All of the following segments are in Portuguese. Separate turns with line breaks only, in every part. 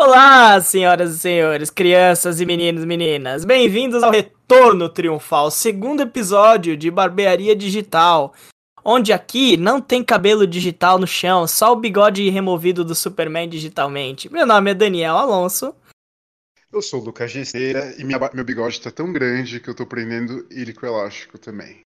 Olá, senhoras e senhores, crianças e meninos e meninas. Bem-vindos ao Retorno Triunfal, segundo episódio de Barbearia Digital. Onde aqui não tem cabelo digital no chão, só o bigode removido do Superman digitalmente. Meu nome é Daniel Alonso.
Eu sou o Lucas Gesseira e minha, meu bigode tá tão grande que eu tô prendendo ele com elástico também.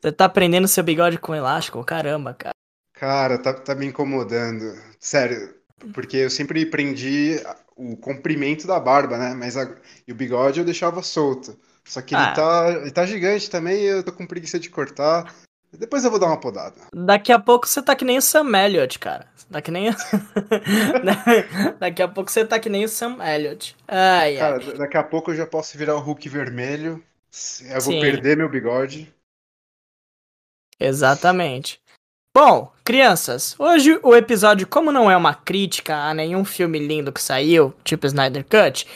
Você tá prendendo seu bigode com elástico? Caramba, cara.
Cara, tá, tá me incomodando. Sério, porque eu sempre prendi o comprimento da barba, né? Mas a... e o bigode eu deixava solto. Só que ah. ele, tá, ele tá gigante também eu tô com preguiça de cortar. Depois eu vou dar uma podada.
Daqui a pouco você tá que nem o Sam Elliott, cara. Tá que nem. daqui a pouco você tá que nem o Sam Elliott. Ai,
cara, ai. daqui a pouco eu já posso virar o Hulk vermelho. Eu vou Sim. perder meu bigode.
Exatamente. Bom, crianças, hoje o episódio, como não é uma crítica a nenhum filme lindo que saiu, tipo Snyder Cut,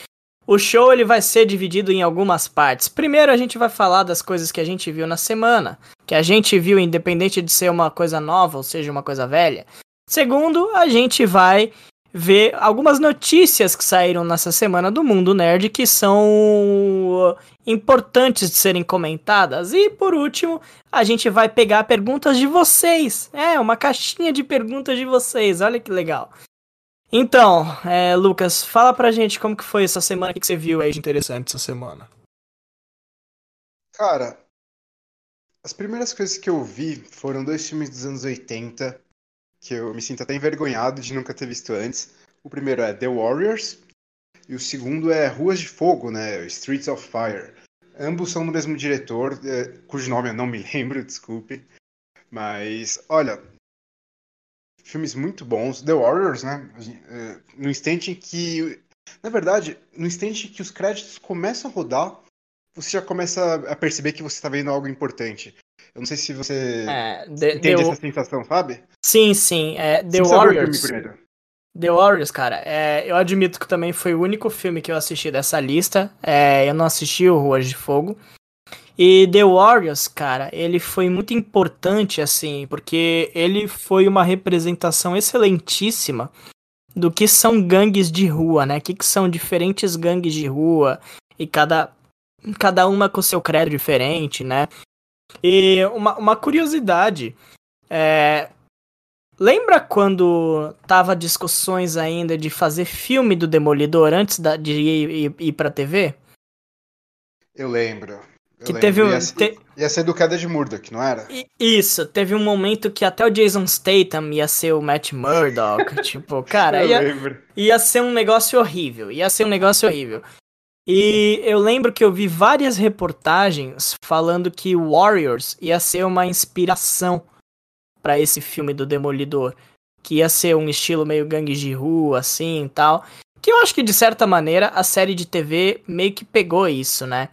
o show ele vai ser dividido em algumas partes. Primeiro a gente vai falar das coisas que a gente viu na semana, que a gente viu independente de ser uma coisa nova ou seja uma coisa velha. Segundo, a gente vai ver algumas notícias que saíram nessa semana do mundo nerd que são importantes de serem comentadas. E por último, a gente vai pegar perguntas de vocês. É, uma caixinha de perguntas de vocês. Olha que legal. Então, é, Lucas, fala pra gente como que foi essa semana, o que, que você viu aí de interessante essa semana.
Cara, as primeiras coisas que eu vi foram dois filmes dos anos 80 que eu me sinto até envergonhado de nunca ter visto antes. O primeiro é The Warriors e o segundo é Ruas de Fogo, né? Streets of Fire. Ambos são do mesmo diretor, é, cujo nome eu não me lembro, desculpe. Mas, olha, filmes muito bons. The Warriors, né? É, no instante em que. Na verdade, no instante em que os créditos começam a rodar, você já começa a perceber que você está vendo algo importante. Eu não sei se você é, the, entende the... essa sensação, sabe?
Sim, sim. É, The Warriors. The Warriors, cara, é, eu admito que também foi o único filme que eu assisti dessa lista. É, eu não assisti o Ruas de Fogo. E The Warriors, cara, ele foi muito importante, assim, porque ele foi uma representação excelentíssima do que são gangues de rua, né? O que, que são diferentes gangues de rua e cada, cada uma com seu credo diferente, né? E uma, uma curiosidade, é, lembra quando tava discussões ainda de fazer filme do Demolidor antes da, de ir, ir, ir pra TV?
Eu lembro. Eu
que lembro. teve um.
Ia, te... ia ser Queda de Murdoch, não era?
Isso, teve um momento que até o Jason Statham ia ser o Matt Murdock. tipo, cara, ia, ia ser um negócio horrível. Ia ser um negócio horrível. E eu lembro que eu vi várias reportagens falando que Warriors ia ser uma inspiração para esse filme do Demolidor, que ia ser um estilo meio gangue de rua assim, tal. Que eu acho que de certa maneira a série de TV meio que pegou isso, né?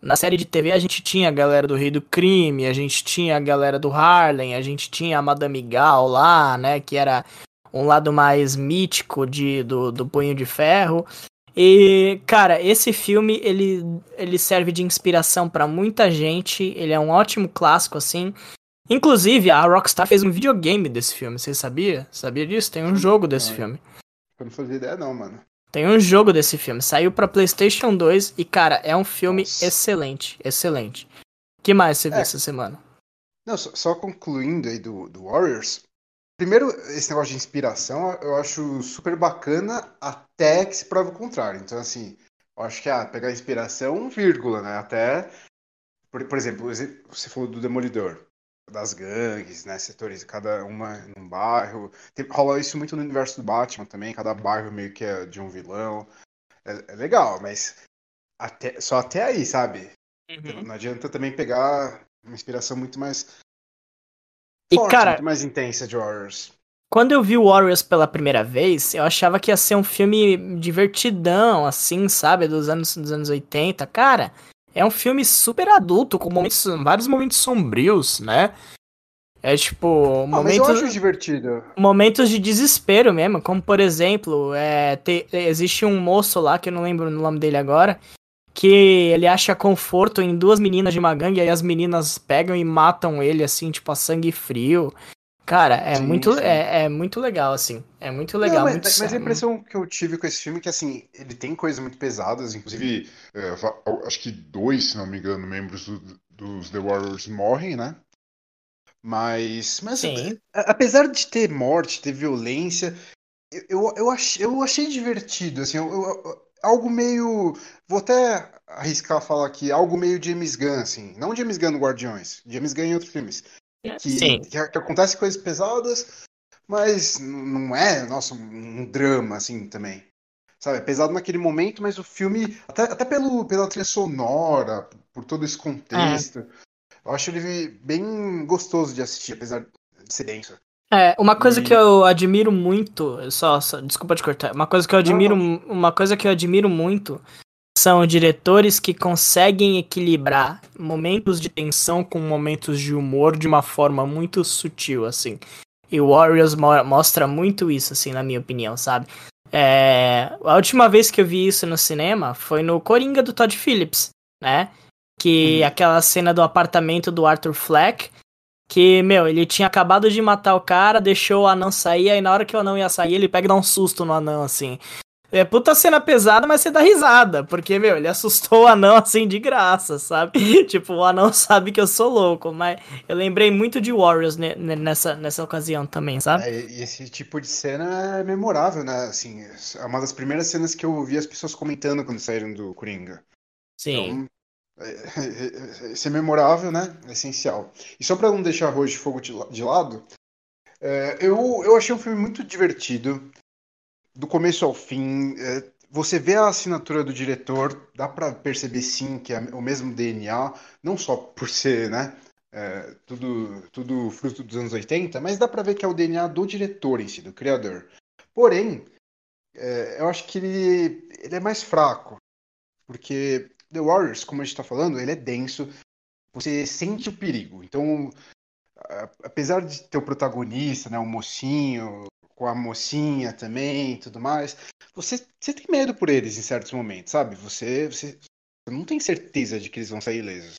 Na série de TV a gente tinha a galera do Rei do Crime, a gente tinha a galera do Harlem, a gente tinha a Madame Gal lá, né, que era um lado mais mítico de, do, do Punho de Ferro. E, cara, esse filme, ele, ele serve de inspiração para muita gente, ele é um ótimo clássico, assim. Inclusive, a Rockstar fez um videogame desse filme, você sabia? Sabia disso? Tem um jogo desse
não,
filme.
Eu não fazia ideia não, mano.
Tem um jogo desse filme, saiu pra Playstation 2 e, cara, é um filme Nossa. excelente, excelente. O que mais você viu é, essa semana?
Não, só, só concluindo aí do, do Warriors, Primeiro, esse negócio de inspiração eu acho super bacana até que se prove o contrário. Então, assim, eu acho que ah, pegar inspiração, vírgula, né? Até. Por, por exemplo, você falou do Demolidor, das gangues, né? Setores, cada uma num bairro. Tem, rola isso muito no universo do Batman também, cada bairro meio que é de um vilão. É, é legal, mas até, só até aí, sabe? Uhum. Não adianta também pegar uma inspiração muito mais
e, Forte, cara,
muito mais intensa de Warriors.
Quando eu vi Warriors pela primeira vez, eu achava que ia ser um filme divertidão, assim, sabe? Dos anos, dos anos 80. Cara, é um filme super adulto, com momentos, vários momentos sombrios, né? É tipo.
Ah, momentos, acho divertido.
Momentos de desespero mesmo. Como por exemplo, é, te, existe um moço lá, que eu não lembro o nome dele agora, que ele acha conforto em duas meninas de uma gangue, e aí as meninas pegam e matam ele, assim, tipo, a sangue frio. Cara, é, sim, muito, sim. É, é muito legal, assim. É muito legal. Não,
mas,
muito
mas a impressão que eu tive com esse filme é que, assim, ele tem coisas muito pesadas, inclusive, é, acho que dois, se não me engano, membros do, dos The Warriors morrem, né? Mas, mas Sim. apesar de ter morte, ter violência, eu, eu, achei, eu achei divertido, assim, eu, eu, algo meio. Vou até arriscar falar aqui, algo meio James Gunn, assim. Não James Gunn no Guardiões, James Gunn em outros filmes. Que, Sim. que, que acontece coisas pesadas, mas não é, nossa, um drama, assim, também. Sabe, é pesado naquele momento, mas o filme, até, até pelo, pela trilha sonora, por todo esse contexto, é. eu acho ele bem gostoso de assistir, apesar de ser denso.
É, uma coisa e... que eu admiro muito, só, só, desculpa te cortar, uma coisa que eu admiro, não, não. uma coisa que eu admiro muito são diretores que conseguem equilibrar momentos de tensão com momentos de humor de uma forma muito sutil, assim. E o Warriors mo mostra muito isso, assim, na minha opinião, sabe? É, a última vez que eu vi isso no cinema foi no Coringa do Todd Phillips, né? Que uhum. aquela cena do apartamento do Arthur Fleck, que, meu, ele tinha acabado de matar o cara, deixou o anão sair, aí na hora que o anão ia sair, ele pega e dá um susto no anão, assim. É puta cena pesada, mas você dá risada. Porque, meu, ele assustou o anão assim de graça, sabe? tipo, o anão sabe que eu sou louco. Mas eu lembrei muito de Warriors nessa, nessa ocasião também, sabe?
É, e esse tipo de cena é memorável, né? Assim, é uma das primeiras cenas que eu ouvi as pessoas comentando quando saíram do Coringa.
Sim.
Então, é, é, é, ser memorável, né? É essencial. E só pra não deixar Arroz de Fogo de lado, é, eu, eu achei um filme muito divertido do começo ao fim. É, você vê a assinatura do diretor, dá para perceber sim que é o mesmo DNA, não só por ser, né? É, tudo, tudo fruto dos anos 80, mas dá para ver que é o DNA do diretor em si, do criador. Porém, é, eu acho que ele, ele é mais fraco, porque The Warriors, como a gente está falando, ele é denso, você sente o perigo. Então, apesar de ter o protagonista, né, o mocinho, com a mocinha também tudo mais, você, você tem medo por eles em certos momentos, sabe? Você, você, não tem certeza de que eles vão sair ilesos.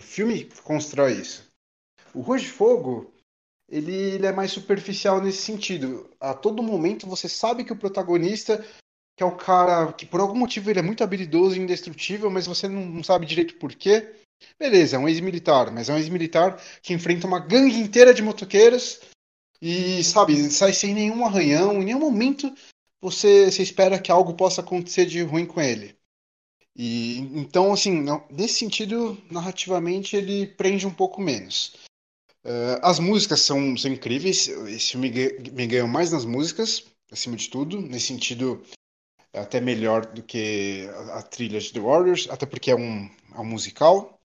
O filme constrói isso. O Rua de Fogo, ele, ele, é mais superficial nesse sentido. A todo momento você sabe que o protagonista, que é o cara que por algum motivo ele é muito habilidoso e indestrutível, mas você não, não sabe direito por quê. Beleza, é um ex-militar, mas é um ex-militar que enfrenta uma gangue inteira de motoqueiros e, sabe, sai sem nenhum arranhão, em nenhum momento você, você espera que algo possa acontecer de ruim com ele. E então, assim, nesse sentido, narrativamente ele prende um pouco menos. Uh, as músicas são, são incríveis. Esse filme me ganhou mais nas músicas, acima de tudo. Nesse sentido, até melhor do que a, a trilha de The Warriors, até porque é um, é um musical.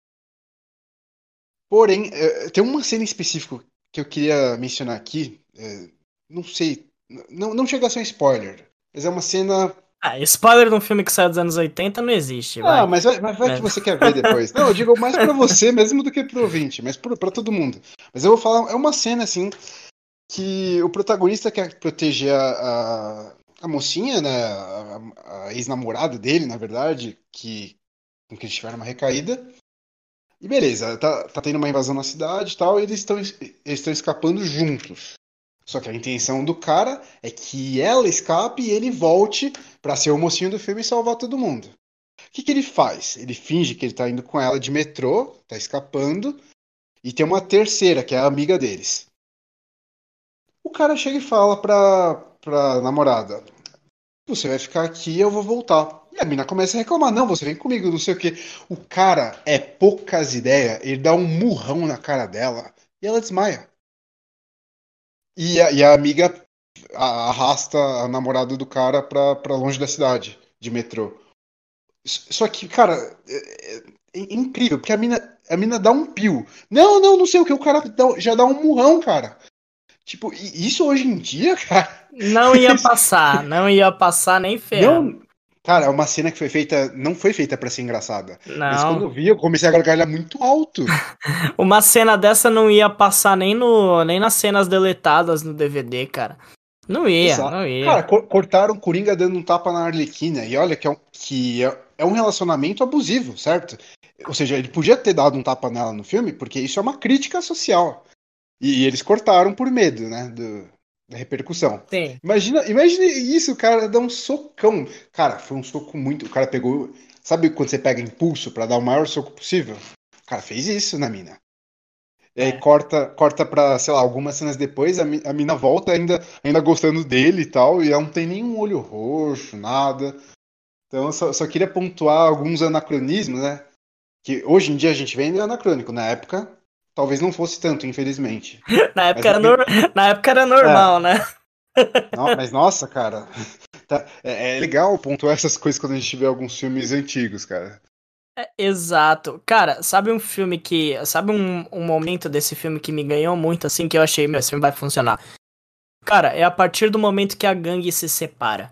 Porém, uh, tem uma cena específica que eu queria mencionar aqui, é, não sei, não, não chega a ser um spoiler, mas é uma cena.
Ah, spoiler de um filme que saiu dos anos 80 não existe.
Ah, vai. mas vai, mas vai é. que você quer ver depois. Não, eu digo mais para você mesmo do que pro ouvinte, mas para todo mundo. Mas eu vou falar, é uma cena assim que o protagonista quer proteger a, a, a mocinha, né, a, a ex-namorada dele, na verdade, que com que eles tiveram uma recaída. E beleza, tá, tá tendo uma invasão na cidade e tal, e eles estão eles estão escapando juntos. Só que a intenção do cara é que ela escape e ele volte para ser o mocinho do filme e salvar todo mundo. O que, que ele faz? Ele finge que ele tá indo com ela de metrô, tá escapando, e tem uma terceira, que é a amiga deles. O cara chega e fala pra, pra namorada: Você vai ficar aqui eu vou voltar. E a mina começa a reclamar, não, você vem comigo, não sei o quê. O cara é poucas ideias, ele dá um murrão na cara dela e ela desmaia. E a, e a amiga arrasta a namorada do cara pra, pra longe da cidade, de metrô. Só que, cara, é, é, é incrível, porque a mina, a mina dá um pio. Não, não, não sei o que, o cara já dá um murrão, cara. Tipo, isso hoje em dia, cara.
Não ia passar, não ia passar nem ferro.
Cara, é uma cena que foi feita. Não foi feita para ser engraçada. Não. Mas quando eu vi, eu comecei a gargalhar muito alto.
uma cena dessa não ia passar nem, no, nem nas cenas deletadas no DVD, cara. Não ia, Exato. não ia.
Cara, co cortaram Coringa dando um tapa na Arlequina. E olha que, é um, que é, é um relacionamento abusivo, certo? Ou seja, ele podia ter dado um tapa nela no filme, porque isso é uma crítica social. E, e eles cortaram por medo, né? Do, da repercussão.
Sim.
Imagina, imagine isso, o cara dá um socão. Cara, foi um soco muito. O cara pegou. Sabe quando você pega impulso para dar o maior soco possível? O cara fez isso na mina. E aí é. corta, corta pra, sei lá, algumas cenas depois, a, a mina volta ainda, ainda gostando dele e tal, e ela não tem nenhum olho roxo, nada. Então eu só, só queria pontuar alguns anacronismos, né? Que hoje em dia a gente vê ainda anacrônico. Na época, talvez não fosse tanto, infelizmente.
Na época, era, no... Na época era normal, é. né?
Não, mas nossa, cara. Tá, é, é, legal pontuar essas coisas quando a gente vê alguns filmes antigos, cara.
É, exato. Cara, sabe um filme que. Sabe um, um momento desse filme que me ganhou muito, assim, que eu achei, meu, esse filme vai funcionar. Cara, é a partir do momento que a gangue se separa.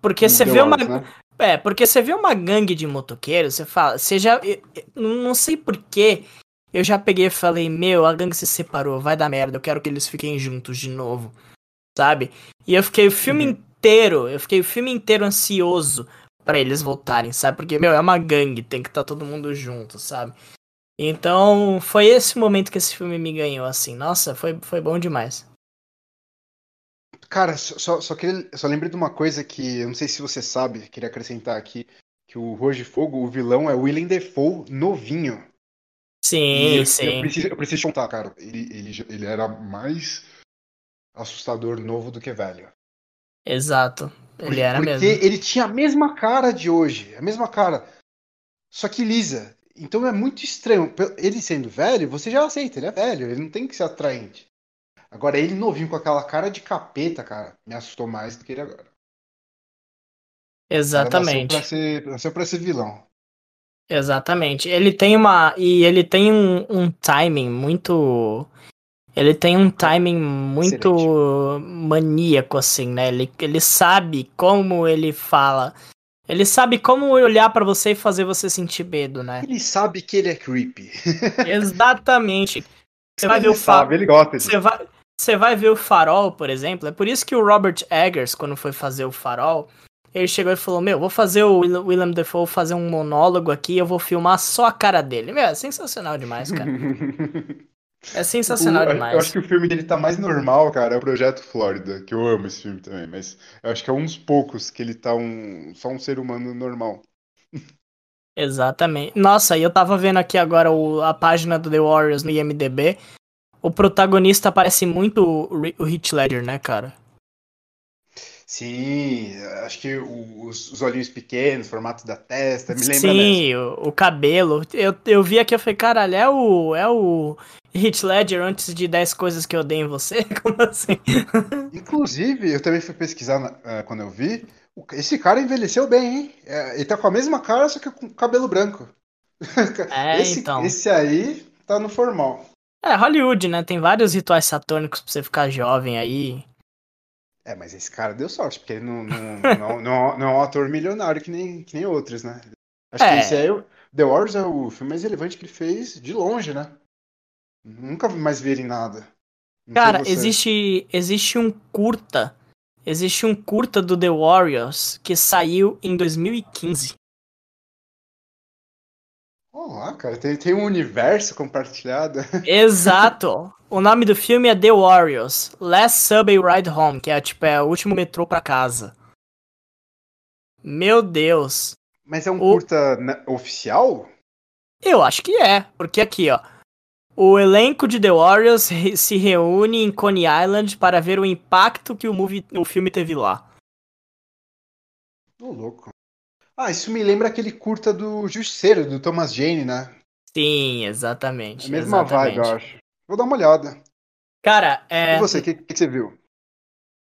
Porque você vê uma. Né? É, porque você vê uma gangue de motoqueiros, você fala. Você já. Eu, eu, não sei porquê. Eu já peguei e falei, meu, a gangue se separou, vai dar merda, eu quero que eles fiquem juntos de novo. Sabe? E eu fiquei o filme uhum. inteiro, eu fiquei o filme inteiro ansioso para eles voltarem, sabe? Porque, meu, é uma gangue, tem que estar tá todo mundo junto, sabe? Então, foi esse momento que esse filme me ganhou, assim. Nossa, foi, foi bom demais.
Cara, só, só, queria, só lembrei de uma coisa que eu não sei se você sabe, queria acrescentar aqui, que o Roj de Fogo, o vilão, é o Willem Defoe novinho.
Sim, eu, sim.
Eu preciso, eu preciso contar, cara. Ele, ele, ele era mais assustador novo do que velho.
Exato. Ele era
Porque
mesmo.
ele tinha a mesma cara de hoje, a mesma cara. Só que lisa. Então é muito estranho. Ele sendo velho, você já aceita, ele é velho, ele não tem que ser atraente. Agora, ele novinho com aquela cara de capeta, cara, me assustou mais do que ele agora.
Exatamente.
Nasceu pra, ser, nasceu pra ser vilão.
Exatamente. Ele tem uma. E ele tem um, um timing muito ele tem um timing muito Excelente. maníaco, assim, né? Ele, ele sabe como ele fala. Ele sabe como olhar para você e fazer você sentir medo, né?
Ele sabe que ele é creepy.
Exatamente.
Você vai ele ver o sabe, ele gosta disso.
Você vai, você vai ver o Farol, por exemplo. É por isso que o Robert Eggers, quando foi fazer o Farol, ele chegou e falou: Meu, vou fazer o William Defoe fazer um monólogo aqui, eu vou filmar só a cara dele. Meu, é sensacional demais, cara. É sensacional
o,
demais.
Eu acho que o filme dele tá mais normal, cara, é o Projeto Flórida, que eu amo esse filme também, mas eu acho que é um dos poucos que ele tá um, só um ser humano normal.
Exatamente. Nossa, e eu tava vendo aqui agora o, a página do The Warriors no IMDB. O protagonista parece muito o, o Heath Ledger, né, cara?
Sim, acho que os, os olhinhos pequenos, formato da testa, me lembra
Sim, o, o, cabelo. Eu, eu vi aqui, eu falei, caralho, é o, é o Heath Ledger antes de 10 coisas que eu odeio em você? Como assim?
Inclusive, eu também fui pesquisar uh, quando eu vi, esse cara envelheceu bem, hein? É, ele tá com a mesma cara, só que com cabelo branco.
É,
esse,
então.
Esse aí tá no formal.
É, Hollywood, né? Tem vários rituais satânicos pra você ficar jovem aí.
É, mas esse cara deu sorte, porque ele não, não, não, não, não é um ator milionário que nem, que nem outros, né? Acho é. que esse aí, The Wars é o filme mais relevante que ele fez de longe, né? Nunca mais vi ele em nada.
Não cara, existe, existe um curta. Existe um curta do The Warriors que saiu em 2015.
Olá, cara, tem, tem um universo compartilhado.
Exato. O nome do filme é The Warriors, Last Subway Ride Home, que é tipo é o último metrô para casa. Meu Deus.
Mas é um o... curta oficial?
Eu acho que é, porque aqui, ó. O elenco de The Warriors se reúne em Coney Island para ver o impacto que o, movie, o filme teve lá.
Ô, louco. Ah, isso me lembra aquele curta do Justiceiro, do Thomas Jane, né?
Sim, exatamente.
A mesma
exatamente.
vibe, eu acho. Vou dar uma olhada.
Cara, é.
E você, o que, que, você viu?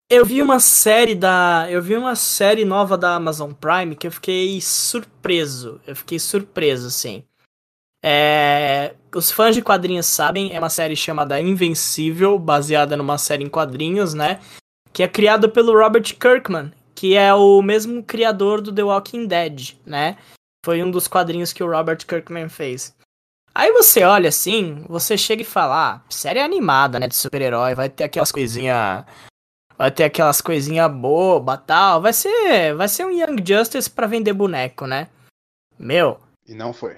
Eu vi uma série da. Eu vi uma série nova da Amazon Prime que eu fiquei surpreso. Eu fiquei surpreso, assim. É... Os fãs de quadrinhos sabem, é uma série chamada Invencível, baseada numa série em quadrinhos, né? Que é criada pelo Robert Kirkman, que é o mesmo criador do The Walking Dead, né? Foi um dos quadrinhos que o Robert Kirkman fez. Aí você olha assim, você chega e fala, ah, série animada, né, de super-herói, vai ter aquelas coisinha vai ter aquelas coisinha boba, tal, vai ser, vai ser um Young Justice para vender boneco, né? Meu.
E não foi.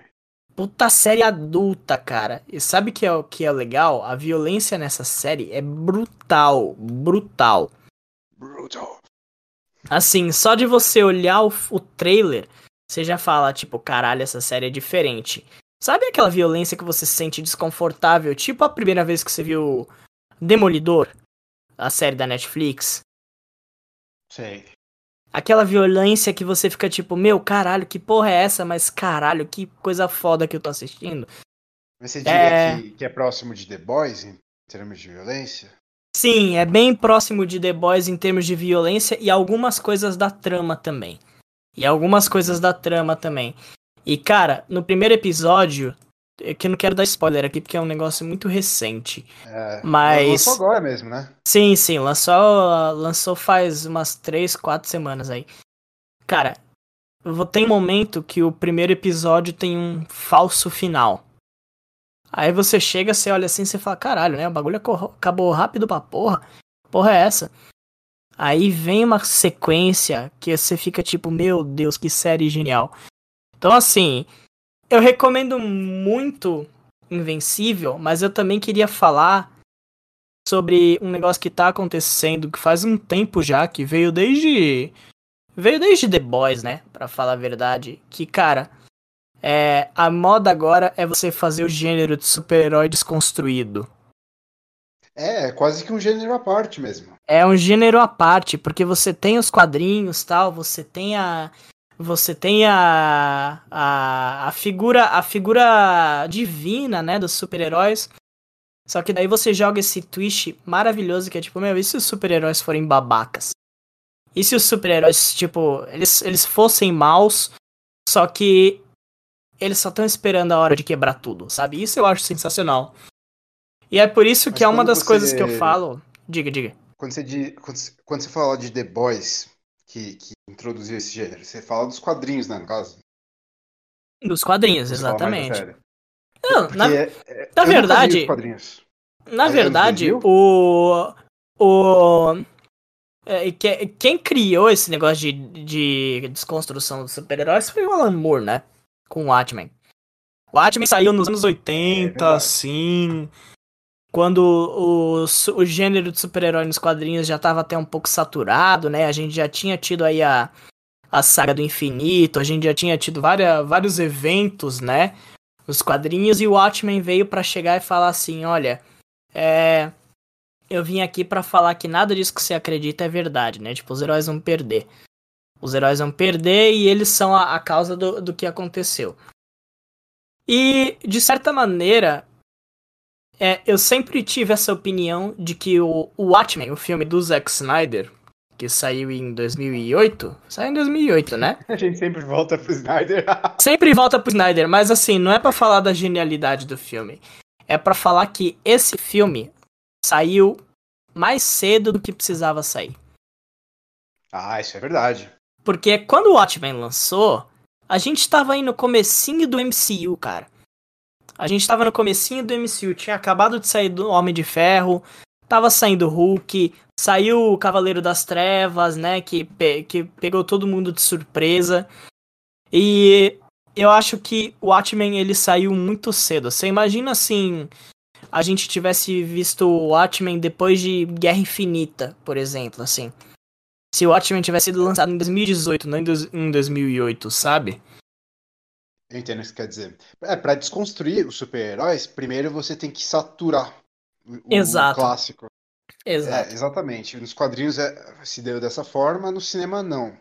puta série adulta, cara. E sabe que é o que é legal? A violência nessa série é brutal, brutal.
Brutal.
Assim, só de você olhar o, o trailer, você já fala, tipo, caralho, essa série é diferente. Sabe aquela violência que você se sente desconfortável, tipo a primeira vez que você viu Demolidor, a série da Netflix?
Sei.
Aquela violência que você fica tipo, meu, caralho, que porra é essa? Mas caralho, que coisa foda que eu tô assistindo.
Você diria é... Que, que é próximo de The Boys em termos de violência?
Sim, é bem próximo de The Boys em termos de violência e algumas coisas da trama também. E algumas coisas da trama também. E cara, no primeiro episódio, é que eu não quero dar spoiler aqui porque é um negócio muito recente. É, mas
lançou agora mesmo, né?
Sim, sim, lançou lançou faz umas 3, 4 semanas aí. Cara, tem um momento que o primeiro episódio tem um falso final. Aí você chega, você olha assim, você fala, caralho, né? O bagulho acabou rápido pra porra. Porra é essa? Aí vem uma sequência que você fica tipo, meu Deus, que série genial. Então, assim, eu recomendo muito Invencível, mas eu também queria falar sobre um negócio que tá acontecendo que faz um tempo já, que veio desde. Veio desde The Boys, né? Pra falar a verdade. Que, cara, é, a moda agora é você fazer o gênero de super-herói desconstruído.
É, é quase que um gênero à parte mesmo.
É um gênero à parte, porque você tem os quadrinhos tal, você tem a, você tem a, a, a figura a figura divina, né, dos super-heróis. Só que daí você joga esse twist maravilhoso que é tipo, meu, e se os super-heróis forem babacas? E se os super-heróis, tipo, eles, eles fossem maus, só que eles só estão esperando a hora de quebrar tudo, sabe? Isso eu acho sensacional. E é por isso Mas que é uma das você... coisas que eu falo. Diga, diga.
Quando você, quando, quando você fala de The Boys, que, que introduziu esse gênero? Você fala dos quadrinhos, né, no caso?
Dos quadrinhos, exatamente. Não, na, é, é, na verdade. Na é, verdade, o. O. É, que, quem criou esse negócio de, de desconstrução dos super-heróis foi o Alan Moore, né? Com o Watchmen. O Watchmen saiu nos anos 80, é assim quando o, o gênero de super-herói nos quadrinhos já estava até um pouco saturado, né? A gente já tinha tido aí a, a saga do infinito, a gente já tinha tido várias, vários eventos, né? Nos quadrinhos, e o Watchmen veio para chegar e falar assim: olha, é. Eu vim aqui para falar que nada disso que você acredita é verdade, né? Tipo, os heróis vão perder. Os heróis vão perder e eles são a, a causa do, do que aconteceu. E, de certa maneira, é, eu sempre tive essa opinião de que o, o Watchmen, o filme do Zack Snyder, que saiu em 2008, saiu em 2008, né?
A gente sempre volta pro Snyder.
sempre volta pro Snyder, mas assim, não é para falar da genialidade do filme. É para falar que esse filme saiu mais cedo do que precisava sair.
Ah, isso é verdade.
Porque quando o Watchmen lançou, a gente tava aí no comecinho do MCU, cara. A gente tava no comecinho do MCU, tinha acabado de sair do Homem de Ferro, tava saindo Hulk, saiu o Cavaleiro das Trevas, né, que, pe que pegou todo mundo de surpresa. E eu acho que o Watchmen ele saiu muito cedo. Você imagina assim, a gente tivesse visto o Watchmen depois de Guerra Infinita, por exemplo, assim. Se o Watchmen tivesse sido lançado em 2018, não em 2008, sabe?
Eu entendo o que você quer dizer. É, pra desconstruir os super-heróis, primeiro você tem que saturar o,
Exato.
o clássico.
Exato.
É, exatamente. Nos quadrinhos é, se deu dessa forma, no cinema não.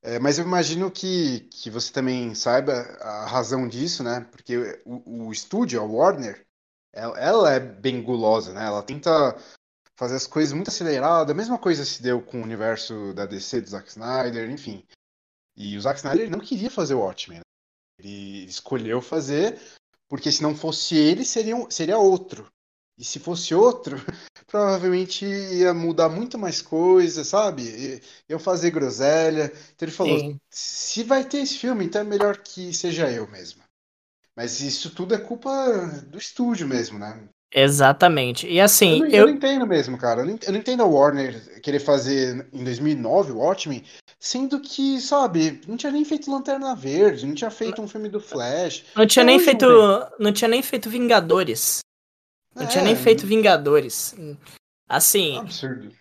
É, mas eu imagino que, que você também saiba a razão disso, né? Porque o, o estúdio, a Warner, ela, ela, é bem gulosa, né? Ela tenta fazer as coisas muito aceleradas. A mesma coisa se deu com o universo da DC do Zack Snyder, enfim. E o Zack Snyder não queria fazer o Watchmen. Ele escolheu fazer, porque se não fosse ele, seria, um, seria outro. E se fosse outro, provavelmente ia mudar muito mais coisa, sabe? Iam fazer groselha. Então ele falou: Sim. se vai ter esse filme, então é melhor que seja eu mesmo. Mas isso tudo é culpa do estúdio mesmo, né?
Exatamente. E assim.
Eu não, eu... eu não entendo mesmo, cara. Eu não, eu não, entendo a Warner querer fazer em 2009 o Watchmen, sendo que, sabe, não tinha nem feito Lanterna Verde, não tinha feito um filme do Flash.
Não tinha nem feito. Não, não tinha nem feito Vingadores. Não é, tinha nem feito Vingadores. Assim.
Absurdo.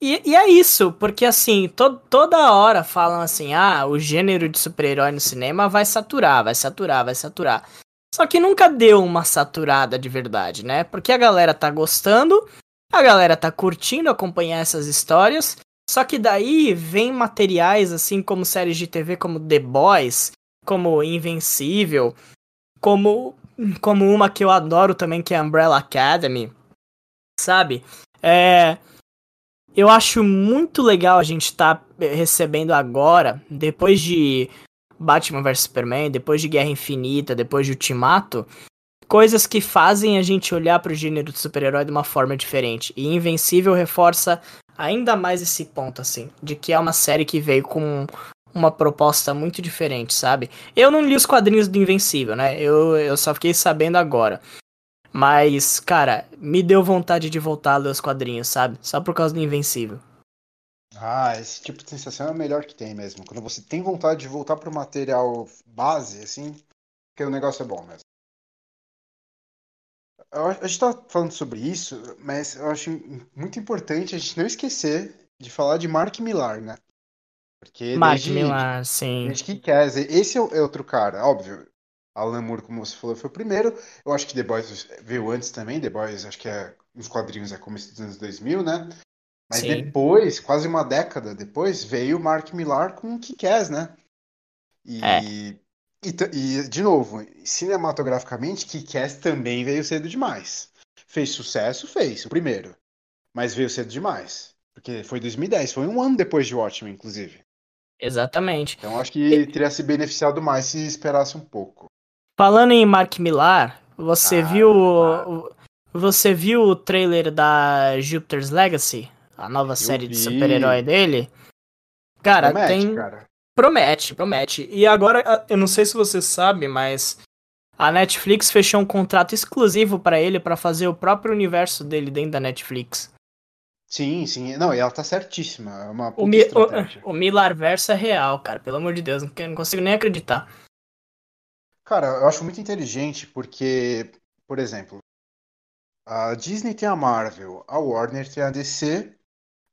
E, e, é isso, porque assim, to, toda hora falam assim, ah, o gênero de super-herói no cinema vai saturar, vai saturar, vai saturar. Só que nunca deu uma saturada de verdade, né? Porque a galera tá gostando, a galera tá curtindo acompanhar essas histórias, só que daí vem materiais assim como séries de TV como The Boys, como Invencível, como como uma que eu adoro também que é Umbrella Academy, sabe? É eu acho muito legal a gente estar tá recebendo agora, depois de Batman vs Superman, depois de Guerra Infinita, depois de Ultimato, coisas que fazem a gente olhar para o gênero de super-herói de uma forma diferente. E Invencível reforça ainda mais esse ponto, assim, de que é uma série que veio com uma proposta muito diferente, sabe? Eu não li os quadrinhos do Invencível, né? Eu, eu só fiquei sabendo agora. Mas, cara, me deu vontade de voltar a ler os quadrinhos, sabe? Só por causa do Invencível.
Ah, esse tipo de sensação é o melhor que tem mesmo. Quando você tem vontade de voltar pro material base, assim, que o negócio é bom mesmo. A gente tá falando sobre isso, mas eu acho muito importante a gente não esquecer de falar de Mark Millar, né?
Porque Mark desde, Millar, sim.
Desde que quer, esse é, é outro cara, óbvio. Alan Moore, como você falou, foi o primeiro. Eu acho que The Boys veio antes também. The Boys, acho que é nos quadrinhos é começo dos anos 2000, né? Mas Sim. depois, quase uma década depois, veio o Mark Millar com o Kick-Ass, né? E, é. e, e, de novo, cinematograficamente, Kick-Ass também veio cedo demais. Fez sucesso? Fez, o primeiro. Mas veio cedo demais. Porque foi 2010, foi um ano depois de Watchmen, inclusive.
Exatamente.
Então acho que teria se beneficiado mais se esperasse um pouco.
Falando em Mark Millar, você ah, viu ah. você viu o trailer da Jupiter's Legacy, a nova Eu série vi. de super-herói dele? Cara, promete, tem cara. promete, promete. E agora eu não sei se você sabe, mas a Netflix fechou um contrato exclusivo para ele para fazer o próprio universo dele dentro da Netflix.
Sim, sim. Não, e ela tá certíssima. É uma
o, Mi o, o é real, cara. Pelo amor de Deus, não, não consigo nem acreditar.
Cara, eu acho muito inteligente porque, por exemplo, a Disney tem a Marvel, a Warner tem a DC,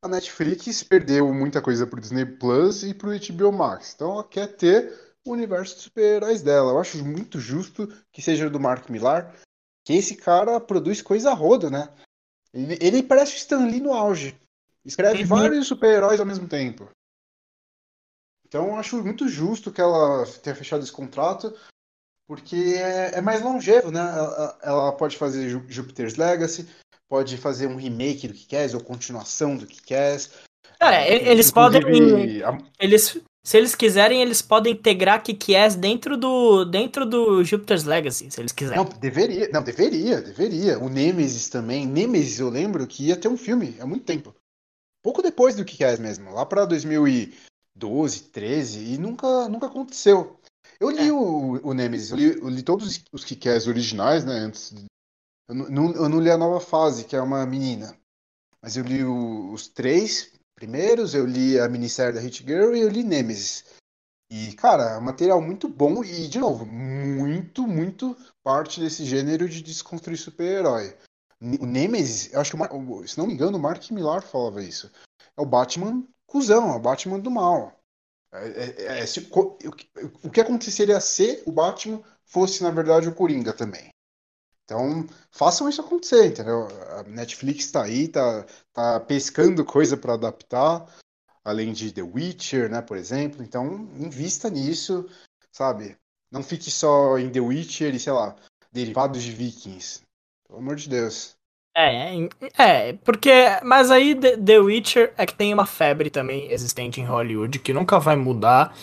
a Netflix perdeu muita coisa pro Disney Plus e pro HBO Max. Então ela quer ter o universo de super-heróis dela. Eu acho muito justo que seja do Mark Millar, que esse cara produz coisa roda, né? Ele, ele parece o Stan Lee no auge. Escreve uhum. vários super-heróis ao mesmo tempo. Então eu acho muito justo que ela tenha fechado esse contrato porque é, é mais longevo, né? Ela, ela, pode fazer Jupiter's Legacy, pode fazer um remake do que quer, ou continuação do que quer.
Cara, eles podem. A... Eles, se eles quiserem, eles podem integrar Kick-Ass dentro do, dentro do Jupiter's Legacy, se eles quiserem.
Não, deveria, não, deveria, deveria. O Nemesis também. Nemesis, eu lembro que ia ter um filme há muito tempo. Pouco depois do Kick-Ass mesmo, lá pra 2012, 13, e nunca, nunca aconteceu. Eu li é. o, o Nemesis, eu li, eu li todos os Kick-Ass originais, né? Antes. Eu, não, eu não li a nova fase, que é uma menina. Mas eu li o, os três primeiros, eu li a minissérie da Hit Girl e eu li Nemesis. E, cara, é material muito bom e, de novo, muito, muito parte desse gênero de desconstruir super-herói. O Nemesis, eu acho que, se não me engano, o Mark Millar falava isso. É o Batman cuzão, é o Batman do mal. É, é, é, se, o, o que aconteceria se o Batman fosse, na verdade, o Coringa também? Então, façam isso acontecer, entendeu? A Netflix está aí, tá, tá pescando coisa para adaptar, além de The Witcher, né, por exemplo. Então, invista nisso, sabe? Não fique só em The Witcher e, sei lá, derivados de Vikings. Pelo amor de Deus.
É, é, porque. Mas aí The Witcher é que tem uma febre também existente em Hollywood que nunca vai mudar.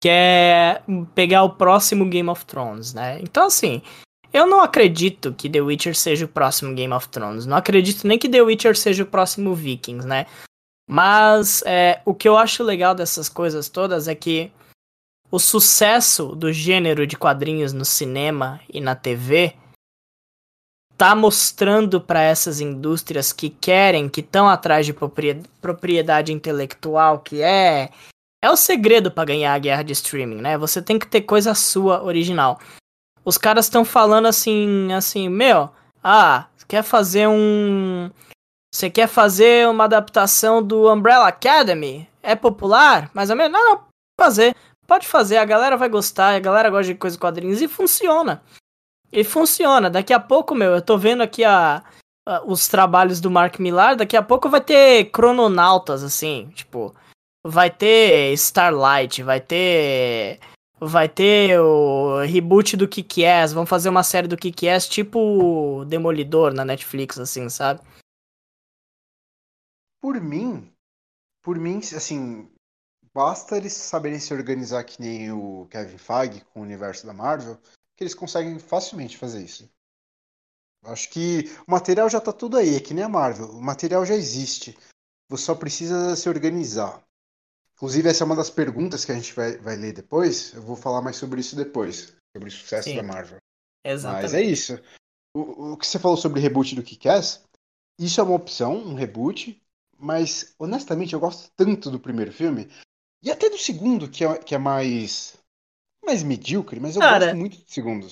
Que é pegar o próximo Game of Thrones, né? Então, assim, eu não acredito que The Witcher seja o próximo Game of Thrones. Não acredito nem que The Witcher seja o próximo Vikings, né? Mas é, o que eu acho legal dessas coisas todas é que o sucesso do gênero de quadrinhos no cinema e na TV tá mostrando para essas indústrias que querem, que estão atrás de propriedade intelectual, que é é o segredo para ganhar a guerra de streaming, né? Você tem que ter coisa sua original. Os caras estão falando assim, assim, meu, ah, quer fazer um você quer fazer uma adaptação do Umbrella Academy? É popular? Mais ou menos? Não, não, fazer. Pode fazer, a galera vai gostar, a galera gosta de coisas quadrinhos e funciona. E funciona. Daqui a pouco, meu, eu tô vendo aqui a, a, os trabalhos do Mark Millar, daqui a pouco vai ter crononautas, assim, tipo, vai ter Starlight, vai ter. Vai ter o reboot do Kick-Ass, vão fazer uma série do Kick-Ass tipo Demolidor na Netflix, assim, sabe?
Por mim, por mim, assim, basta eles saberem se organizar que nem o Kevin Feige com o universo da Marvel, que eles conseguem facilmente fazer isso. Acho que o material já tá tudo aí, é que nem a Marvel, o material já existe. Você só precisa se organizar. Inclusive, essa é uma das perguntas que a gente vai, vai ler depois. Eu vou falar mais sobre isso depois, sobre o sucesso Sim. da Marvel. Exatamente. Mas é isso. O, o que você falou sobre reboot do Kick-Ass, isso é uma opção, um reboot, mas honestamente eu gosto tanto do primeiro filme, e até do segundo, que é, que é mais mais medíocre, mas eu Cara, gosto muito do segundo.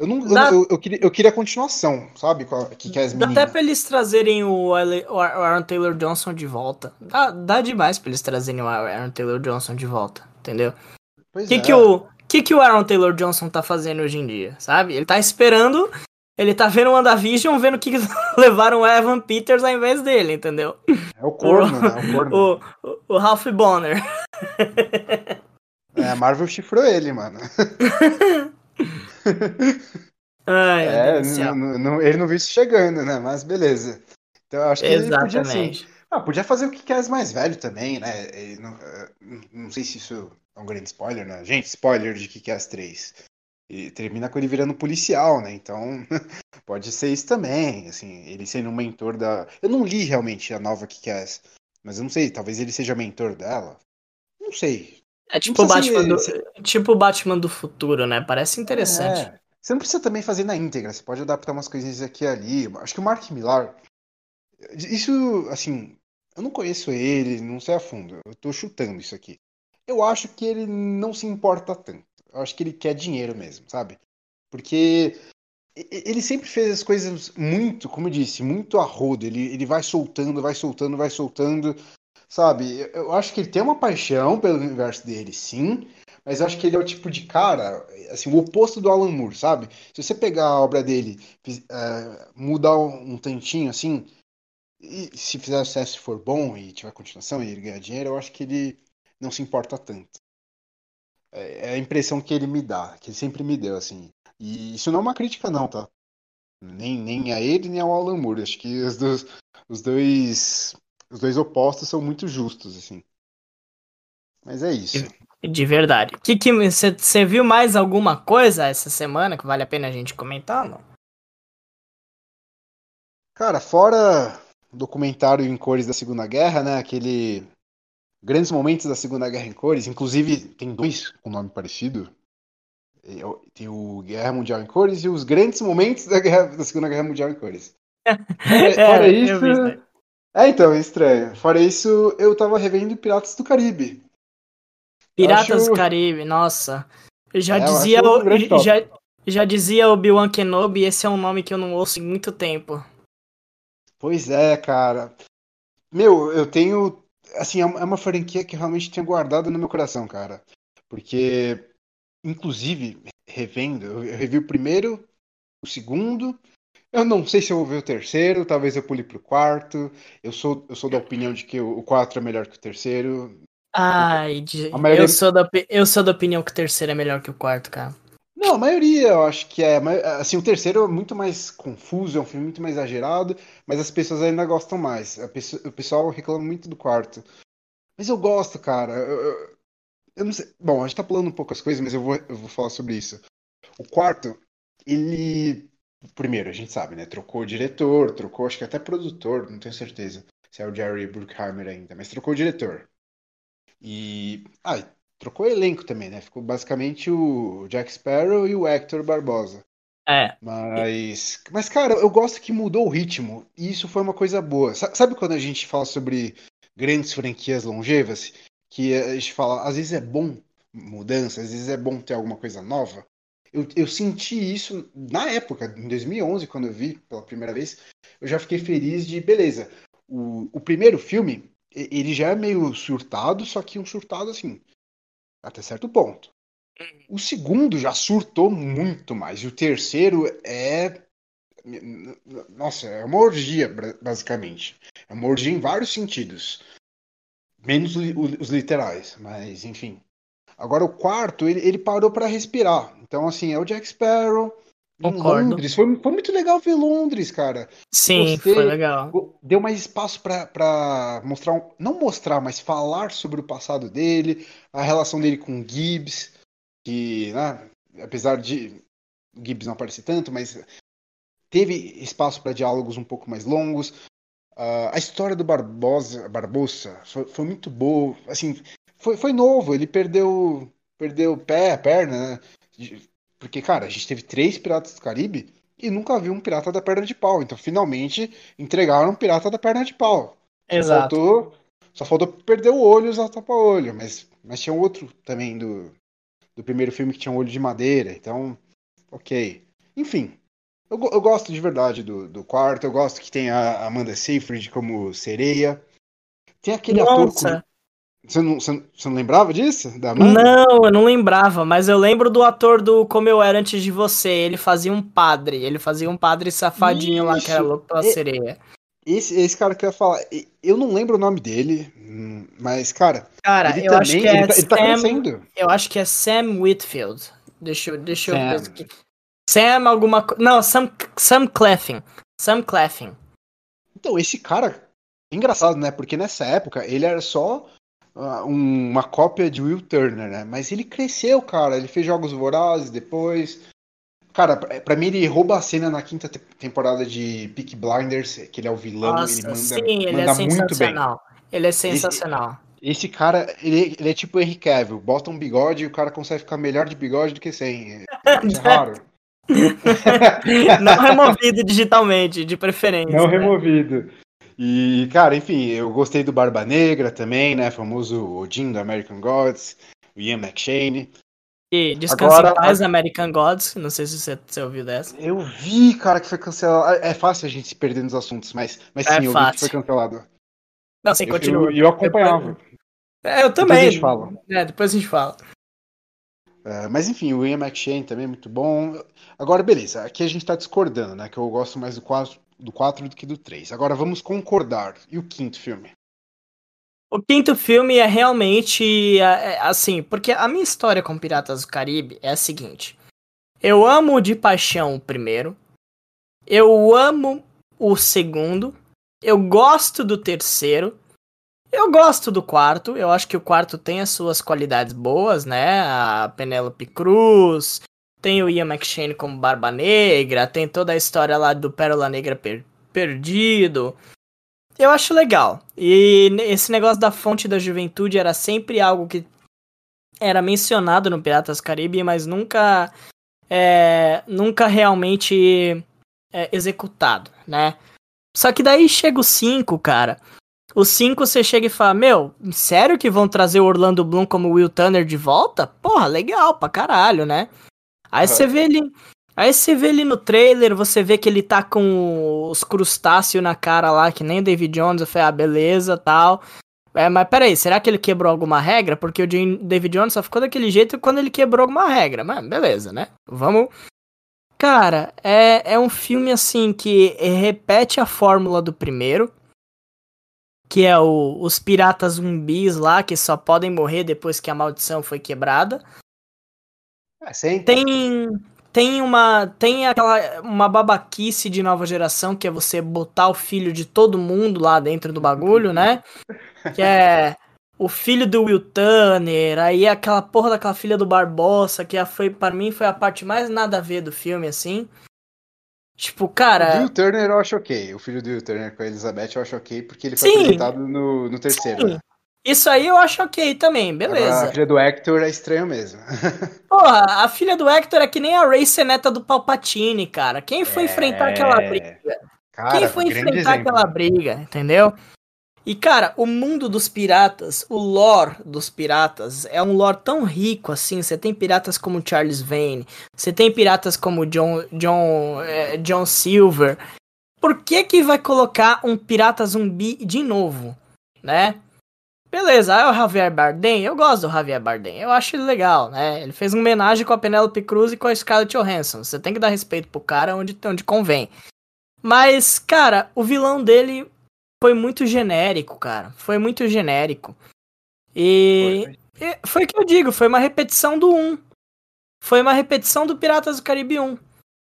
Eu, não, dá... eu, eu, eu, queria, eu queria a continuação, sabe? Que, que é as
Dá até pra eles trazerem o, o Aaron Taylor Johnson de volta. Dá, dá demais pra eles trazerem o Aaron Taylor Johnson de volta, entendeu? O que, é. que, o, que, que o Aaron Taylor Johnson tá fazendo hoje em dia, sabe? Ele tá esperando ele tá vendo o WandaVision, vendo que levaram o Evan Peters ao invés dele, entendeu?
É o corno, o, né? O, corno.
o, o, o Ralph Bonner.
É, a Marvel chifrou ele, mano.
Ai,
é, não, não, ele não viu isso chegando, né? Mas beleza. Então acho que Exatamente. ele podia, assim, ah, podia fazer o que quer mais velho também, né? Não, eh, não, sei se isso é um grande spoiler, né? Gente, spoiler de que quer as três. E termina com ele virando policial, né? Então, pode ser isso também, assim, ele sendo um mentor da... Eu não li realmente a nova Kick-Ass, mas eu não sei, talvez ele seja mentor dela. Não sei.
É tipo o Batman, do, tipo Batman do futuro, né? Parece interessante. É.
Você não precisa também fazer na íntegra, você pode adaptar umas coisinhas aqui e ali. Acho que o Mark Millar... Isso, assim, eu não conheço ele, não sei a fundo, eu tô chutando isso aqui. Eu acho que ele não se importa tanto. Eu acho que ele quer dinheiro mesmo, sabe? Porque ele sempre fez as coisas muito, como eu disse, muito a rodo. Ele, ele vai soltando, vai soltando, vai soltando, sabe? Eu acho que ele tem uma paixão pelo universo dele, sim. Mas eu acho que ele é o tipo de cara, assim, o oposto do Alan Moore, sabe? Se você pegar a obra dele, uh, mudar um tantinho, assim, e se fizer sucesso for bom e tiver continuação e ele ganhar dinheiro, eu acho que ele não se importa tanto. É, é a impressão que ele me dá, que ele sempre me deu, assim. E isso não é uma crítica, não, tá? Nem, nem a ele, nem ao Alan Moore. Acho que os dois, os dois, os dois opostos são muito justos, assim. Mas é isso.
De verdade. Que que você viu mais alguma coisa essa semana que vale a pena a gente comentar, não?
Cara, fora o documentário em cores da Segunda Guerra, né? Aquele grandes momentos da Segunda Guerra em cores, inclusive tem dois com nome parecido. Tem o Guerra Mundial em cores e os grandes momentos da, guerra, da Segunda Guerra Mundial em cores. É, fora é, isso. É, então, é estranho. Fora isso, eu tava revendo Piratas do Caribe.
Piratas acho... do Caribe, nossa. Já é, dizia o, já, já dizia o Obi-Wan Kenobi, esse é um nome que eu não ouço em muito tempo.
Pois é, cara. Meu, eu tenho assim, é, é uma franquia que realmente tenho guardado no meu coração, cara. Porque, inclusive, revendo, eu revi o primeiro, o segundo. Eu não sei se eu vou ver o terceiro, talvez eu pule pro quarto. Eu sou, eu sou da opinião de que o quatro é melhor que o terceiro.
Ai, de... maioria... eu, sou da, eu sou da opinião que o terceiro é melhor que o quarto, cara.
Não, a maioria eu acho que é. Assim, o terceiro é muito mais confuso, é um filme muito mais exagerado, mas as pessoas ainda gostam mais. Pessoa, o pessoal reclama muito do quarto. Mas eu gosto, cara. Eu, eu, eu, não sei. Bom, a gente tá pulando um pouco as coisas, mas eu vou, eu vou falar sobre isso. O quarto, ele. Primeiro, a gente sabe, né? Trocou o diretor, trocou, acho que até produtor, não tenho certeza se é o Jerry Bruckheimer ainda, mas trocou o diretor. E. Ah, Trocou elenco também, né? Ficou basicamente o Jack Sparrow e o Hector Barbosa.
É.
Mas, mas, cara, eu gosto que mudou o ritmo. E isso foi uma coisa boa. Sabe quando a gente fala sobre grandes franquias longevas? Que a gente fala, às vezes é bom mudança, às vezes é bom ter alguma coisa nova. Eu, eu senti isso na época, em 2011, quando eu vi pela primeira vez. Eu já fiquei feliz de, beleza. O, o primeiro filme, ele já é meio surtado, só que um surtado assim, até certo ponto. O segundo já surtou muito mais. E o terceiro é. Nossa, é uma orgia, basicamente. É uma orgia em vários sentidos. Menos os literais, mas enfim. Agora o quarto, ele, ele parou para respirar. Então, assim, é o Jack Sparrow, em Londres. Foi, foi, muito legal ver Londres, cara.
Sim, Gostei. foi legal.
Deu mais espaço para mostrar, não mostrar, mas falar sobre o passado dele, a relação dele com Gibbs, que, né, apesar de Gibbs não aparecer tanto, mas teve espaço para diálogos um pouco mais longos. Uh, a história do Barbosa, Barbosa foi, foi, muito boa. Assim, foi, foi novo. Ele perdeu perdeu o pé, a perna, né? Porque, cara, a gente teve três Piratas do Caribe e nunca viu um Pirata da Perna de Pau. Então, finalmente, entregaram um Pirata da Perna de Pau.
Exato.
Só faltou, só faltou perder o olho e usar tapa-olho. Mas, mas tinha outro também do, do primeiro filme que tinha um olho de madeira. Então, ok. Enfim, eu, eu gosto de verdade do, do quarto. Eu gosto que tem a Amanda Seyfried como sereia. Tem aquele Nossa. ator. Você não, você, você não lembrava disso?
Da não, eu não lembrava, mas eu lembro do ator do Como Eu Era Antes de Você. Ele fazia um padre. Ele fazia um padre safadinho Isso. lá que era louco pela e, sereia.
Esse, esse cara que eu ia falar, eu não lembro o nome dele, mas, cara.
Cara, eu também, acho que é ele, tá, ele tá crescendo. Eu acho que é Sam Whitfield. Deixa eu, deixa Sam. eu ver aqui. Sam alguma coisa. Não, Sam, Sam Cleffin. Sam Cleffin.
Então, esse cara. Engraçado, né? Porque nessa época ele era só uma cópia de Will Turner, né? Mas ele cresceu, cara. Ele fez Jogos Vorazes depois. Cara, pra mim ele rouba a cena na quinta temporada de Peak Blinders, que ele é o vilão,
Nossa, ele manda, sim, ele manda é muito bem. Ele é sensacional.
Esse, esse cara, ele, ele, é tipo o Henry Cavill, bota um bigode e o cara consegue ficar melhor de bigode do que sem. Isso é raro.
Não removido digitalmente, de preferência.
Não né? removido. E, cara, enfim, eu gostei do Barba Negra também, né? Famoso Odin do American Gods, o Ian McShane.
E Descansa Agora, em Paz, a... American Gods, não sei se você, você, ouviu dessa.
Eu vi, cara, que foi cancelado. É, é fácil a gente se perder nos assuntos, mas, mas é sim, eu vi que foi cancelado.
Não, sim, continua.
E eu, eu, acompanhava.
É, eu também. Depois a gente fala. É, depois a gente fala.
É, mas enfim, o Ian McShane também é muito bom. Agora, beleza, aqui a gente tá discordando, né? Que eu gosto mais do 4, do 4 do que do 3. Agora vamos concordar. E o quinto filme?
O quinto filme é realmente é, é, assim, porque a minha história com Piratas do Caribe é a seguinte. Eu amo de paixão o primeiro. Eu amo o segundo. Eu gosto do terceiro. Eu gosto do quarto. Eu acho que o quarto tem as suas qualidades boas, né? A Penélope Cruz, tem o Ian McShane como Barba Negra, tem toda a história lá do Pérola Negra per perdido. Eu acho legal. E esse negócio da fonte da juventude era sempre algo que era mencionado no Piratas Caribe, mas nunca é, nunca realmente é, executado, né? Só que daí chega o 5, cara. O 5 você chega e fala: Meu, sério que vão trazer o Orlando Bloom como Will Turner de volta? Porra, legal pra caralho, né? Aí uhum. você vê ele. Aí você vê ele no trailer, você vê que ele tá com os crustáceos na cara lá, que nem o David Jones. Eu falei, ah, beleza, tal. É, mas peraí, será que ele quebrou alguma regra? Porque o David Jones só ficou daquele jeito quando ele quebrou alguma regra. Mas beleza, né? Vamos. Cara, é, é um filme assim que repete a fórmula do primeiro. Que é o, os piratas zumbis lá, que só podem morrer depois que a maldição foi quebrada.
É,
tem tem uma tem aquela uma babaquice de nova geração que é você botar o filho de todo mundo lá dentro do bagulho, né? Que é o filho do Will Turner, aí aquela porra daquela filha do Barbosa, que foi para mim foi a parte mais nada a ver do filme assim. Tipo, cara.
O Will Turner eu acho ok. O filho do Will Turner com a Elizabeth eu acho ok, porque ele foi Sim. apresentado no, no terceiro. Sim. Né?
Isso aí eu acho ok também, beleza.
A filha do Hector é estranho mesmo.
Porra, a filha do Hector é que nem a Ray neta do Palpatine, cara. Quem foi é... enfrentar aquela briga? Cara, Quem foi enfrentar exemplo. aquela briga, entendeu? E, cara, o mundo dos piratas, o lore dos piratas, é um lore tão rico assim. Você tem piratas como Charles Vane, você tem piratas como John, John, é, John Silver. Por que que vai colocar um pirata zumbi de novo, né? Beleza, é o Javier Bardem, eu gosto do Javier Bardem, eu acho ele legal, né? Ele fez uma homenagem com a Penelope Cruz e com a Scarlett Johansson. Você tem que dar respeito pro cara onde, onde convém. Mas, cara, o vilão dele foi muito genérico, cara. Foi muito genérico. E foi, e foi o que eu digo, foi uma repetição do 1. Foi uma repetição do Piratas do Caribe 1.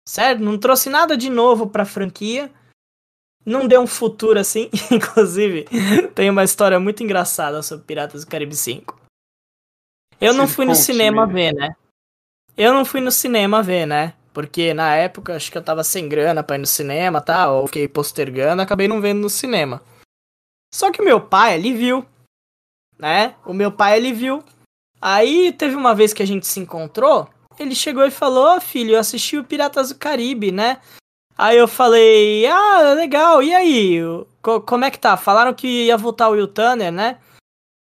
Certo? Não trouxe nada de novo pra franquia. Não deu um futuro assim. Inclusive, tem uma história muito engraçada sobre Piratas do Caribe 5. Eu não fui no cinema ver, né? Eu não fui no cinema ver, né? Porque na época acho que eu tava sem grana pra ir no cinema tá? ou fiquei postergando, acabei não vendo no cinema. Só que o meu pai, ele viu, né? O meu pai, ele viu. Aí teve uma vez que a gente se encontrou, ele chegou e falou: oh, filho, eu assisti o Piratas do Caribe, né? Aí eu falei: ah, legal, e aí? Como é que tá? Falaram que ia voltar o Will Tanner, né?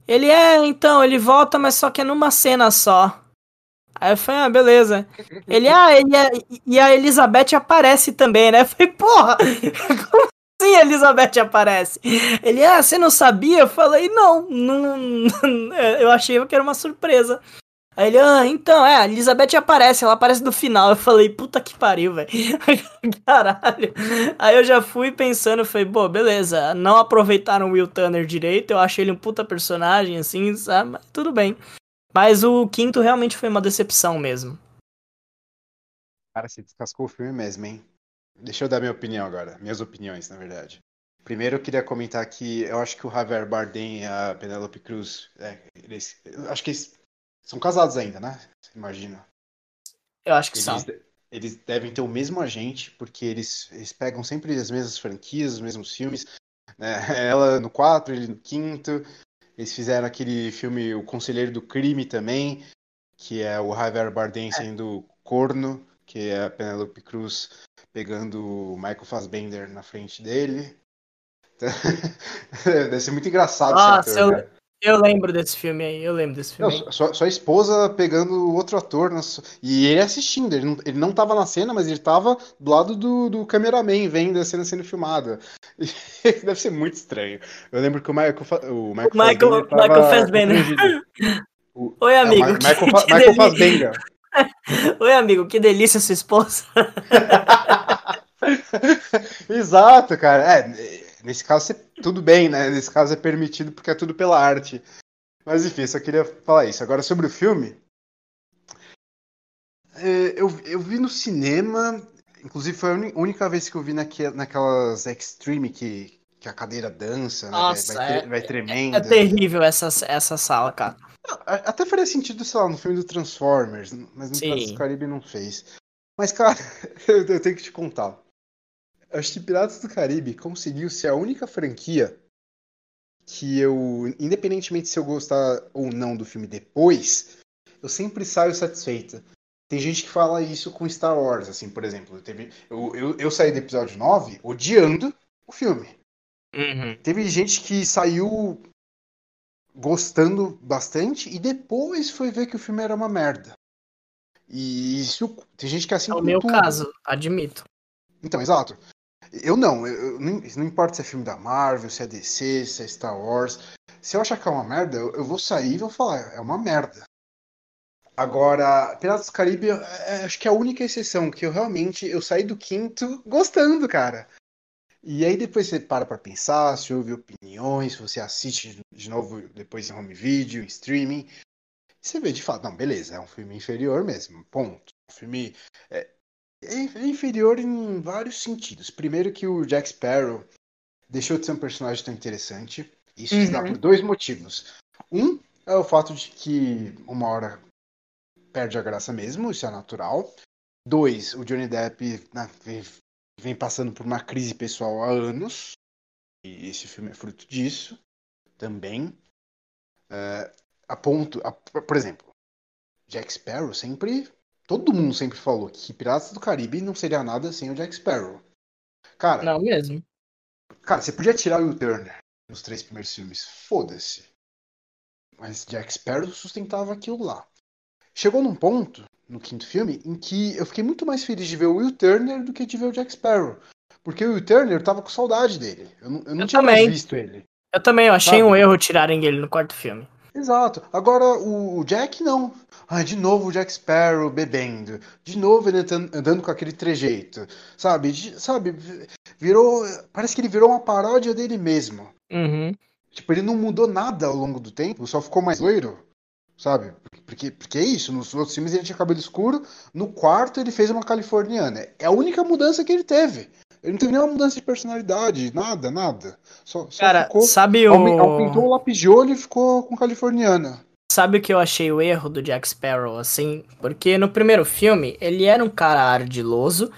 Ele é, então, ele volta, mas só que é numa cena só. Aí eu falei, ah, beleza. Ele, ah, ele é, e a Elizabeth aparece também, né? Eu falei, porra, como assim a Elizabeth aparece? Ele, ah, você não sabia? Eu falei, não, não eu achei que era uma surpresa. Aí ele, ah, então, é, a Elizabeth aparece, ela aparece no final. Eu falei, puta que pariu, velho. Caralho. Aí eu já fui pensando, falei, pô, beleza, não aproveitaram o Will Turner direito, eu achei ele um puta personagem, assim, sabe? Mas tudo bem. Mas o quinto realmente foi uma decepção mesmo.
Cara, se descascou o filme mesmo, hein? Deixa eu dar minha opinião agora. Minhas opiniões, na verdade. Primeiro eu queria comentar que eu acho que o Javier Bardem e a Penelope Cruz, é, eles, acho que eles são casados ainda, né? Imagina?
Eu acho que
eles,
são.
Eles devem ter o mesmo agente, porque eles, eles pegam sempre as mesmas franquias, os mesmos filmes. Né? Ela no 4, ele no quinto. Eles fizeram aquele filme O Conselheiro do Crime também, que é o Javier Bardem é. sendo corno, que é a Penelope Cruz pegando o Michael Fassbender na frente dele. Deve ser muito engraçado
Nossa, esse ator, eu, né? Eu lembro desse filme aí, eu lembro desse filme.
Não, sua, sua, esposa pegando outro ator e ele assistindo. Ele não, ele não tava na cena, mas ele tava do lado do, do cameraman, vendo a cena sendo filmada. Deve ser muito estranho. Eu lembro que o Michael, o Michael,
Michael, Michael Fassbender. O, Oi, é, amigo. É,
Michael, que, Michael Fassbender.
Oi, amigo, que delícia sua esposa.
Exato, cara. É, nesse caso, tudo bem, né? Nesse caso é permitido porque é tudo pela arte. Mas enfim, só queria falar isso. Agora, sobre o filme. É, eu, eu vi no cinema, inclusive foi a única vez que eu vi naque, naquelas Extreme que, que a cadeira dança, né?
Nossa,
vai,
vai,
vai tremendo.
É, é terrível essa, essa sala, cara.
Até faria sentido, sei lá, no filme do Transformers, mas no Caribe não fez. Mas, cara, eu tenho que te contar. Acho que Piratas do Caribe conseguiu ser a única franquia que eu, independentemente se eu gostar ou não do filme depois, eu sempre saio satisfeita. Tem gente que fala isso com Star Wars, assim, por exemplo. Teve, eu, eu, eu saí do episódio 9 odiando o filme.
Uhum.
Teve gente que saiu gostando bastante e depois foi ver que o filme era uma merda. E isso tem gente que é assim.
É o meu tudo. caso, admito.
Então, exato. Eu não, eu, não, não importa se é filme da Marvel, se é DC, se é Star Wars. Se eu achar que é uma merda, eu, eu vou sair e vou falar, é uma merda. Agora, Piratas do Caribe, é, acho que é a única exceção que eu realmente eu saí do quinto gostando, cara. E aí depois você para pra pensar, se ouve opiniões, você assiste de novo depois em home video, em streaming. Você vê de fato, não, beleza, é um filme inferior mesmo, ponto. Um filme é, é inferior em vários sentidos. Primeiro que o Jack Sparrow deixou de ser um personagem tão interessante. Isso uhum. se dá por dois motivos. Um é o fato de que uma hora perde a graça mesmo, isso é natural. Dois, o Johnny Depp né, vem passando por uma crise pessoal há anos. E esse filme é fruto disso também. É, a ponto, a, por exemplo, Jack Sparrow sempre. Todo mundo sempre falou que Piratas do Caribe não seria nada sem o Jack Sparrow. Cara.
Não mesmo.
Cara, você podia tirar o Will Turner nos três primeiros filmes. Foda-se. Mas Jack Sparrow sustentava aquilo lá. Chegou num ponto, no quinto filme, em que eu fiquei muito mais feliz de ver o Will Turner do que de ver o Jack Sparrow. Porque o Will Turner eu tava com saudade dele. Eu não, eu não eu tinha também. mais visto ele.
Eu também, eu achei sabe? um erro tirarem ele no quarto filme.
Exato. Agora o, Jack não. Ah, de novo o Jack Sparrow bebendo. De novo ele andando com aquele trejeito. Sabe? De, sabe? Virou. Parece que ele virou uma paródia dele mesmo.
Uhum.
Tipo, ele não mudou nada ao longo do tempo, só ficou mais loiro. Sabe? Porque, porque é isso. Nos outros filmes ele tinha cabelo escuro. No quarto ele fez uma californiana. É a única mudança que ele teve. Ele não teve nenhuma mudança de personalidade, nada, nada. Só, só
Cara, ficou, sabe o.
Aumentou o lápis de olho e ficou com californiana.
Sabe o que eu achei o erro do Jack Sparrow, assim? Porque no primeiro filme, ele era um cara ardiloso,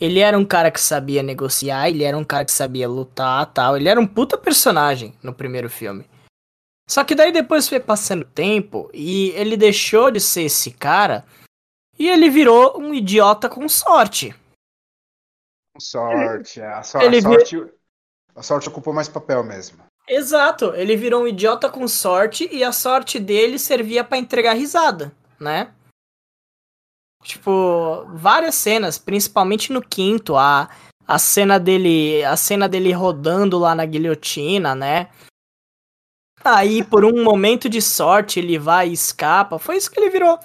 ele era um cara que sabia negociar, ele era um cara que sabia lutar tal. Ele era um puta personagem no primeiro filme. Só que daí depois foi passando tempo e ele deixou de ser esse cara e ele virou um idiota com sorte.
Sorte, é. A, so ele a, sorte, a sorte ocupou mais papel mesmo.
Exato, ele virou um idiota com sorte e a sorte dele servia para entregar risada, né? Tipo, várias cenas, principalmente no quinto, a, a cena dele, a cena dele rodando lá na guilhotina, né? Aí, por um momento de sorte, ele vai e escapa. Foi isso que ele virou.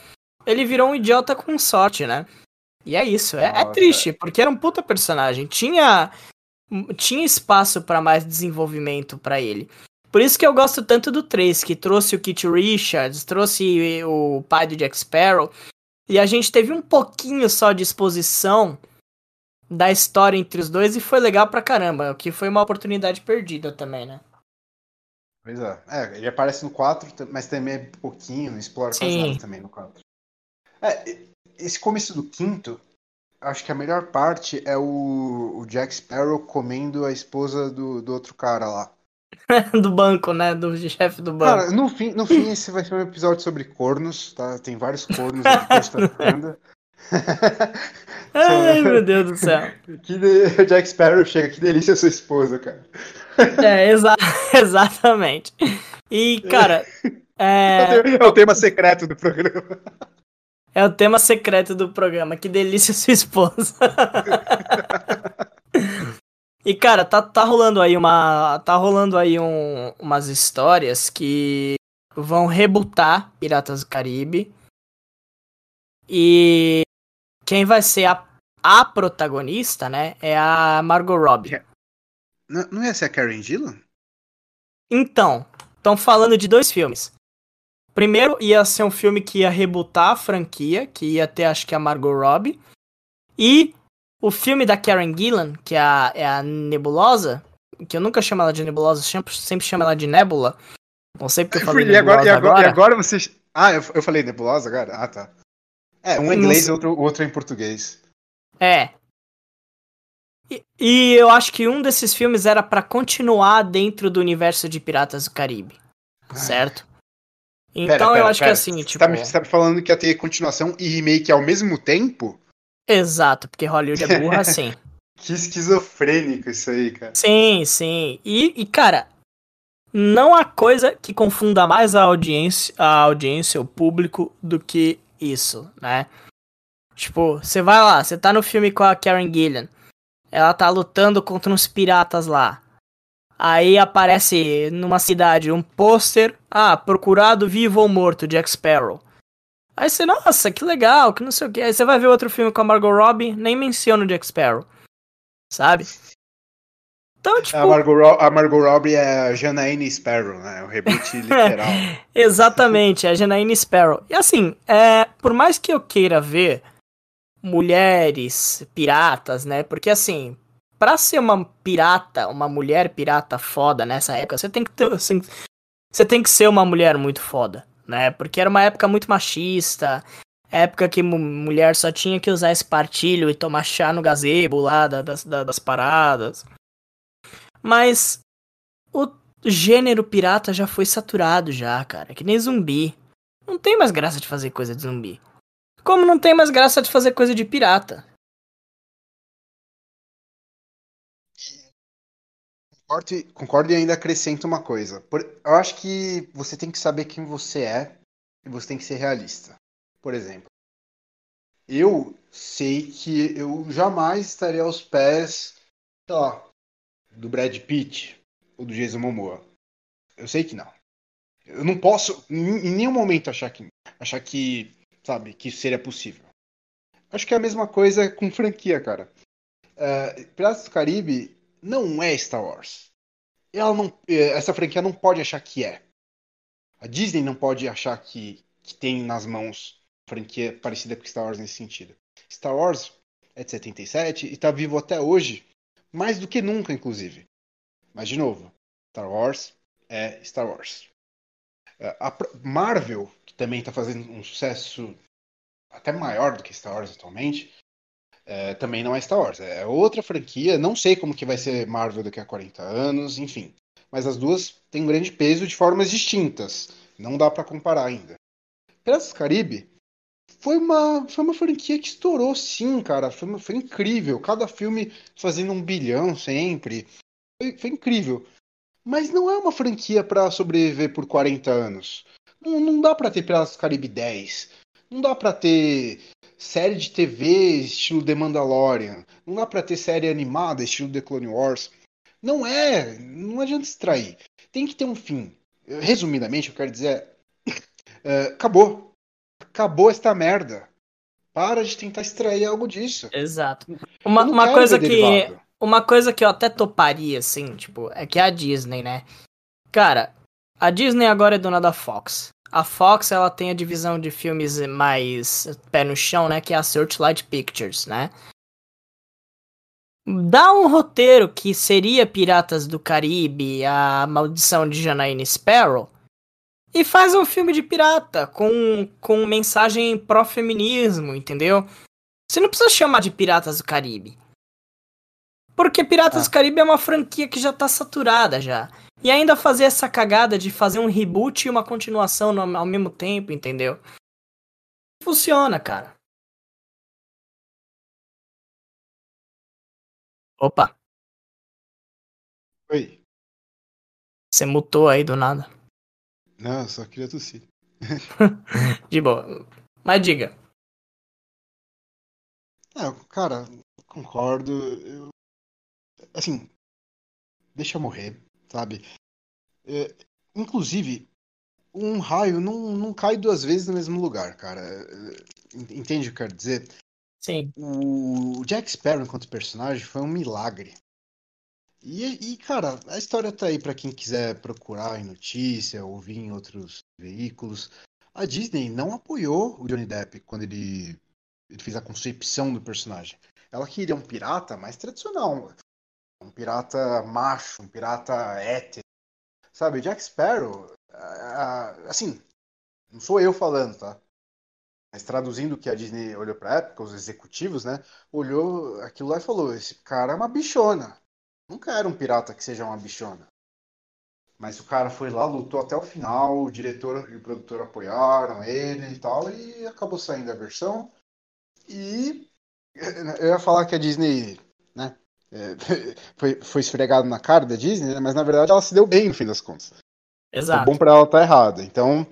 Ele virou um idiota com sorte, né? E é isso. É, é triste, porque era um puta personagem. Tinha, tinha espaço para mais desenvolvimento para ele. Por isso que eu gosto tanto do 3, que trouxe o Kit Richards, trouxe o pai do Jack Sparrow. E a gente teve um pouquinho só de exposição da história entre os dois e foi legal pra caramba, o que foi uma oportunidade perdida também, né?
Pois é. é ele aparece no 4, mas também é pouquinho, explora quase nada também no 4. É, esse começo do quinto, acho que a melhor parte é o, o Jack Sparrow comendo a esposa do, do outro cara lá.
do banco, né? Do chefe do banco. Cara,
no fim, no fim, esse vai ser um episódio sobre cornos, tá? Tem vários cornos aqui que
Ai, meu Deus do céu.
Que de... Jack Sparrow chega, que delícia sua esposa, cara.
É, exa exatamente. E, cara. É...
é o tema secreto do programa.
É o tema secreto do programa. Que delícia sua esposa. e cara, tá, tá rolando aí uma. Tá rolando aí um, umas histórias que vão rebutar Piratas do Caribe. E quem vai ser a, a protagonista, né? É a Margot Robbie.
Não, não ia ser a Karen Gillan?
Então, estão falando de dois filmes. Primeiro, ia ser um filme que ia rebutar a franquia, que ia ter, acho que, a Margot Robbie. E o filme da Karen Gillan, que é a, é a Nebulosa, que eu nunca chamo ela de Nebulosa, sempre, sempre chamo ela de Nebula. Não sei porque eu falei
e agora, e agora, agora. E agora vocês... Ah, eu, eu falei Nebulosa agora? Ah, tá. É, um em inglês e outro, outro em português.
É. E, e eu acho que um desses filmes era para continuar dentro do universo de Piratas do Caribe. Certo? Então pera, pera, eu acho pera. que assim, tipo.
Você tá, você tá falando que ia ter continuação e remake ao mesmo tempo?
Exato, porque Hollywood é burra assim.
que esquizofrênico isso aí, cara.
Sim, sim. E, e, cara, não há coisa que confunda mais a audiência, a audiência, o público, do que isso, né? Tipo, você vai lá, você tá no filme com a Karen Gillan. Ela tá lutando contra uns piratas lá. Aí aparece numa cidade um pôster, ah, procurado vivo ou morto, Jack Sparrow. Aí você, nossa, que legal, que não sei o que. Aí você vai ver outro filme com a Margot Robbie, nem menciona o Jack Sparrow. Sabe?
Então, tipo... A Margot, a Margot Robbie é a Janaíne Sparrow, né? O reboot literal.
Exatamente, é a Janaíne Sparrow. E assim, é, por mais que eu queira ver mulheres piratas, né? Porque assim, pra ser uma pirata, uma mulher pirata foda nessa época, você tem que ter, assim, você tem que ser uma mulher muito foda, né? Porque era uma época muito machista, época que mulher só tinha que usar esse partilho e tomar chá no gazebo lá das, das, das paradas. Mas o, gênero pirata já foi saturado já, cara. Que nem zumbi. Não tem mais graça de fazer coisa de zumbi. Como não tem mais graça de fazer coisa de pirata.
Concordo, concordo e ainda acrescento uma coisa. Eu acho que você tem que saber quem você é e você tem que ser realista. Por exemplo, eu sei que eu jamais estaria aos pés, do Brad Pitt ou do Jason Momoa. Eu sei que não. Eu não posso em nenhum momento achar que achar que, sabe, que isso seria possível. Acho que é a mesma coisa com franquia, cara. Uh, Piratas do Caribe não é Star Wars. Ela não, eh, essa franquia não pode achar que é. A Disney não pode achar que, que tem nas mãos franquia parecida com Star Wars nesse sentido. Star Wars é de 77 e está vivo até hoje, mais do que nunca, inclusive. Mas, de novo, Star Wars é Star Wars. Eh, a Marvel, que também está fazendo um sucesso até maior do que Star Wars atualmente, é, também não é Star Wars. É outra franquia. Não sei como que vai ser Marvel daqui a 40 anos, enfim. Mas as duas têm um grande peso de formas distintas. Não dá para comparar ainda. Piratas do Caribe foi uma, foi uma franquia que estourou, sim, cara. Foi, foi incrível. Cada filme fazendo um bilhão sempre. Foi, foi incrível. Mas não é uma franquia para sobreviver por 40 anos. Não, não dá para ter Piratas do Caribe 10. Não dá para ter série de TV estilo The Mandalorian. Não dá para ter série animada estilo The Clone Wars. Não é, não adianta extrair. Tem que ter um fim. Resumidamente, eu quero dizer, uh, acabou. Acabou esta merda. Para de tentar extrair algo disso.
Exato. Uma, uma coisa que derivado. uma coisa que eu até toparia assim, tipo, é que é a Disney, né? Cara, a Disney agora é dona da Fox. A Fox, ela tem a divisão de filmes mais pé no chão, né? Que é a Searchlight Pictures, né? Dá um roteiro que seria Piratas do Caribe, a Maldição de Janaína Sparrow, e faz um filme de pirata com, com mensagem pró-feminismo, entendeu? Você não precisa chamar de Piratas do Caribe. Porque Piratas ah. do Caribe é uma franquia que já tá saturada já. E ainda fazer essa cagada de fazer um reboot e uma continuação no, ao mesmo tempo, entendeu? Funciona, cara. Opa.
Oi.
Você mutou aí do nada.
Não, só queria tossir.
de boa. Mas diga.
É, cara, concordo. Eu... Assim, deixa eu morrer sabe? É, inclusive, um raio não, não cai duas vezes no mesmo lugar, cara. É, entende o que eu quero dizer?
Sim.
O Jack Sparrow, enquanto personagem, foi um milagre. E, e cara, a história tá aí para quem quiser procurar em notícia, ouvir em outros veículos. A Disney não apoiou o Johnny Depp quando ele, ele fez a concepção do personagem. Ela queria um pirata mais tradicional um pirata macho, um pirata hétero. Sabe, Jack Sparrow, assim, não sou eu falando, tá? Mas traduzindo o que a Disney olhou pra época, os executivos, né? Olhou aquilo lá e falou: esse cara é uma bichona. Não quero um pirata que seja uma bichona. Mas o cara foi lá, lutou até o final, o diretor e o produtor apoiaram ele e tal, e acabou saindo a versão. E eu ia falar que a Disney, né, é, foi, foi esfregado na cara da Disney, né? mas na verdade ela se deu bem no fim das contas.
Exato.
Foi bom pra ela estar tá errada. Então.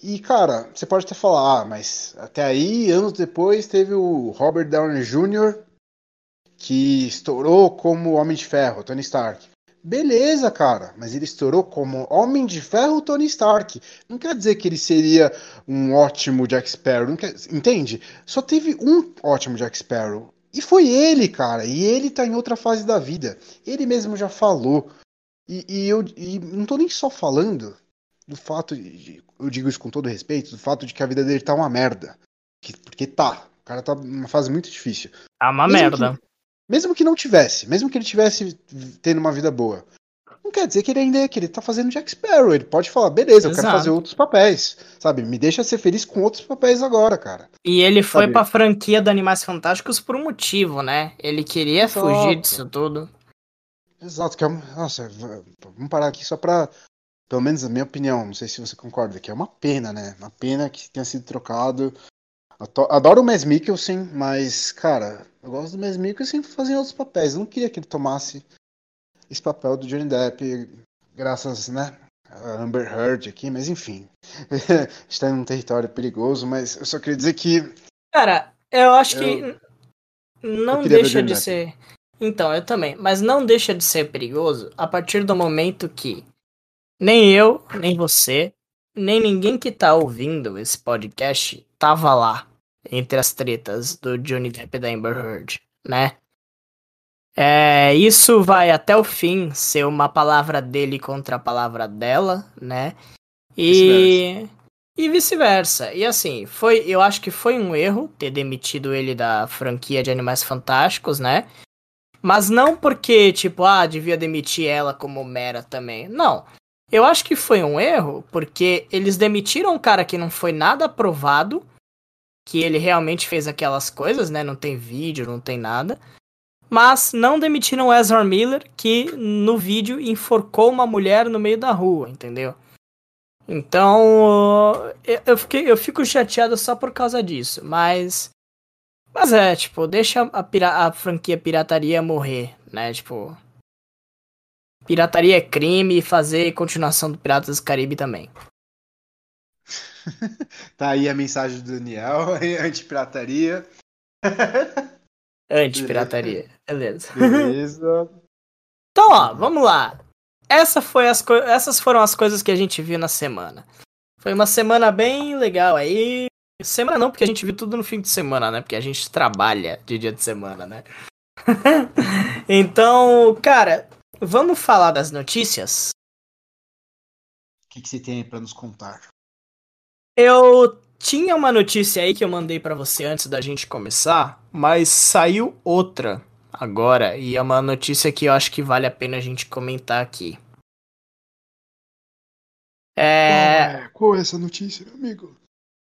E, cara, você pode até falar, ah, mas até aí, anos depois, teve o Robert Downey Jr., que estourou como Homem de Ferro, Tony Stark. Beleza, cara, mas ele estourou como Homem de Ferro Tony Stark. Não quer dizer que ele seria um ótimo Jack Sparrow, quer... entende? Só teve um ótimo Jack Sparrow. E foi ele, cara. E ele tá em outra fase da vida. Ele mesmo já falou. E, e eu e não tô nem só falando do fato, de, eu digo isso com todo respeito, do fato de que a vida dele tá uma merda. Que, porque tá. O cara tá numa fase muito difícil.
Tá uma mesmo merda.
Que, mesmo que não tivesse, mesmo que ele tivesse tendo uma vida boa não quer dizer que ele ainda é, que ele tá fazendo Jack Sparrow. Ele pode falar, beleza, eu Exato. quero fazer outros papéis. Sabe? Me deixa ser feliz com outros papéis agora, cara.
E ele foi sabe? pra franquia do Animais Fantásticos por um motivo, né? Ele queria Exato. fugir disso tudo.
Exato, que é uma. Nossa, vamos parar aqui só pra. Pelo menos a minha opinião, não sei se você concorda, que é uma pena, né? Uma pena que tenha sido trocado. Adoro o Mads Mikkelsen, mas, cara, eu gosto do Mads Mikkelsen fazendo outros papéis. Eu não queria que ele tomasse esse papel do Johnny Depp, graças, né, a Amber Heard aqui, mas enfim. está em um território perigoso, mas eu só queria dizer que.
Cara, eu acho eu, que não deixa de ser. Então, eu também. Mas não deixa de ser perigoso a partir do momento que nem eu, nem você, nem ninguém que tá ouvindo esse podcast tava lá entre as tretas do Johnny Depp e da Amber Heard, né? É, isso vai até o fim ser uma palavra dele contra a palavra dela, né? E vice e vice-versa. E assim, foi, eu acho que foi um erro ter demitido ele da franquia de Animais Fantásticos, né? Mas não porque, tipo, ah, devia demitir ela como mera também. Não. Eu acho que foi um erro porque eles demitiram um cara que não foi nada aprovado, que ele realmente fez aquelas coisas, né? Não tem vídeo, não tem nada. Mas não demitiram Ezra Miller, que no vídeo enforcou uma mulher no meio da rua, entendeu? Então, eu, fiquei, eu fico chateado só por causa disso, mas mas é, tipo, deixa a, pira a franquia pirataria morrer, né? Tipo. Pirataria é crime e fazer continuação do Piratas do Caribe também.
tá aí a mensagem do Daniel, anti-pirataria.
Anti-pirataria, beleza. Beleza. então, ó, vamos lá. Essa foi as essas foram as coisas que a gente viu na semana. Foi uma semana bem legal aí. Semana não, porque a gente viu tudo no fim de semana, né? Porque a gente trabalha de dia de semana, né? então, cara, vamos falar das notícias?
O que, que você tem aí pra nos contar?
Eu tinha uma notícia aí que eu mandei para você antes da gente começar, mas saiu outra agora e é uma notícia que eu acho que vale a pena a gente comentar aqui.
É... Qual é essa notícia, meu amigo?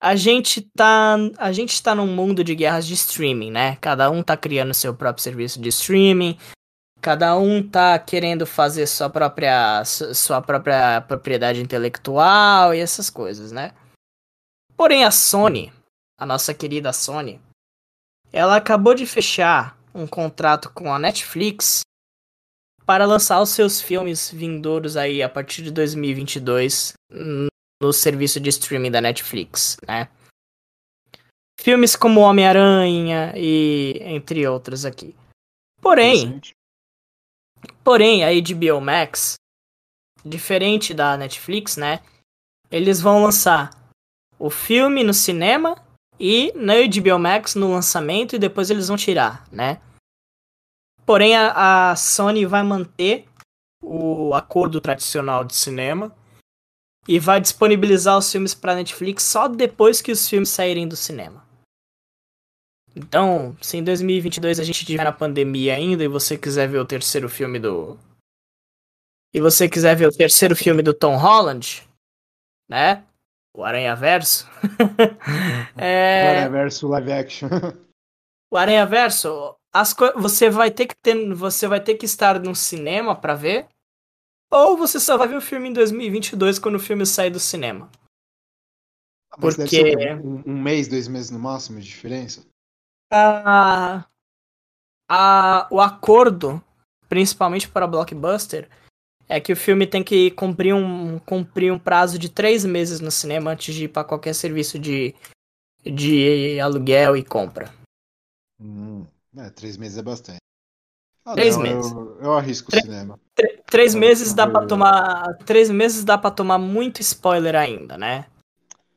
a gente tá a gente tá num mundo de guerras de streaming, né? Cada um tá criando seu próprio serviço de streaming, cada um tá querendo fazer sua própria sua própria propriedade intelectual e essas coisas, né? Porém a Sony, a nossa querida Sony, ela acabou de fechar um contrato com a Netflix para lançar os seus filmes vindouros aí a partir de 2022 no serviço de streaming da Netflix, né? Filmes como Homem-Aranha e entre outros aqui. Porém, porém a HBO Max, diferente da Netflix, né? Eles vão lançar o filme no cinema e na HBO Max no lançamento e depois eles vão tirar, né? Porém a, a Sony vai manter o acordo tradicional de cinema e vai disponibilizar os filmes para Netflix só depois que os filmes saírem do cinema. Então, se em 2022 a gente tiver na pandemia ainda e você quiser ver o terceiro filme do e você quiser ver o terceiro filme do Tom Holland, né? O Aranha Verso.
é... O Aranha Verso live action.
o Aranha Verso, as co... você vai ter que ter, você vai ter que estar no cinema para ver ou você só vai ver o filme em 2022 quando o filme sair do cinema.
Ah, mas Porque. Um, um, mês, dois meses no máximo de diferença?
Ah, ah, o acordo, principalmente para Blockbuster, é que o filme tem que cumprir um, cumprir um prazo de três meses no cinema antes de ir para qualquer serviço de, de aluguel e compra.
Hum, é, três meses é bastante.
Ah, três não, meses.
Eu, eu arrisco o cinema.
Três meses dá para tomar. Três meses dá para tomar muito spoiler ainda, né?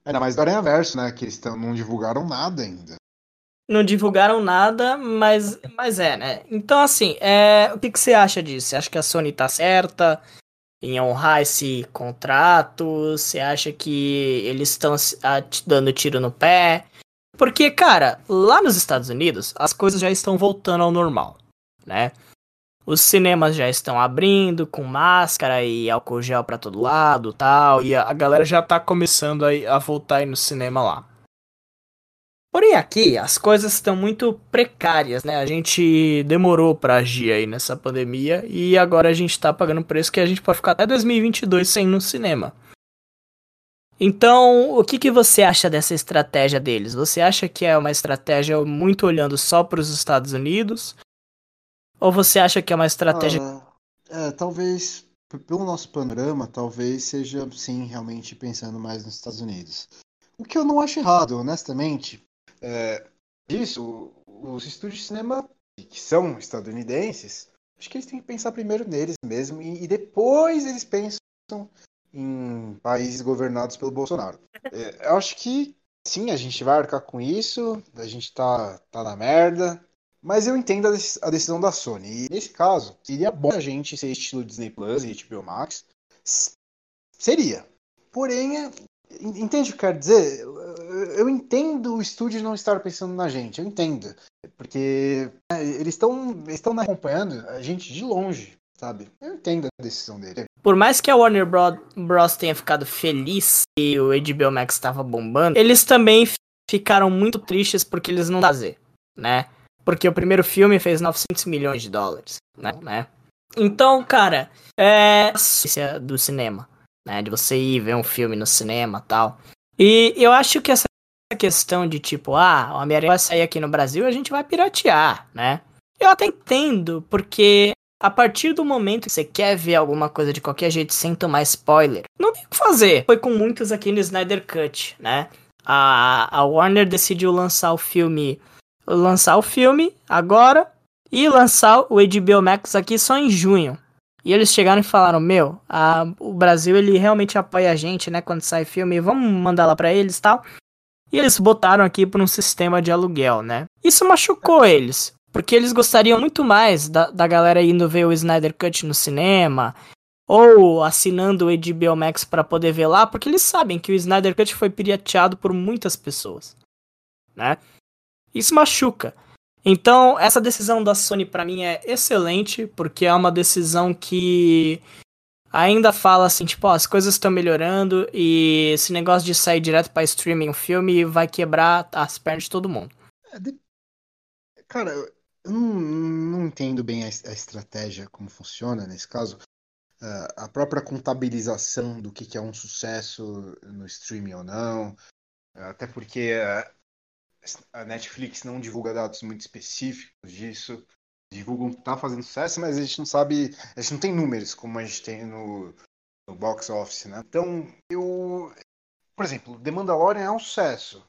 Ainda mais do Aranha Verso, né? Que eles não divulgaram nada ainda.
Não divulgaram nada, mas, mas é, né? Então, assim, é, o que, que você acha disso? Você acha que a Sony tá certa em honrar esse contrato? Você acha que eles estão dando tiro no pé? Porque, cara, lá nos Estados Unidos, as coisas já estão voltando ao normal, né? Os cinemas já estão abrindo com máscara e álcool gel para todo lado, tal, e a, galera já tá começando a, a voltar aí no cinema lá. Porém, aqui as coisas estão muito precárias, né? A gente demorou para agir aí nessa pandemia e agora a gente tá pagando preço que a gente pode ficar até 2022 sem ir no cinema. Então, o que, que você acha dessa estratégia deles? Você acha que é uma estratégia muito olhando só para os Estados Unidos? Ou você acha que é uma estratégia.
Ah, é, talvez, pelo nosso panorama, talvez seja, sim, realmente pensando mais nos Estados Unidos. O que eu não acho errado, honestamente. É, isso, os estúdios de cinema que são estadunidenses, acho que eles têm que pensar primeiro neles mesmo e, e depois eles pensam em países governados pelo Bolsonaro. É, eu acho que sim, a gente vai arcar com isso, a gente tá, tá na merda, mas eu entendo a decisão da Sony. E nesse caso, seria bom a gente ser estilo Disney Plus e HBO Max. Seria. Porém, é, entende o que eu quero dizer? Eu entendo o estúdio não estar pensando na gente, eu entendo. Porque é, eles estão estão acompanhando a gente de longe, sabe? Eu entendo a decisão dele.
Por mais que a Warner Bros. tenha ficado feliz que o HBO Max estava bombando, eles também ficaram muito tristes porque eles não fazer, né? Porque o primeiro filme fez 900 milhões de dólares, né? né? Então, cara, é do cinema, né? De você ir ver um filme no cinema tal. E eu acho que essa questão de tipo, ah, o Homem-Aranha vai sair aqui no Brasil, a gente vai piratear, né? Eu até entendo, porque a partir do momento que você quer ver alguma coisa de qualquer jeito sem tomar spoiler, não tem o que fazer. Foi com muitos aqui no Snyder Cut, né? A, a Warner decidiu lançar o filme lançar o filme agora e lançar o HBO Max aqui só em junho. E eles chegaram e falaram: Meu, a, o Brasil ele realmente apoia a gente, né? Quando sai filme, vamos mandar lá pra eles tal. E eles botaram aqui por um sistema de aluguel, né? Isso machucou eles. Porque eles gostariam muito mais da, da galera indo ver o Snyder Cut no cinema. Ou assinando o HBO Max para poder ver lá, porque eles sabem que o Snyder Cut foi pirateado por muitas pessoas, né? Isso machuca. Então, essa decisão da Sony para mim é excelente, porque é uma decisão que ainda fala assim, tipo, ó, as coisas estão melhorando e esse negócio de sair direto para streaming um filme vai quebrar as pernas de todo mundo. É.
Cara, eu não, não entendo bem a, a, estratégia, como funciona nesse caso. Uh, a própria contabilização do que, que é um sucesso no streaming ou não. Até porque uh, a Netflix não divulga dados muito específicos disso. Divulgam que tá fazendo sucesso, mas a gente não sabe, a gente não tem números como a gente tem no, no box office, né? Então, eu, por exemplo, The Mandalorian é um sucesso.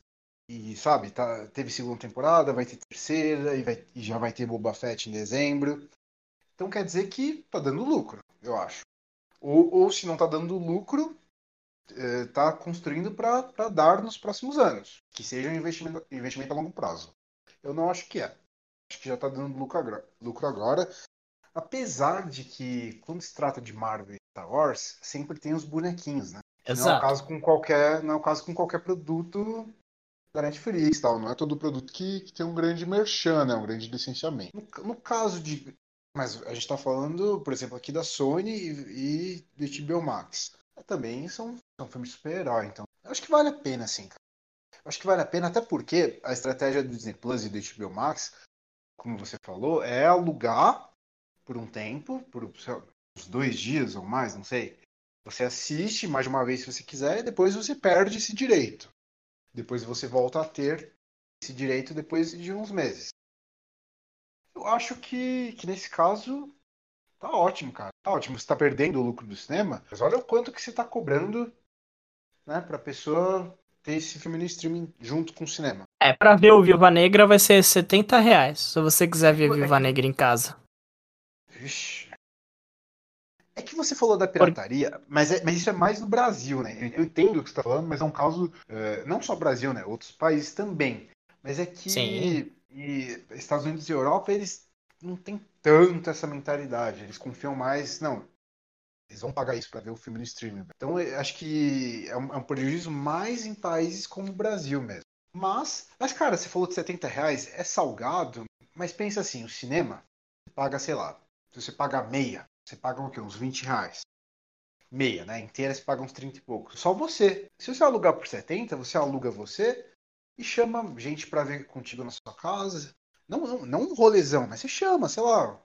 E sabe, tá, teve segunda temporada, vai ter terceira e, vai, e já vai ter Boba Fett em dezembro. Então quer dizer que tá dando lucro, eu acho. Ou, ou se não tá dando lucro, está eh, construindo para dar nos próximos anos, que seja um investimento, investimento a longo prazo. Eu não acho que é. Acho que já está dando lucro agora, lucro agora. Apesar de que, quando se trata de Marvel e Star Wars, sempre tem os bonequinhos, né? Exato. Não é o caso com qualquer, não é o caso com qualquer produto da Netflix, tal. Não é todo produto que, que tem um grande merchan, né? Um grande licenciamento. No, no caso de, mas a gente está falando, por exemplo, aqui da Sony e, e do HBO Max também são, são filmes de super-herói. Então, acho que vale a pena, sim. Acho que vale a pena, até porque a estratégia do Disney Plus e do HBO Max, como você falou, é alugar por um tempo, por uns dois dias ou mais, não sei. Você assiste mais uma vez se você quiser e depois você perde esse direito. Depois você volta a ter esse direito depois de uns meses. Eu acho que, que nesse caso Tá ótimo, cara. Tá ótimo. Você tá perdendo o lucro do cinema, mas olha o quanto que você tá cobrando, né, pra pessoa ter esse filme no streaming junto com o cinema.
É, pra ver o Viúva Negra vai ser 70 reais, se você quiser ver Viúva Negra em casa.
Vixe. É que você falou da pirataria, mas, é, mas isso é mais no Brasil, né? Eu entendo o que você tá falando, mas é um caso, é, não só Brasil, né? Outros países também. Mas é que Sim. E Estados Unidos e Europa, eles não tem tanto essa mentalidade. Eles confiam mais, não, eles vão pagar isso para ver o filme no streaming. Então, acho que é um, é um, prejuízo mais em países como o Brasil mesmo. Mas, mas, cara, você falou de 70 reais, é salgado, mas pensa assim, o cinema, paga, sei lá, se você paga meia, você paga o quê? Uns 20 reais. Meia, né? Inteira você paga uns 30 e poucos. Só você. Se você alugar por 70, você aluga você, e chama gente para ver contigo na sua casa. Não, não, não um rolezão, mas você chama, sei lá,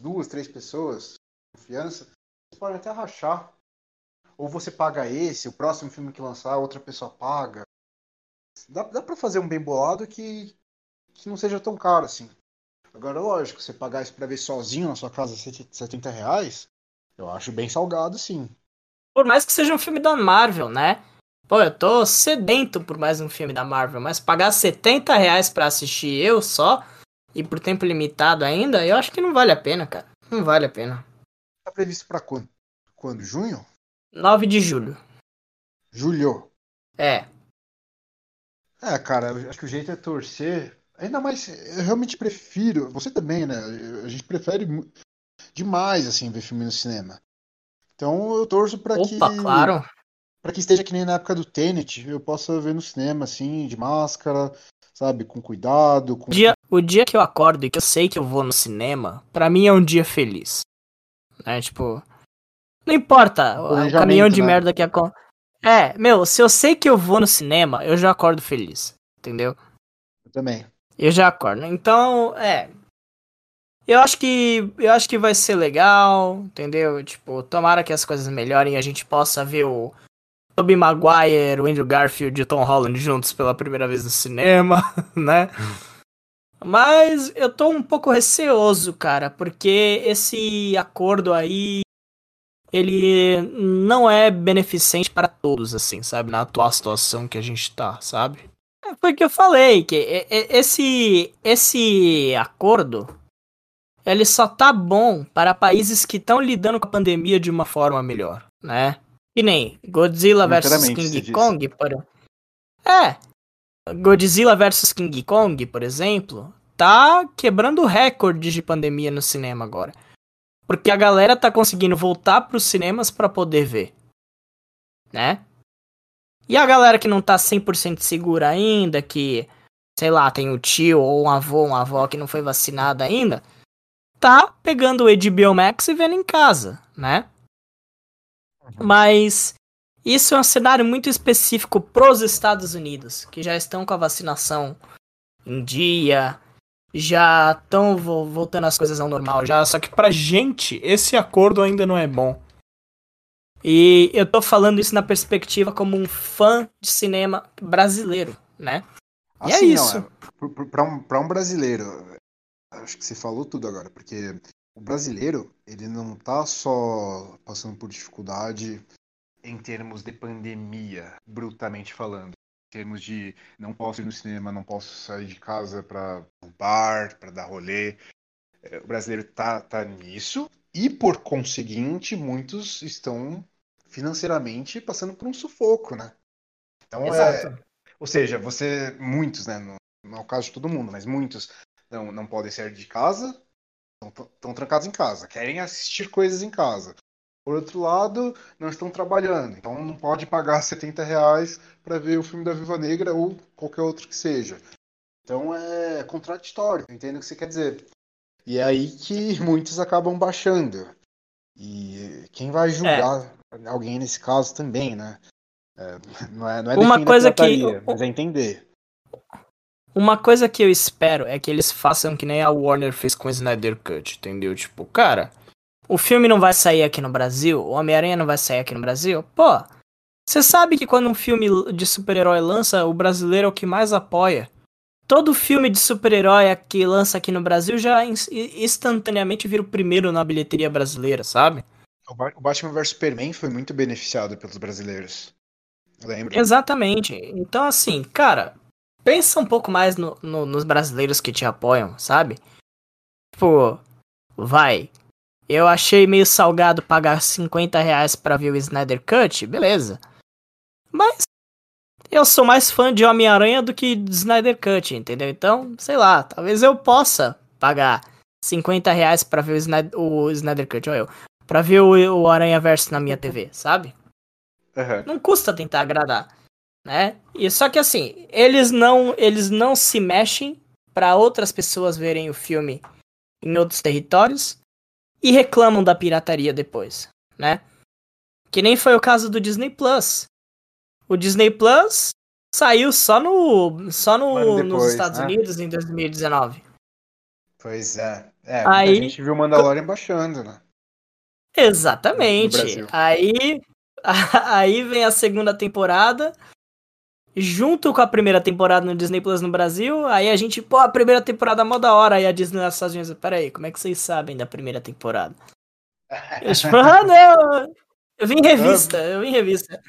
duas, três pessoas, confiança. Você pode até rachar. Ou você paga esse, o próximo filme que lançar, outra pessoa paga. Dá, dá pra fazer um bem bolado que, que não seja tão caro assim. Agora, lógico, você pagar isso pra ver sozinho na sua casa 70 reais, eu acho bem salgado, sim.
Por mais que seja um filme da Marvel, né? Pô, eu tô sedento por mais um filme da Marvel, mas pagar 70 reais pra assistir eu só, e por tempo limitado ainda, eu acho que não vale a pena, cara. Não vale a pena.
Tá previsto pra quando? Quando? Junho?
9 de julho.
Julho?
É.
É, cara, acho que o jeito é torcer. Ainda mais, eu realmente prefiro. Você também, né? A gente prefere demais, assim, ver filme no cinema. Então eu torço pra
Opa,
que.
claro.
Pra que esteja que nem na época do Tenet, eu possa ver no cinema, assim, de máscara, sabe? Com cuidado. Com...
O, dia, o dia que eu acordo e que eu sei que eu vou no cinema, pra mim é um dia feliz. Né? Tipo. Não importa o caminhão de né? merda que acontece. É, meu, se eu sei que eu vou no cinema, eu já acordo feliz. Entendeu?
Eu também.
Eu já acordo. Então, é. Eu acho que. Eu acho que vai ser legal, entendeu? Tipo, tomara que as coisas melhorem e a gente possa ver o Tobey Maguire, o Andrew Garfield e o Tom Holland juntos pela primeira vez no cinema, né? Mas eu tô um pouco receoso, cara, porque esse acordo aí ele não é beneficente para todos, assim, sabe? Na atual situação que a gente tá, sabe? É, foi o que eu falei, que esse, esse acordo, ele só tá bom para países que estão lidando com a pandemia de uma forma melhor, né? Que nem Godzilla vs King Kong, por... É, Godzilla vs King Kong, por exemplo, tá quebrando recordes de pandemia no cinema agora. Porque a galera tá conseguindo voltar pros cinemas para poder ver. Né? E a galera que não tá 100% segura ainda, que, sei lá, tem um tio ou um avô, uma avó que não foi vacinada ainda, tá pegando o HBO Max e vendo em casa, né? Uhum. Mas isso é um cenário muito específico pros Estados Unidos, que já estão com a vacinação em dia, já estão voltando as coisas ao normal já, só que pra gente esse acordo ainda não é bom. E eu tô falando isso na perspectiva como um fã de cinema brasileiro, né?
Assim, e é isso. Não, é, pra, um, pra um brasileiro, acho que você falou tudo agora, porque o brasileiro, ele não tá só passando por dificuldade em termos de pandemia, brutamente falando termos de não posso ir no cinema, não posso sair de casa para o bar, para dar rolê. É, o brasileiro tá, tá nisso e, por conseguinte, muitos estão financeiramente passando por um sufoco, né? Então, é, Exato. É, ou seja, você, muitos, né? Não, não é o caso de todo mundo, mas muitos não, não podem sair de casa, estão trancados em casa, querem assistir coisas em casa. Por outro lado, não estão trabalhando, então não pode pagar 70 reais para ver o filme da Viva Negra ou qualquer outro que seja. Então é contraditório, entendo o que você quer dizer. E é aí que muitos acabam baixando. E quem vai julgar é. alguém nesse caso também, né? É, não é, não é
Uma coisa que
mas é entender.
Uma coisa que eu espero é que eles façam que nem a Warner fez com o Snyder Cut, entendeu? Tipo, cara, o filme não vai sair aqui no Brasil, o Homem-Aranha não vai sair aqui no Brasil, pô, você sabe que quando um filme de super-herói lança, o brasileiro é o que mais apoia. Todo filme de super-herói que lança aqui no Brasil já instantaneamente vira o primeiro na bilheteria brasileira, sabe?
O Batman vs Superman foi muito beneficiado pelos brasileiros. Lembro.
Exatamente. Então, assim, cara, pensa um pouco mais no, no, nos brasileiros que te apoiam, sabe? Tipo, vai, eu achei meio salgado pagar 50 reais pra ver o Snyder Cut, beleza. Mas eu sou mais fã de Homem-Aranha do que de Snyder Cut, entendeu? Então, sei lá, talvez eu possa pagar 50 reais pra ver o Snyder, o Snyder Cut, ou eu, pra ver o, o Aranha Verso na minha TV, sabe? Uhum. Não custa tentar agradar, né? E só que assim, eles não, eles não se mexem para outras pessoas verem o filme em outros territórios e reclamam da pirataria depois, né? Que nem foi o caso do Disney Plus. O Disney Plus Saiu só no. Só no, depois, nos Estados né? Unidos em 2019.
Pois é. É, Aí... a gente viu Mandalorian baixando, né?
Exatamente. Aí. Aí vem a segunda temporada junto com a primeira temporada no Disney Plus no Brasil. Aí a gente, pô, a primeira temporada é mó da hora. Aí a Disney nos Estados Unidos, peraí, como é que vocês sabem da primeira temporada? Eu tipo, ah, não! Eu vim em revista, eu vim em revista.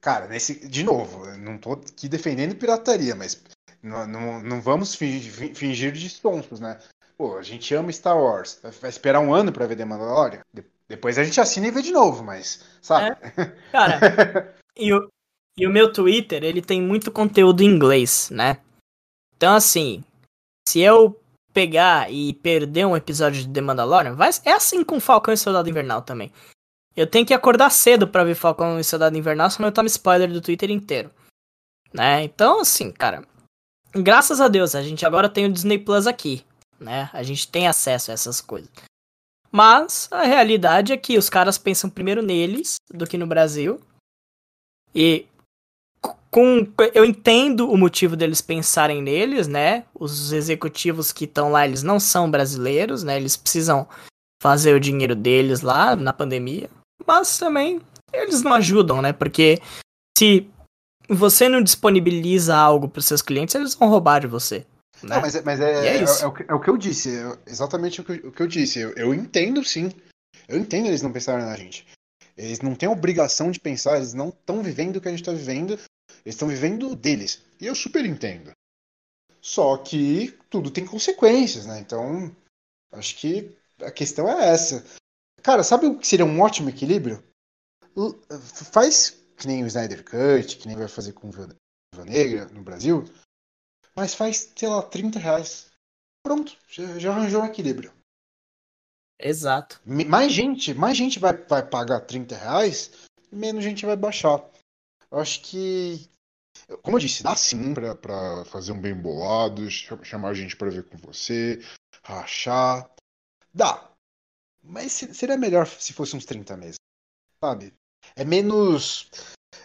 Cara, nesse, de novo, não tô aqui defendendo pirataria, mas não, não, não vamos fingir, fingir de sonsos, né? Pô, a gente ama Star Wars. Vai esperar um ano pra ver The Mandalorian? Depois a gente assina e vê de novo, mas, sabe?
É, cara, e o, e o meu Twitter, ele tem muito conteúdo em inglês, né? Então, assim, se eu pegar e perder um episódio de The Mandalorian, vai, é assim com Falcão e Soldado Invernal também. Eu tenho que acordar cedo para ver Falcão e Soldado Invernal, senão eu tomo spoiler do Twitter inteiro. Né? Então, assim, cara, graças a Deus, a gente agora tem o Disney Plus aqui, né? A gente tem acesso a essas coisas. Mas a realidade é que os caras pensam primeiro neles do que no Brasil. E com eu entendo o motivo deles pensarem neles, né? Os executivos que estão lá, eles não são brasileiros, né? Eles precisam fazer o dinheiro deles lá na pandemia, mas também eles não ajudam, né? Porque se você não disponibiliza algo para seus clientes, eles vão roubar de você. Né?
Não, mas, é, mas é, é, é, é, o que, é, o que, eu disse, exatamente o que, o que eu disse. Eu, eu entendo sim. Eu entendo eles não pensarem na gente. Eles não têm obrigação de pensar, eles não estão vivendo o que a gente está vivendo, eles estão vivendo deles. E eu super entendo. Só que tudo tem consequências, né? Então, acho que a questão é essa. Cara, sabe o que seria um ótimo equilíbrio? Faz que nem o Snyder Cut, que nem vai fazer com Viva Negra no Brasil, mas faz, sei lá, 30 reais. Pronto, já, já arranjou um equilíbrio.
Exato.
Mais gente, mais gente vai, vai pagar 30 reais, menos gente vai baixar. Eu acho que como eu disse, dá sim pra fazer um bem bolado, chamar a gente pra ver com você, rachar. Dá. Mas seria melhor se fosse uns 30 meses. Sabe? É menos.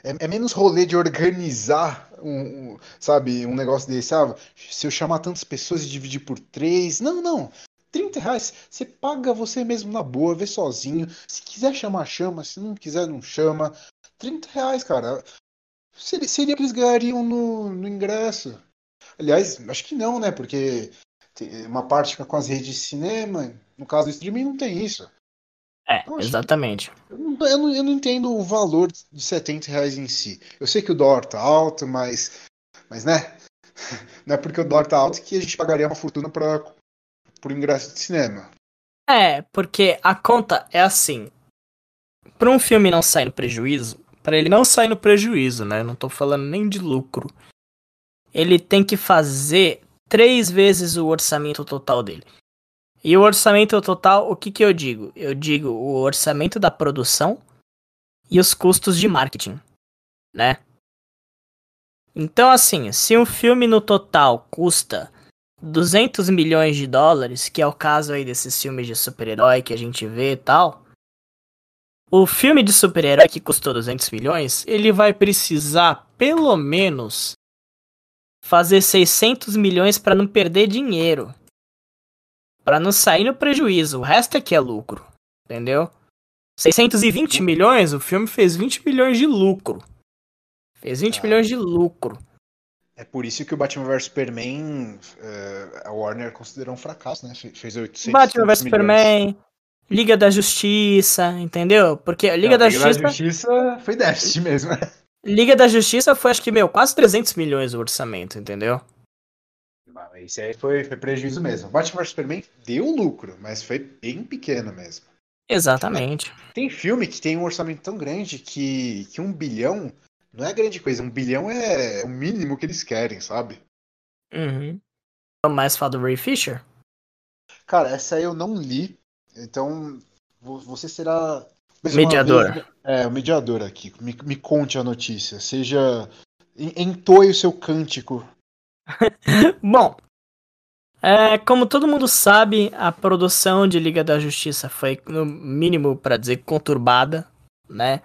É, é menos rolê de organizar um, um, sabe, um negócio desse. Ah, se eu chamar tantas pessoas e dividir por três. Não, não. 30 reais, você paga você mesmo na boa, vê sozinho. Se quiser chamar, chama. Se não quiser, não chama. 30 reais, cara seria, seria que eles ganhariam no, no ingresso. Aliás, acho que não, né? Porque uma parte fica com as redes de cinema, no caso do streaming não tem isso.
É, então, exatamente.
Eu não, eu, não, eu não, entendo o valor de 70 reais em si. Eu sei que o dólar tá alto, mas. Mas, né? Não é porque o dólar tá alto que a gente pagaria uma fortuna para por ingresso de cinema.
É, porque a conta é assim. Para um filme não sair no prejuízo, para ele não sair no prejuízo, né? Não tô falando nem de lucro. Ele tem que fazer três vezes o orçamento total dele. E o orçamento total, o que que eu digo? Eu digo o orçamento da produção e os custos de marketing, né? Então, assim, se um filme no total custa 200 milhões de dólares, que é o caso aí desses filmes de super-herói que a gente vê e tal, o filme de super-herói que custou 200 milhões, ele vai precisar pelo menos fazer 600 milhões para não perder dinheiro. Para não sair no prejuízo. O resto é que é lucro. Entendeu? 620 milhões, o filme fez 20 milhões de lucro. Fez 20 ah. milhões de lucro.
É por isso que o Batman vs Superman, uh, a Warner considerou um fracasso, né? Fez 800
Batman vs Superman, Liga da Justiça, entendeu? Porque a Liga, Não, da, Liga Justiça... da
Justiça foi déficit mesmo.
Liga da Justiça foi, acho que, meu, quase 300 milhões o orçamento, entendeu?
Isso aí foi, foi prejuízo mesmo. Batman vs Superman deu lucro, mas foi bem pequeno mesmo.
Exatamente.
Tem filme que tem um orçamento tão grande que, que um bilhão não é grande coisa. Um bilhão é o mínimo que eles querem, sabe?
Uhum. Mais fala do Ray Fisher?
Cara, essa aí eu não li, então, você será.
Mediador. Vez,
é, o mediador aqui. Me, me conte a notícia. Seja. Entoie o seu cântico.
Bom, é, como todo mundo sabe, a produção de Liga da Justiça foi, no mínimo, para dizer, conturbada, né?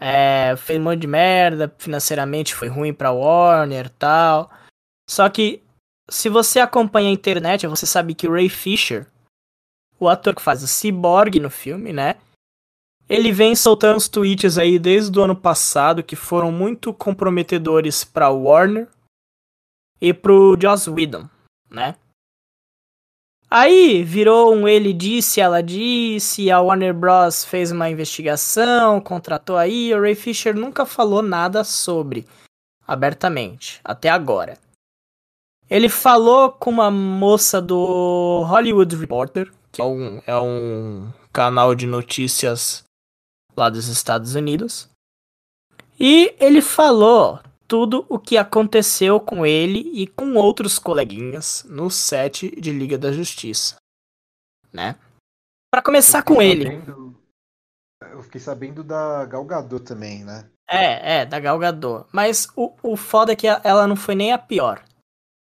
É, fez um monte de merda, financeiramente foi ruim pra Warner tal. Só que, se você acompanha a internet, você sabe que o Ray Fisher, o ator que faz o Cyborg no filme, né? Ele vem soltando os tweets aí desde o ano passado que foram muito comprometedores pra Warner e pro Joss Whedon, né? Aí virou um ele disse, ela disse, a Warner Bros fez uma investigação, contratou aí, o Ray Fisher nunca falou nada sobre abertamente, até agora. Ele falou com uma moça do Hollywood Reporter, que é um, é um canal de notícias lá dos Estados Unidos. E ele falou tudo o que aconteceu com ele e com outros coleguinhas no set de Liga da Justiça, né? Para começar com ele. Sabendo,
eu fiquei sabendo da Gal Gadot também, né?
É, é, da Gal Gadot. Mas o, o foda é que ela não foi nem a pior.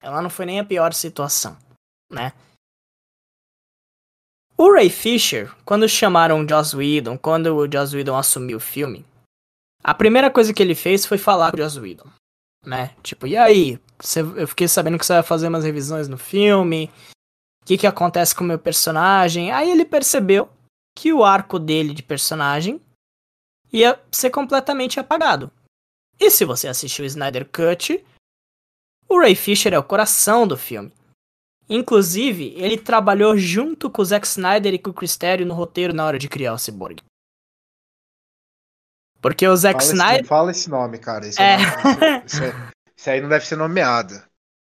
Ela não foi nem a pior situação, né? O Ray Fisher, quando chamaram o Joss Whedon, quando o Joss Whedon assumiu o filme, a primeira coisa que ele fez foi falar com o Joss Whedon, né? Tipo, e aí? Eu fiquei sabendo que você vai fazer umas revisões no filme. O que, que acontece com o meu personagem? Aí ele percebeu que o arco dele de personagem ia ser completamente apagado. E se você assistiu o Snyder Cut, o Ray Fisher é o coração do filme. Inclusive, ele trabalhou junto com o Zack Snyder e com o Chris Terrio no roteiro na hora de criar o Cyborg. Porque o Zack
fala
Snyder.
Esse, fala esse nome, cara. Esse, é. nome, esse, esse, aí não deve ser nomeado.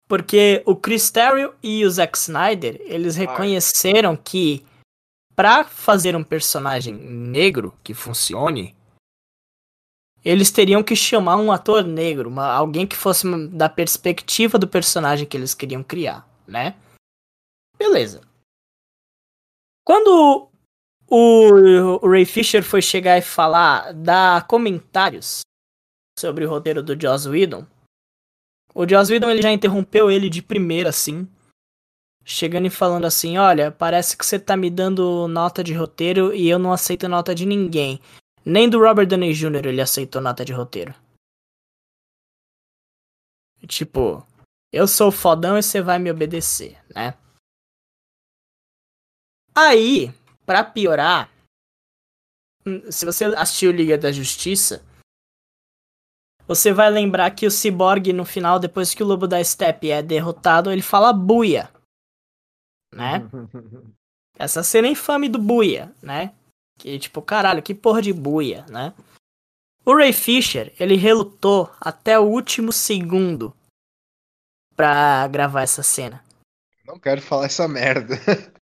Porque o Chris Terrio e o Zack Snyder, eles reconheceram que para fazer um personagem negro que funcione, eles teriam que chamar um ator negro, uma, alguém que fosse da perspectiva do personagem que eles queriam criar, né? Beleza. Quando o, Ray Fisher foi chegar e falar, dar comentários sobre o roteiro do Joss Whedon. O Joss Whedon ele já interrompeu ele de primeira, assim. Chegando e falando assim: Olha, parece que você tá me dando nota de roteiro e eu não aceito nota de ninguém. Nem do Robert Downey Jr. ele aceitou nota de roteiro. Tipo, eu sou fodão e você vai me obedecer, né? Aí, para piorar, hum, se você assistiu Liga da Justiça, você vai lembrar que o Cyborg no final, depois que o Lobo da Steppe é derrotado, ele fala buia. Né? Essa cena é infame do buia, né? Que tipo, caralho, que porra de buia, né? O Ray Fisher, ele relutou até o último segundo pra gravar essa cena.
Não quero falar essa merda.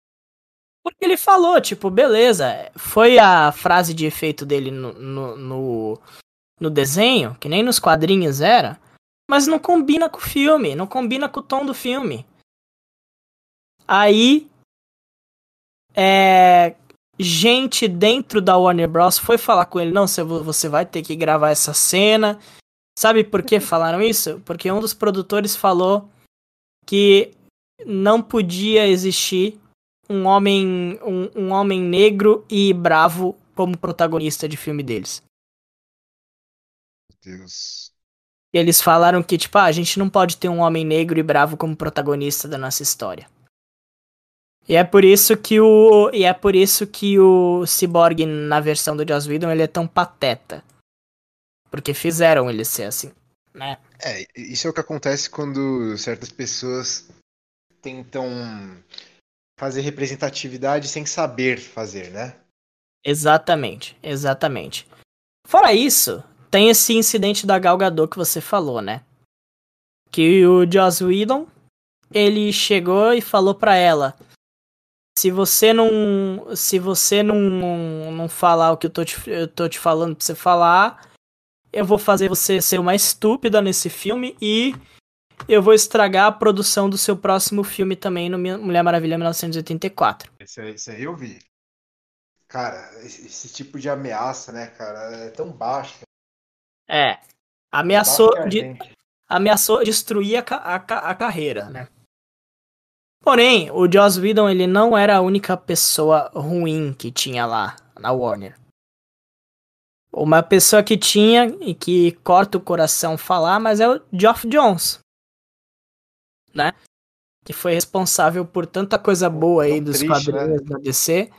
Porque ele falou, tipo, beleza, foi a frase de efeito dele no, no, no, no, desenho, que nem nos quadrinhos era, mas não combina com o filme, não combina com o tom do filme. Aí, é, gente dentro da Warner Bros. foi falar com ele, não, você vai ter que gravar essa cena. Sabe por que falaram isso? Porque um dos produtores falou que não podia existir um homem um, um homem negro e bravo como protagonista de filme deles.
Meu Deus.
Eles falaram que, tipo, ah, a gente não pode ter um homem negro e bravo como protagonista da nossa história. E é por isso que o. E é por isso que o Cyborg, na versão do Joss Whedon, ele é tão pateta. Porque fizeram ele ser assim, né?
É, isso é o que acontece quando certas pessoas tentam fazer representatividade sem saber fazer, né?
Exatamente, exatamente. Fora isso, tem esse incidente da Gal Gadot que você falou, né? Que o Joss Whedon, ele chegou e falou para ela: se você não, se você não, não, falar o que eu tô, te, eu tô te falando pra você falar, eu vou fazer você ser uma estúpida nesse filme e eu vou estragar a produção do seu próximo filme também no Mulher Maravilha 1984.
Esse aí, esse aí eu vi. Cara, esse, esse, tipo de ameaça, né, cara, é tão baixo.
É. Ameaçou, de, ameaçou destruir a, a, a carreira, né? Porém, o Joss Whedon, ele não era a única pessoa ruim que tinha lá na Warner. Uma pessoa que tinha e que corta o coração falar, mas é o Geoff Jones. Né? Que foi responsável por tanta coisa boa aí dos triste, quadrinhos né? da DC.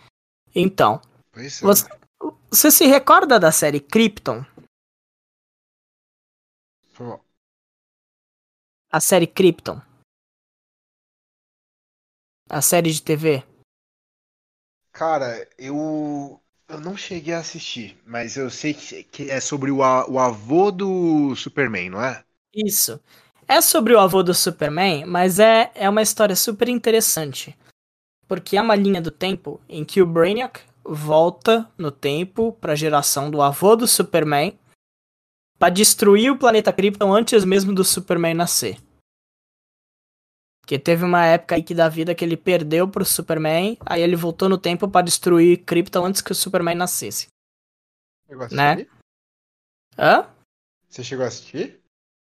Então, é. você, você se recorda da série Krypton? A série Krypton. A série de TV.
Cara, eu eu não cheguei a assistir, mas eu sei que, que é sobre o, o avô do Superman, não é?
Isso. É sobre o avô do Superman, mas é, é uma história super interessante. Porque é uma linha do tempo em que o Brainiac volta no tempo para a geração do avô do Superman para destruir o planeta Krypton antes mesmo do Superman nascer. Porque teve uma época aí que da vida que ele perdeu pro Superman, aí ele voltou no tempo para destruir Krypton antes que o Superman nascesse.
Chegou a né? assistir? Né?
Hã?
Você chegou a assistir?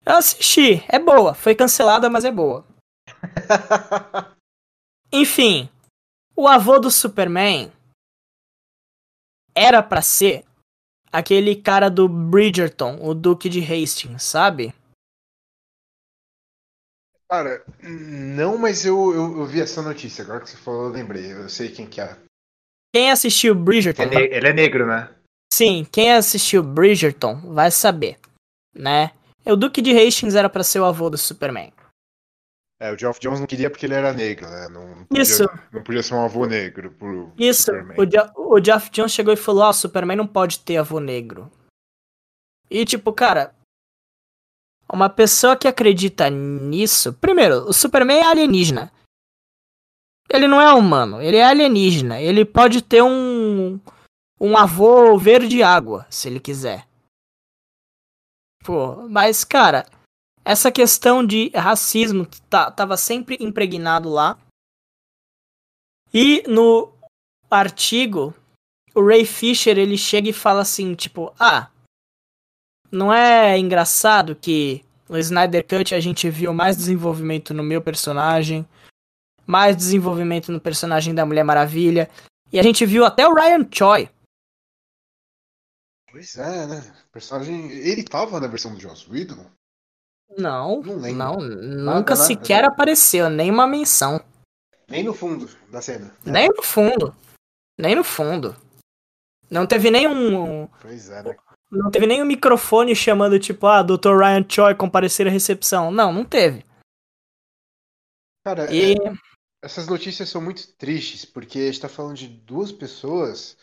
Eu assisti, é boa. Foi cancelada, mas é boa. Enfim, o avô do Superman era para ser aquele cara do Bridgerton, o Duque de Hastings, sabe?
Cara, não, mas eu, eu, eu, vi essa notícia. Agora que você falou, eu lembrei. Eu sei quem que é.
Quem assistiu Bridgerton?
Ele, é ele é negro, né?
Sim, quem assistiu Bridgerton vai saber, né? O Duque de Hastings era para ser o avô do Superman.
É, o Geoff Jones não queria porque ele era negro, né? Não, não podia,
Isso.
Não podia ser um avô negro pro
Isso. Superman. O, o Geoff Jones chegou e falou: Ó, oh, Superman não pode ter avô negro. E tipo, cara, uma pessoa que acredita nisso. Primeiro, o Superman é alienígena. Ele não é humano, ele é alienígena. Ele pode ter um. Um avô verde água, se ele quiser. Pô, mas, cara, essa questão de racismo tá, tava sempre impregnado lá. E no artigo, o Ray Fisher ele chega e fala assim, tipo, ah, não é engraçado que no Snyder Cut a gente viu mais desenvolvimento no meu personagem, mais desenvolvimento no personagem da Mulher Maravilha, e a gente viu até o Ryan Choi.
Pois é, né? O personagem. Ele tava na versão do Joss Whedon?
Não, não, não nunca nada, sequer apareceu, nem uma menção.
Nem no fundo da cena.
Né? Nem no fundo. Nem no fundo. Não teve nenhum.
Pois é, né?
Não teve nem um microfone chamando, tipo, ah, Dr. Ryan Choi comparecer à recepção. Não, não teve.
Cara, e... é, essas notícias são muito tristes, porque a gente tá falando de duas pessoas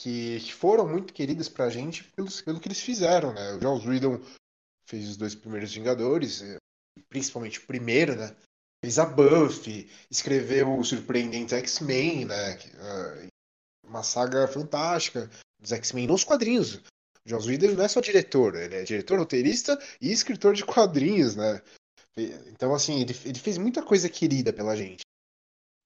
que, foram muito queridas pra gente pelo, pelo que eles fizeram, né? O Joss Whedon fez os dois primeiros Vingadores, eh, principalmente o primeiro, né? Fez a Buffy, escreveu o surpreendente X-Men, né? Ah, uma saga fantástica dos X-Men nos quadrinhos. Joss Whedon não é só diretor, ele é diretor, roteirista e escritor de quadrinhos, né? Então, assim, ele, ele fez muita coisa querida pela gente.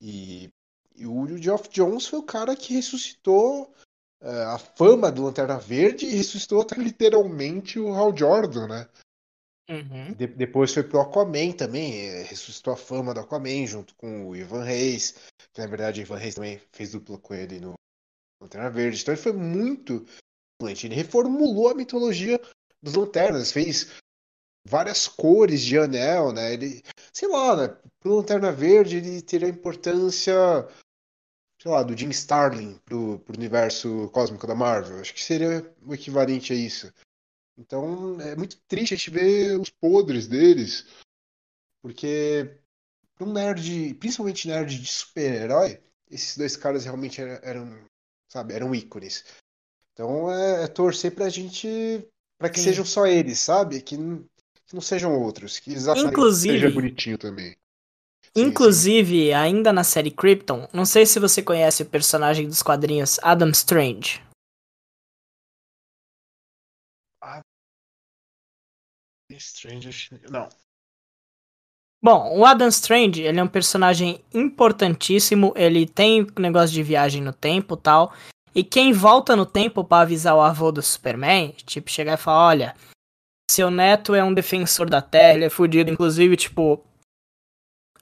E, e o Geoff Jones foi o cara que ressuscitou a fama do Lanterna Verde e ressuscitou até literalmente o Hal Jordan, né?
Uhum.
De, depois foi pro Aquaman também, eh, ressuscitou a fama do Aquaman junto com o Ivan Reis, que na verdade o Ivan Reis também fez dupla com ele no Lanterna Verde. Então ele foi muito ele reformulou a mitologia dos lanternas, fez várias cores de anel, né? Ele, sei lá, né? Pro Lanterna Verde ele teria importância, sei lá, do Jim Starlin pro, pro universo cósmico da Marvel. Acho que seria o equivalente a isso. Então é muito triste a gente ver os podres deles, porque para um nerd, principalmente nerd de super-herói, esses dois caras realmente eram, eram, sabe, eram ícones. Então é, é torcer pra gente. para que Sim. sejam só eles, sabe? Que, que não sejam outros. Que eles
Inclusive,
que seja bonitinho também.
Inclusive, sim. ainda na série Krypton, não sei se você conhece o personagem dos quadrinhos Adam Strange.
Adam Strange, não.
Bom, o Adam Strange, ele é um personagem importantíssimo, ele tem negócio de viagem no tempo tal, e quem volta no tempo para avisar o avô do Superman, tipo, chegar e falar, olha, seu neto é um defensor da Terra, ele é fudido. Inclusive, tipo,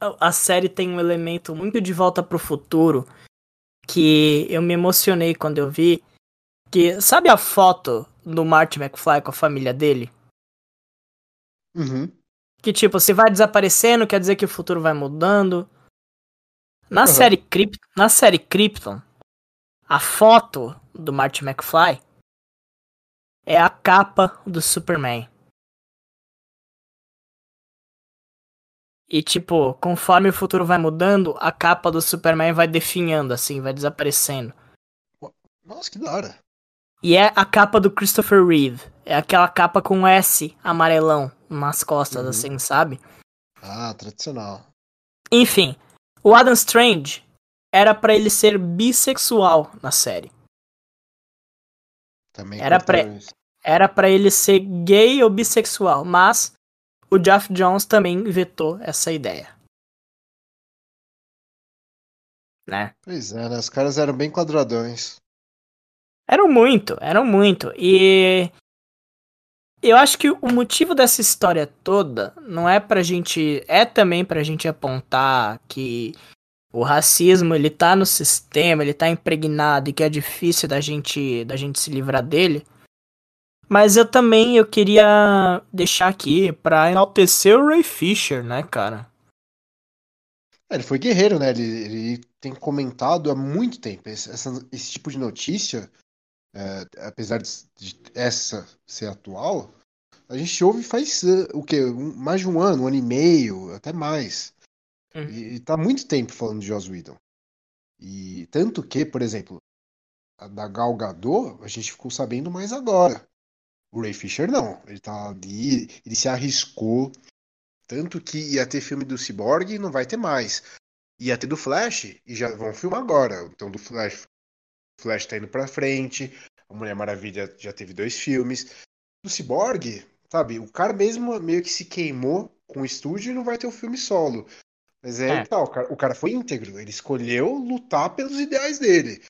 a série tem um elemento muito de volta pro futuro que eu me emocionei quando eu vi. Que, sabe a foto do Marty McFly com a família dele?
Uhum.
Que tipo, se vai desaparecendo, quer dizer que o futuro vai mudando. Na,
Uhum.
série, Kryp na série Krypton, a foto do Marty McFly é a capa do Superman. E tipo, conforme o futuro vai mudando, a capa do Superman vai definhando, assim, vai desaparecendo.
Nossa, que da hora.
E é a capa do Christopher Reeve. É aquela capa com S amarelão nas costas,
Uhum.
assim, sabe?
Ah, tradicional.
Enfim, o Adam Strange era pra ele ser bissexual na série.
Também
Era pré-
isso.
Era pra ele ser gay ou bissexual, mas o Jeff Jones também vetou essa ideia. Né?
Pois é, né? Os caras eram bem quadradões.
Eram muito, eram muito. E eu acho que o motivo dessa história toda não é pra gente. É também pra gente apontar que o racismo ele tá no sistema, ele tá impregnado e que é difícil da gente, da gente se livrar dele. Mas eu também eu queria deixar aqui pra enaltecer o Ray Fisher, né, cara?
É, ele foi guerreiro, né? Ele, ele tem comentado há muito tempo. Esse, essa- esse tipo de notícia, é, apesar de, de essa ser atual, a gente ouve faz uh, o quê? Um- mais de um ano, um ano e meio, até mais.
Uhum.
E, e tá há muito tempo falando de Joss Whedon. E tanto que, por exemplo, a da Gal Gadot, a gente ficou sabendo mais agora. O Ray Fisher não. Ele tá ali, ele se arriscou. Tanto que ia ter filme do Cyborg e não vai ter mais. Ia ter do Flash e já vão filmar agora. Então do Flash, o Flash tá indo pra frente. A Mulher Maravilha já teve dois filmes. Do Cyborg, sabe, o cara mesmo meio que se queimou com o estúdio e não vai ter o filme solo. Mas é,
É.
que tá, o cara, o cara foi íntegro. Ele escolheu lutar pelos ideais dele.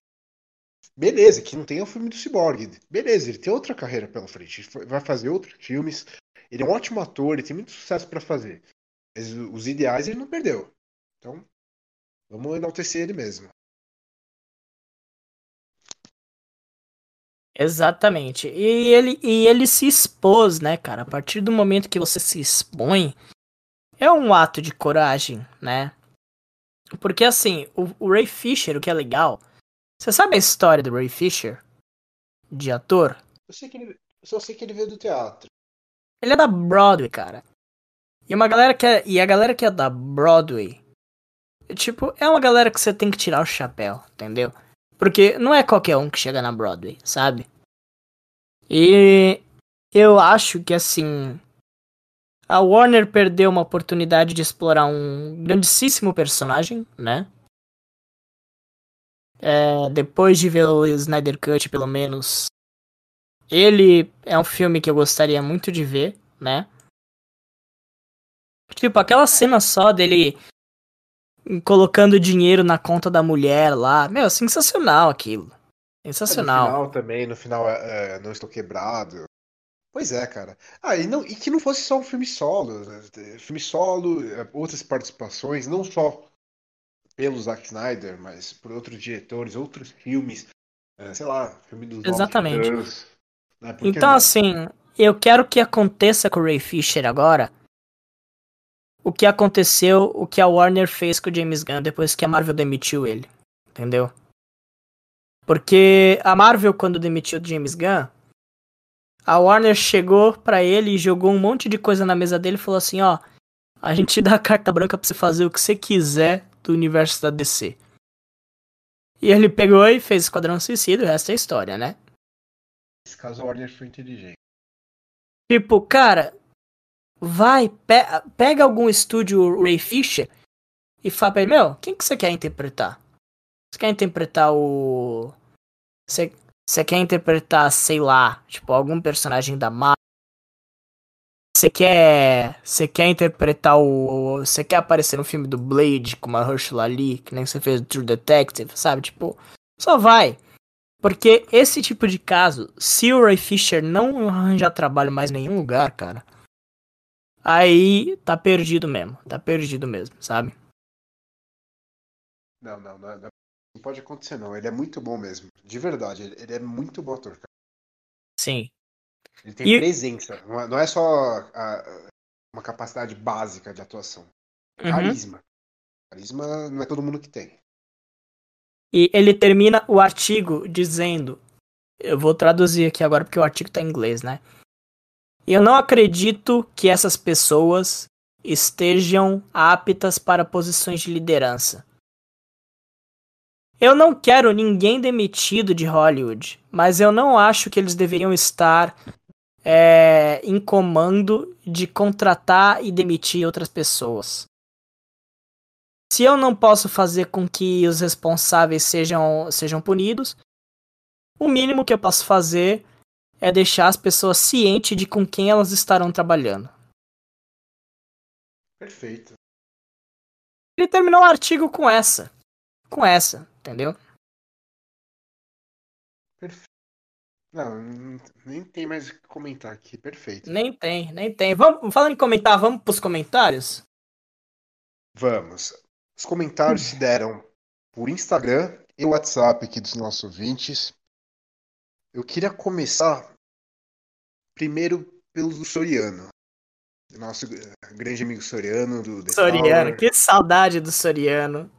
Beleza, que não tem o filme do Cyborg. Beleza, ele tem outra carreira pela frente. Ele vai fazer outros filmes. Ele é um ótimo ator, ele tem muito sucesso pra fazer. Mas os ideais ele não perdeu. Então, vamos enaltecer ele mesmo.
Exatamente. E ele, e ele se expôs, né, cara? A partir do momento que você se expõe, é um ato de coragem, né? Porque assim, o, o Ray Fisher, o que é legal. Você sabe a história do Ray Fisher? De ator?
Eu, sei que ele, eu só sei que ele veio do teatro.
Ele é da Broadway, cara. E uma galera que é, e a galera que é da Broadway, é tipo, é uma galera que você tem que tirar o chapéu, entendeu? Porque não é qualquer um que chega na Broadway, sabe? E eu acho que assim, a Warner perdeu uma oportunidade de explorar um grandíssimo personagem, né? É, depois de ver o Snyder Cut, pelo menos, ele é um filme que eu gostaria muito de ver, né? Tipo, aquela cena só dele colocando dinheiro na conta da mulher lá. Meu, sensacional aquilo. Sensacional.
No final também, no final é, é, não estou quebrado. Pois é, cara. Ah, e, não, e que não fosse só um filme solo. né? Filme solo, é, outras participações, não só pelo Zack Snyder, mas por outros diretores, outros filmes. é, sei lá, filme dos Novos
Exatamente.
Titãs, né?
Então,
não?
assim, eu quero que aconteça com o Ray Fisher agora. O que aconteceu, o que a Warner fez com o James Gunn depois que a Marvel demitiu ele. Entendeu? Porque a Marvel, quando demitiu o James Gunn, a Warner chegou pra ele e jogou um monte de coisa na mesa dele e falou assim: ó, a gente te dá a carta branca pra você fazer o que você quiser do universo da DC. E ele pegou e fez Esquadrão Suicida, o resto é história, né?
Nesse caso, a Warner foi inteligente.
Tipo, cara, vai, pe- pega algum estúdio Ray Fisher e fala pra ele, meu, quem que você quer interpretar? Você quer interpretar o. Você, você quer interpretar, sei lá, tipo, algum personagem da Marvel? Você quer. Você quer interpretar o. Você quer aparecer no filme do Blade com uma Herschel Ali, que nem você fez do True Detective, sabe? Tipo, só vai. Porque esse tipo de caso, se o Ray Fisher não arranjar trabalho mais em nenhum lugar, cara, aí tá perdido mesmo. Tá perdido mesmo, sabe?
Não, não, não, não, não pode acontecer, não. Ele é muito bom mesmo. De verdade, ele, ele é muito bom ator, cara.
Sim.
Ele tem e... presença, não é, é só a, uma capacidade básica de atuação. Uhum. Carisma. Carisma não é todo mundo que tem.
E ele termina o artigo dizendo: Eu vou traduzir aqui agora porque o artigo tá em inglês, né? Eu não acredito que essas pessoas estejam aptas para posições de liderança. Eu não quero ninguém demitido de Hollywood, mas eu não acho que eles deveriam estar é, em comando de contratar e demitir outras pessoas. Se eu não posso fazer com que os responsáveis sejam, sejam punidos, o mínimo que eu posso fazer é deixar as pessoas cientes de com quem elas estarão trabalhando.
Perfeito.
Ele terminou o artigo com essa. Com essa, entendeu?
Não, nem tem mais o que comentar aqui. Perfeito.
Nem tem, nem tem. Vamos, falando em comentar, vamos pros comentários?
Vamos. Os comentários se deram por Instagram e WhatsApp aqui dos nossos ouvintes. Eu queria começar primeiro pelo do Soriano. Nosso grande amigo Soriano do
The Soriano, Tower. que saudade do Soriano.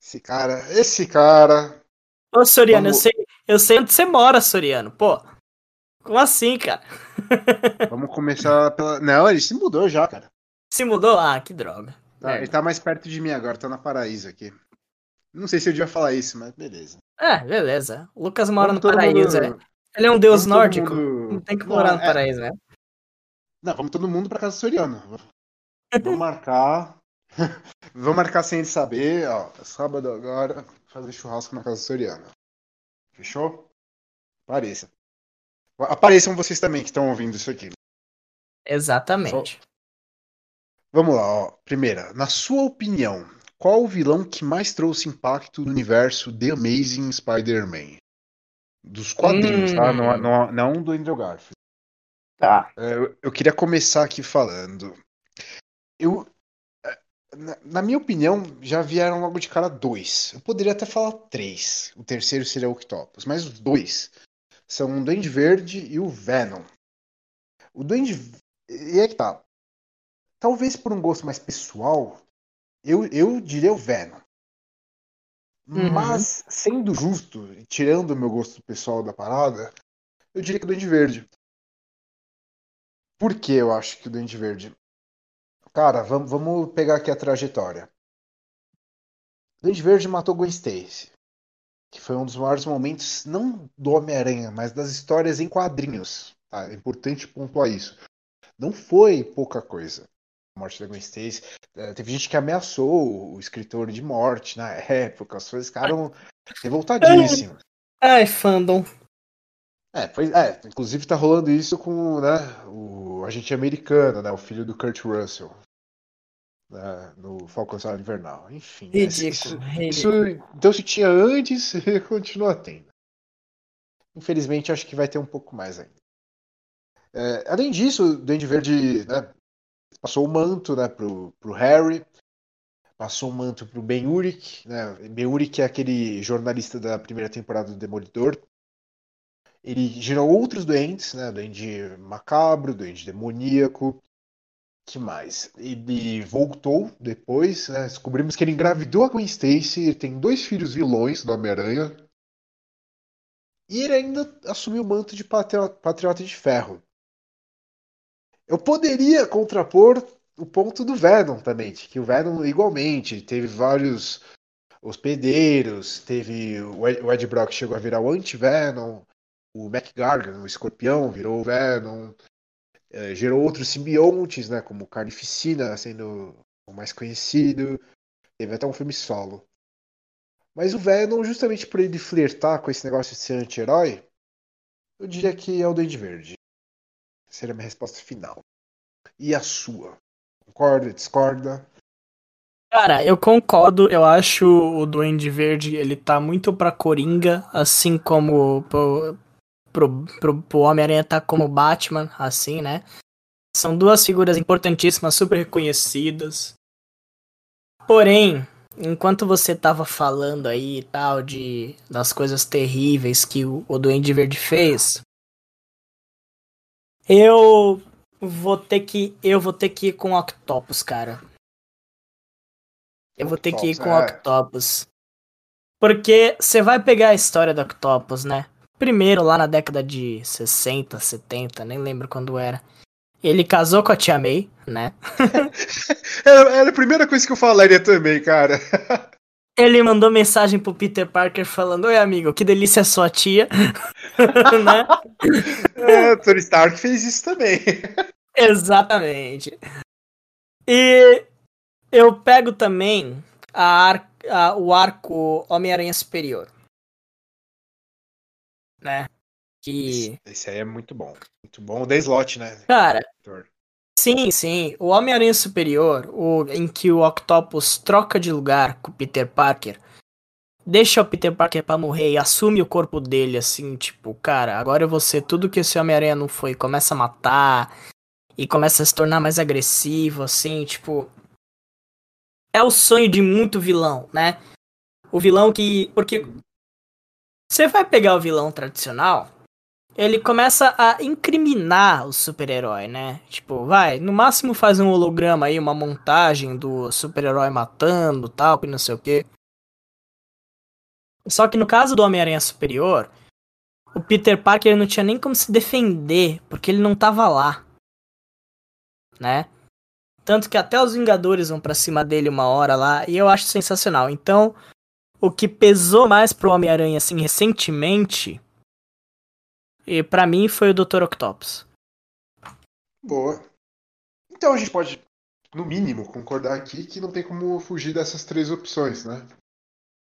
Esse cara, esse cara.
Ô Soriano, eu sei, eu sei onde você mora, Soriano. Pô. Como assim, cara?
Vamos começar pela. Não, ele se mudou já, cara.
Se mudou? Ah, que droga.
Tá, ele tá mais perto de mim agora, tá na Paraíso aqui. Não sei se eu devia falar isso, mas beleza.
É, beleza. O Lucas mora no Paraíso, mundo... é. Ele é um deus nórdico. Mundo... Não tem que morar não, no é... Paraíso, né?
Não, vamos todo mundo pra casa do Soriano. Vamos marcar. vamos marcar sem ele saber, ó. É sábado agora, fazer churrasco na casa do Soriano. Fechou? Apareça. Apareçam vocês também que estão ouvindo isso aqui.
Exatamente. Só...
Vamos lá, ó. Primeira, na sua opinião, qual o vilão que mais trouxe impacto no universo The Amazing Spider-Man? Dos quadrinhos, tá? hum. tá? Não, não, não do Andrew Garfield.
Tá.
É, eu, eu queria começar aqui falando. Eu, na, na, minha opinião, já vieram logo de cara dois. Eu poderia até falar três. O terceiro seria o Octopus, mas os dois são o Duende Verde e o Venom. O Duende. E é que tá. Talvez por um gosto mais pessoal, eu, eu diria o Venom. Uhum. Mas, sendo justo, tirando o meu gosto pessoal da parada, eu diria que o Duende Verde. Por que eu acho que o Duende Verde? Cara, vamos, vamos pegar aqui a trajetória. Duende Verde matou Gwen Stacy. Que foi um dos maiores momentos, não do Homem-Aranha, mas das histórias em quadrinhos. Tá? É importante pontuar isso. Não foi pouca coisa a morte da Gwen Stacy. É, teve gente que ameaçou o escritor de morte na época. As coisas ficaram revoltadíssimas.
Ai, fandom.
É, é, inclusive tá rolando isso com né, o agente americano, né, o filho do Kurt Russell. Né, no Falcon Solar Invernal. Enfim.
Né, ridículo, isso,
ridículo. Isso, então se tinha antes, continua tendo. Infelizmente, acho que vai ter um pouco mais ainda. É, além disso, o Duende Verde né, passou o manto né, pro, pro Harry, passou o manto pro Ben Urich. Né? Ben Urich é aquele jornalista da primeira temporada do Demolidor, ele gerou outros doentes, né? Doente macabro, doente demoníaco. que mais? Ele voltou depois, né? Descobrimos que ele engravidou a Gwen Stacy, tem dois filhos vilões do Homem-Aranha. E ele ainda assumiu o manto de patriota de ferro. Eu poderia contrapor o ponto do Venom também, que o Venom igualmente teve vários hospedeiros, teve o Ed Brock chegou a virar o anti-Venom, o McGargan, o escorpião, virou o Venom. É, gerou outros simbiontes, né, como Carnificina sendo o mais conhecido. Teve até um filme solo. Mas o Venom, justamente por ele flertar com esse negócio de ser anti-herói, eu diria que é o Duende Verde. Seria a minha resposta final. E a sua? Concorda, discorda?
Cara, eu concordo. Eu acho o Duende Verde, ele tá muito pra Coringa, assim como pro, pro, pro Homem-Aranha tá como Batman, assim, né? São duas figuras importantíssimas, super reconhecidas. Porém, enquanto você tava falando aí e tal de das coisas terríveis que o, o Duende Verde fez, Eu vou ter que. Eu vou ter que ir com Octopus, cara. Eu vou ter que ir com é. Octopus. Porque você vai pegar a história do Octopus, né? Primeiro, lá na década de 60, 70, nem lembro quando era. Ele casou com a Tia May, né?
era, era, a primeira coisa que eu falaria também, cara.
Ele mandou mensagem pro Peter Parker falando: Oi, amigo, que delícia sua tia. né?
É, Tony Stark fez isso também.
Exatamente. E eu pego também a ar, a, o arco Homem-Aranha Superior. Né?
Que... Esse, esse, aí é muito bom. Muito bom. O The Slot, né?
Cara, sim, sim. O Homem-Aranha Superior, o, em que o Octopus troca de lugar com o Peter Parker, deixa o Peter Parker pra morrer e assume o corpo dele, assim, tipo, cara, agora eu vou ser tudo que esse Homem-Aranha não foi. Começa a matar e começa a se tornar mais agressivo, assim, tipo. É o sonho de muito vilão, né? O vilão que. Porque. Você vai pegar o vilão tradicional, ele começa a incriminar o super-herói, né? Tipo, vai, no máximo faz um holograma aí, uma montagem do super-herói matando, tal, que não sei o quê. Só que no caso do Homem-Aranha Superior, o Peter Parker não tinha nem como se defender, porque ele não tava lá. Né? Tanto que até os Vingadores vão pra cima dele uma hora lá, e eu acho sensacional. Então, o que pesou mais pro Homem-Aranha, assim, recentemente e para mim foi o Dr. Octopus.
Boa. Então a gente pode, no mínimo, concordar aqui que não tem como fugir dessas três opções, né?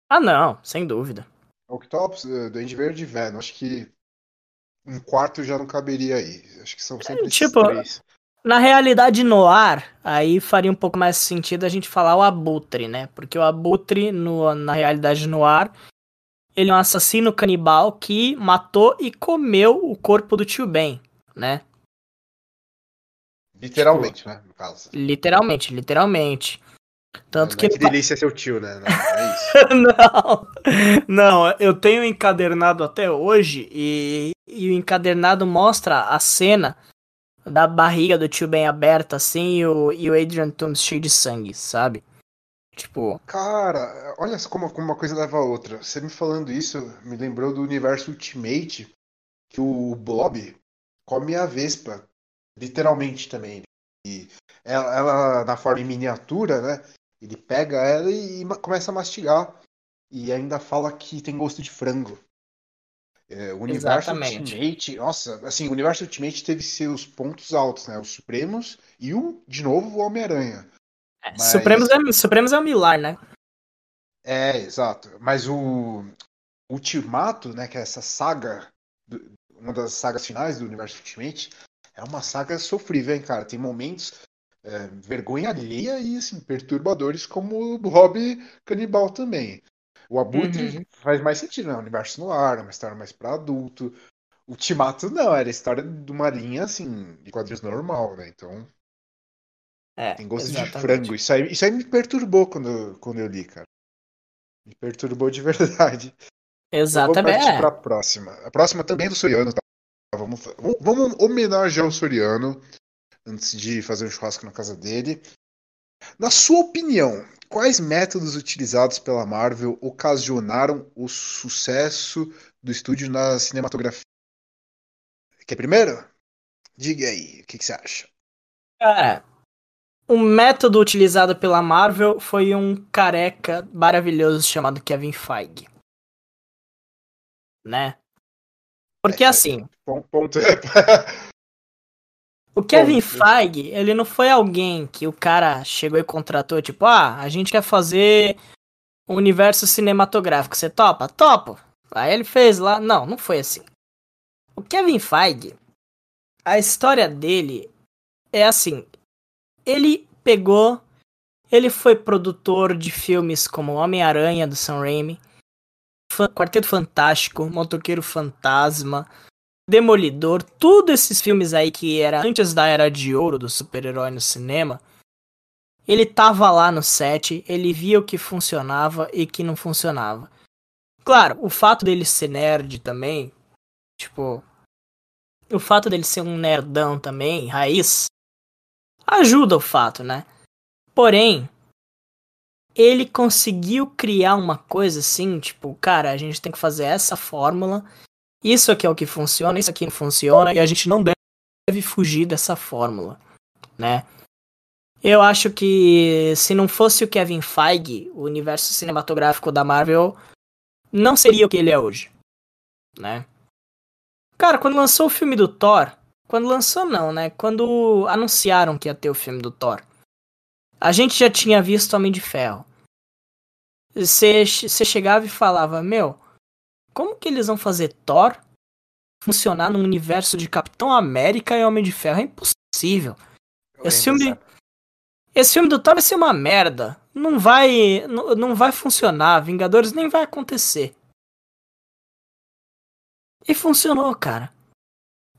Ah, não, sem dúvida.
Octopus, uh, Duende Verde e Venom. Acho que um quarto já não caberia aí. Acho que são sempre é, tipo, três.
Na realidade, no ar, aí faria um pouco mais sentido a gente falar o Abutre, né? Porque o Abutre, no, na realidade, no ar, ele é um assassino canibal que matou e comeu o corpo do tio Ben, né?
Literalmente, tipo, né?
No caso. Literalmente, literalmente. Tanto que.
Que delícia seu tio, né?
Não, é isso. não, não, eu tenho encadernado até hoje e, e o encadernado mostra a cena da barriga do tio Ben aberta assim e o, e o Adrian Toomes cheio de sangue, sabe? Tipo.
Cara, olha como, como uma coisa leva a outra. Você me falando isso me lembrou do universo Ultimate, que o Blob come a Vespa. Literalmente também. E ela, ela na forma em miniatura, né? Ele pega ela e, e começa a mastigar. E ainda fala que tem gosto de frango. É, o universo Exatamente. Ultimate, nossa, assim, o universo Ultimate teve seus pontos altos, né? Os Supremos e o, de novo, o Homem-Aranha.
É, Mas... Supremos, é, Supremos é o Milar, né?
É, exato. Mas o Ultimato, né, que é essa saga, uma das sagas finais do universo Ultimate, é uma saga sofrível, hein, cara. Tem momentos é, vergonha alheia e assim, perturbadores como o Bob Canibal também. O Abutre uhum. faz mais sentido, né? O universo no ar, é uma história mais para adulto. O Ultimato não, era história de uma linha assim, de quadrinhos normal, né? Então. É, Tem gosto exatamente. de frango. Isso aí, isso aí me perturbou quando, quando eu li, cara. Me perturbou de verdade.
Exatamente.
Vamos partir pra próxima. A próxima também é do Soriano, tá? Vamos, vamos homenagear o Soriano antes de fazer um churrasco na casa dele. Na sua opinião, quais métodos utilizados pela Marvel ocasionaram o sucesso do estúdio na cinematografia? Quer primeiro? Diga aí, o que, que você acha?
Cara, o método utilizado pela Marvel foi um careca maravilhoso chamado Kevin Feige. Né? Porque é, assim. Ponto. o Kevin Feige, ele não foi alguém que o cara chegou e contratou, tipo, ah, a gente quer fazer um universo cinematográfico. Você topa? Topo. Aí ele fez lá. Não, não foi assim. O Kevin Feige, a história dele é assim ele pegou. Ele foi produtor de filmes como Homem-Aranha do Sam Raimi, Quarteto Fantástico, Motoqueiro Fantasma, Demolidor, todos esses filmes aí que era antes da era de ouro do super-herói no cinema. Ele tava lá no set, ele via o que funcionava e que não funcionava. Claro, o fato dele ser nerd também, tipo, o fato dele ser um nerdão também, raiz, ajuda o fato, né? Porém, ele conseguiu criar uma coisa assim, tipo, cara, a gente tem que fazer essa fórmula, isso aqui é o que funciona, isso aqui não funciona, e a gente não deve fugir dessa fórmula, né? Eu acho que se não fosse o Kevin Feige, o universo cinematográfico da Marvel não seria o que ele é hoje, né? Cara, quando lançou o filme do Thor, quando lançou não, né? Quando anunciaram que ia ter o filme do Thor, a gente já tinha visto Homem de Ferro. Você chegava e falava, meu, como que eles vão fazer Thor funcionar no universo de Capitão América e Homem de Ferro? É impossível. Esse filme, esse filme do Thor vai ser uma merda. Não vai, não, não vai funcionar. Vingadores nem vai acontecer. E funcionou, cara.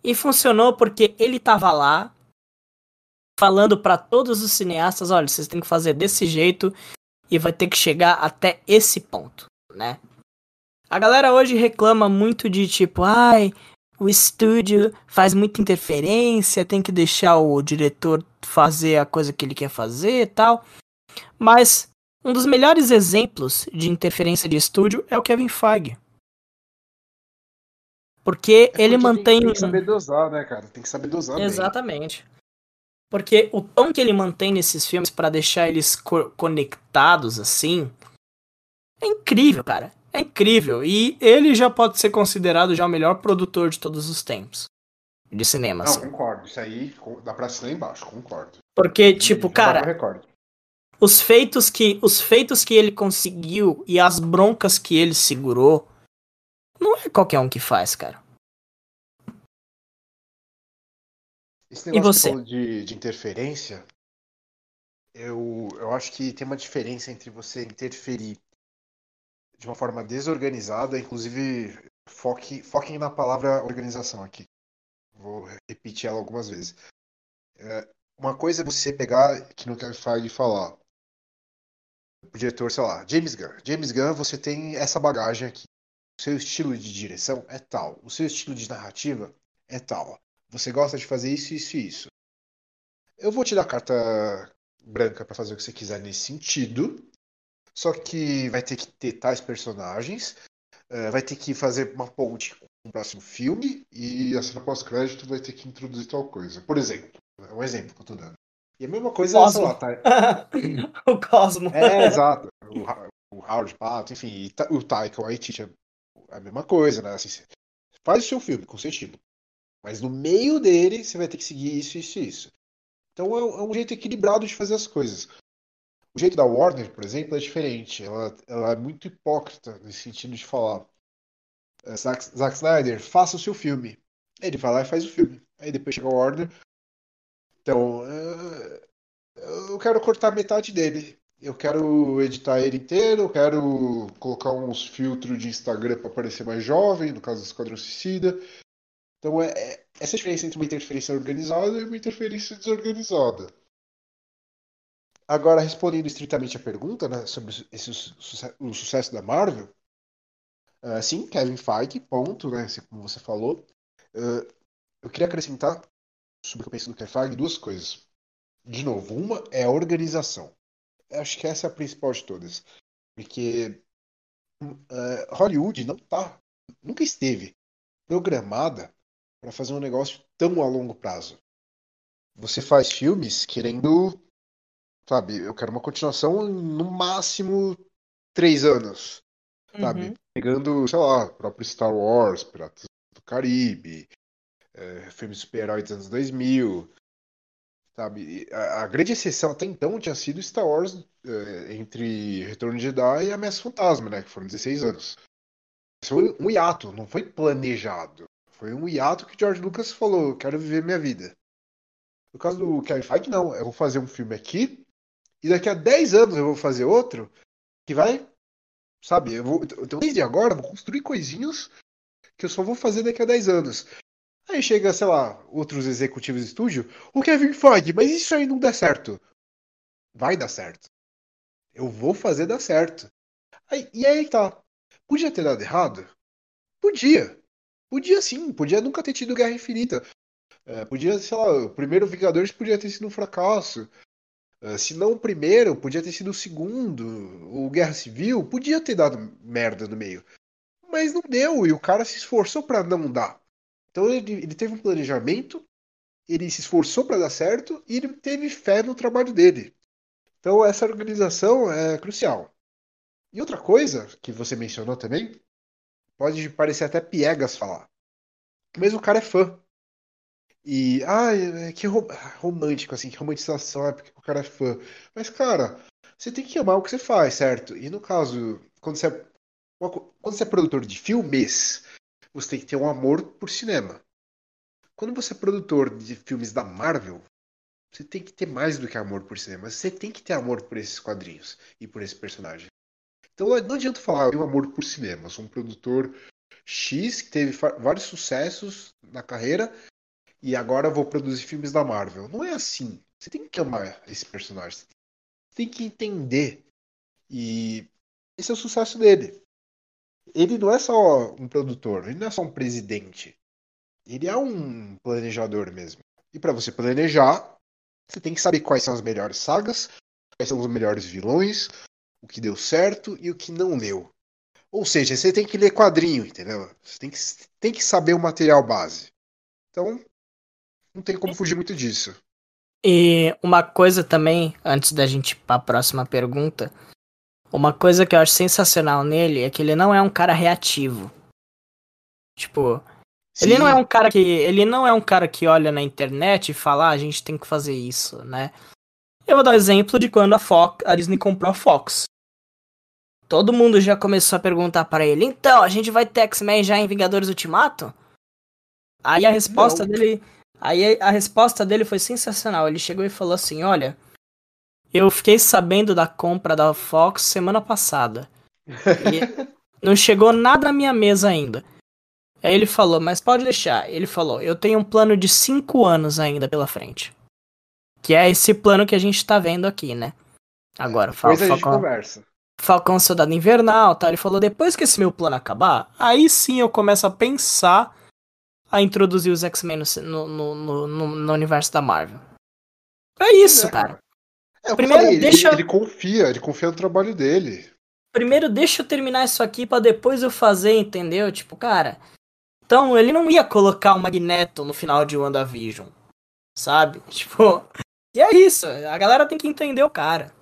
E funcionou porque ele tava lá falando para todos os cineastas, olha, vocês têm que fazer desse jeito e vai ter que chegar até esse ponto, né? A galera hoje reclama muito de tipo, ai, o estúdio faz muita interferência, tem que deixar o diretor fazer a coisa que ele quer fazer e tal. Mas um dos melhores exemplos de interferência de estúdio é o Kevin Feige. Porque é ele mantém.
Tem, tem que saber dosar, né, cara? Tem que saber dosar.
Exatamente. Bem. Porque o tom que ele mantém nesses filmes para deixar eles co conectados assim é incrível, cara. É incrível. E ele já pode ser considerado já o melhor produtor de todos os tempos. De cinema.
Não, assim. concordo. Isso aí dá pra assinar embaixo, concordo.
Porque, tipo, cara. Os feitos que. Os feitos que ele conseguiu e as broncas que ele segurou. Não é qualquer um que faz, cara.
Esse negócio e você? De, de interferência, eu, eu acho que tem uma diferença entre você interferir de uma forma desorganizada, inclusive foque, foquem na palavra organização aqui. Vou repetir ela algumas vezes. É, uma coisa é você pegar, que não quero falar de falar, o diretor, sei lá, James Gunn. James Gunn, você tem essa bagagem aqui. O seu estilo de direção é tal. O seu estilo de narrativa é tal. Você gosta de fazer isso, isso e isso. Eu vou te dar carta branca para fazer o que você quiser nesse sentido. Só que vai ter que ter tais personagens, uh, vai ter que fazer uma ponte com o próximo filme e a cena pós-crédito vai ter que introduzir tal coisa. Por exemplo, é um exemplo que eu tô dando. E a mesma coisa,
Cosmo. lá, tá... o Cosmo.
É, exato. O, o Howard Pato, enfim, o Taika Waititi é a mesma coisa, né? Assim, faz o seu filme com seu estilo. Mas no meio dele, você vai ter que seguir isso, isso e isso. Então é um é jeito equilibrado de fazer as coisas. O jeito da Warner, por exemplo, é diferente. Ela, ela é muito hipócrita nesse sentido de falar: é, Zack, Zack Snyder, faça o seu filme. Ele vai lá e faz o filme. Aí depois chega a Warner. Então, é, eu quero cortar metade dele. Eu quero editar ele inteiro, eu quero colocar uns filtros de Instagram para parecer mais jovem, no caso do Esquadrão Suicida. Então, é, é essa diferença entre uma interferência organizada e uma interferência desorganizada. Agora, respondendo estritamente a pergunta né, sobre esse, o sucesso da Marvel, uh, sim, Kevin Feige, ponto, né, como você falou. Uh, eu queria acrescentar sobre o que eu penso do Kevin Feige duas coisas. De novo, uma é a organização. Eu acho que essa é a principal de todas. Porque uh, Hollywood não tá, nunca esteve programada para fazer um negócio tão a longo prazo. Você faz filmes querendo Sabe? Eu quero uma continuação no máximo três anos. Sabe? Uhum. Pegando, sei lá, próprio Star Wars, Piratas do Caribe, é, filmes super-heróis dos anos 2000. Sabe? A, a, grande exceção até então tinha sido Star Wars é, entre Retorno de Jedi e Ameaça Fantasma, né? Que foram 16 anos. Isso foi um hiato, não foi planejado. Foi um hiato que George Lucas falou: quero viver minha vida. No caso do Kevin Feige, não. Eu vou fazer um filme aqui e daqui a 10 anos eu vou fazer outro que vai, sabe, eu vou, então desde agora vou construir coisinhas que eu só vou fazer daqui a 10 anos. Aí chega, sei lá, outros executivos de estúdio, o Kevin Feige, mas isso aí não dá certo. Vai dar certo. Eu vou fazer dar certo. Aí, e aí tá. Podia ter dado errado? Podia. Podia sim, podia nunca ter tido Guerra Infinita. É, podia, sei lá, o primeiro Vingadores podia ter sido um fracasso. É, se não o primeiro, podia ter sido o segundo. O Guerra Civil podia ter dado merda no meio. Mas não deu, e o cara se esforçou para não dar. Então ele, ele teve um planejamento, ele se esforçou para dar certo e ele teve fé no trabalho dele. Então essa organização é crucial. E outra coisa que você mencionou também, pode parecer até piegas falar, mas o cara é fã. E, ah, que romântico, assim, que romantização, é porque o cara é fã. Mas, cara, você tem que amar o que você faz, certo? E no caso, quando você é, quando você é produtor de filmes, você tem que ter um amor por cinema. Quando você é produtor de filmes da Marvel, você tem que ter mais do que amor por cinema. Você tem que ter amor por esses quadrinhos e por esse personagem. Então não adianta falar, eu tenho amor por cinema. Eu sou um produtor X que teve vários sucessos na carreira e agora vou produzir filmes da Marvel. Não é assim. Você tem que amar esse personagem. Você tem que entender. E esse é o sucesso dele. Ele não é só um produtor, ele não é só um presidente. Ele é um planejador mesmo. E para você planejar, você tem que saber quais são as melhores sagas, quais são os melhores vilões, o que deu certo e o que não deu. Ou seja, você tem que ler quadrinho, entendeu? Você tem que, tem que saber o material base. Então, não tem como fugir muito disso.
E uma coisa também, antes da gente ir para a próxima pergunta, uma coisa que eu acho sensacional nele é que ele não é um cara reativo. Tipo, Sim. ele não é um cara que ele não é um cara que olha na internet e fala, ah, a gente tem que fazer isso, né? Eu vou dar um exemplo de quando a Fox, a Disney comprou a Fox. Todo mundo já começou a perguntar para ele, então, a gente vai ter X-Men já em Vingadores Ultimato? Aí a resposta não. dele Aí a resposta dele foi sensacional. Ele chegou e falou assim: Olha, eu fiquei sabendo da compra da Fox semana passada. E não chegou nada na minha mesa ainda. Aí ele falou, mas pode deixar. Ele falou, eu tenho um plano de 5 anos ainda pela frente. Que é esse plano que a gente tá vendo aqui, né? Agora,
Fal Falcão, conversa.
Falcão Soldado Invernal, tá? Ele falou, depois que esse meu plano acabar, aí sim eu começo a pensar a introduzir os X-Men no, no, no, no, universo da Marvel. É isso, é, cara.
É, Primeiro, falei, deixa... ele, ele confia, ele confia no trabalho dele.
Primeiro, deixa eu terminar isso aqui para depois eu fazer, entendeu? Tipo, cara. Então, ele não ia colocar o Magneto no final de WandaVision. Sabe? Tipo. E é isso. A galera tem que entender o cara.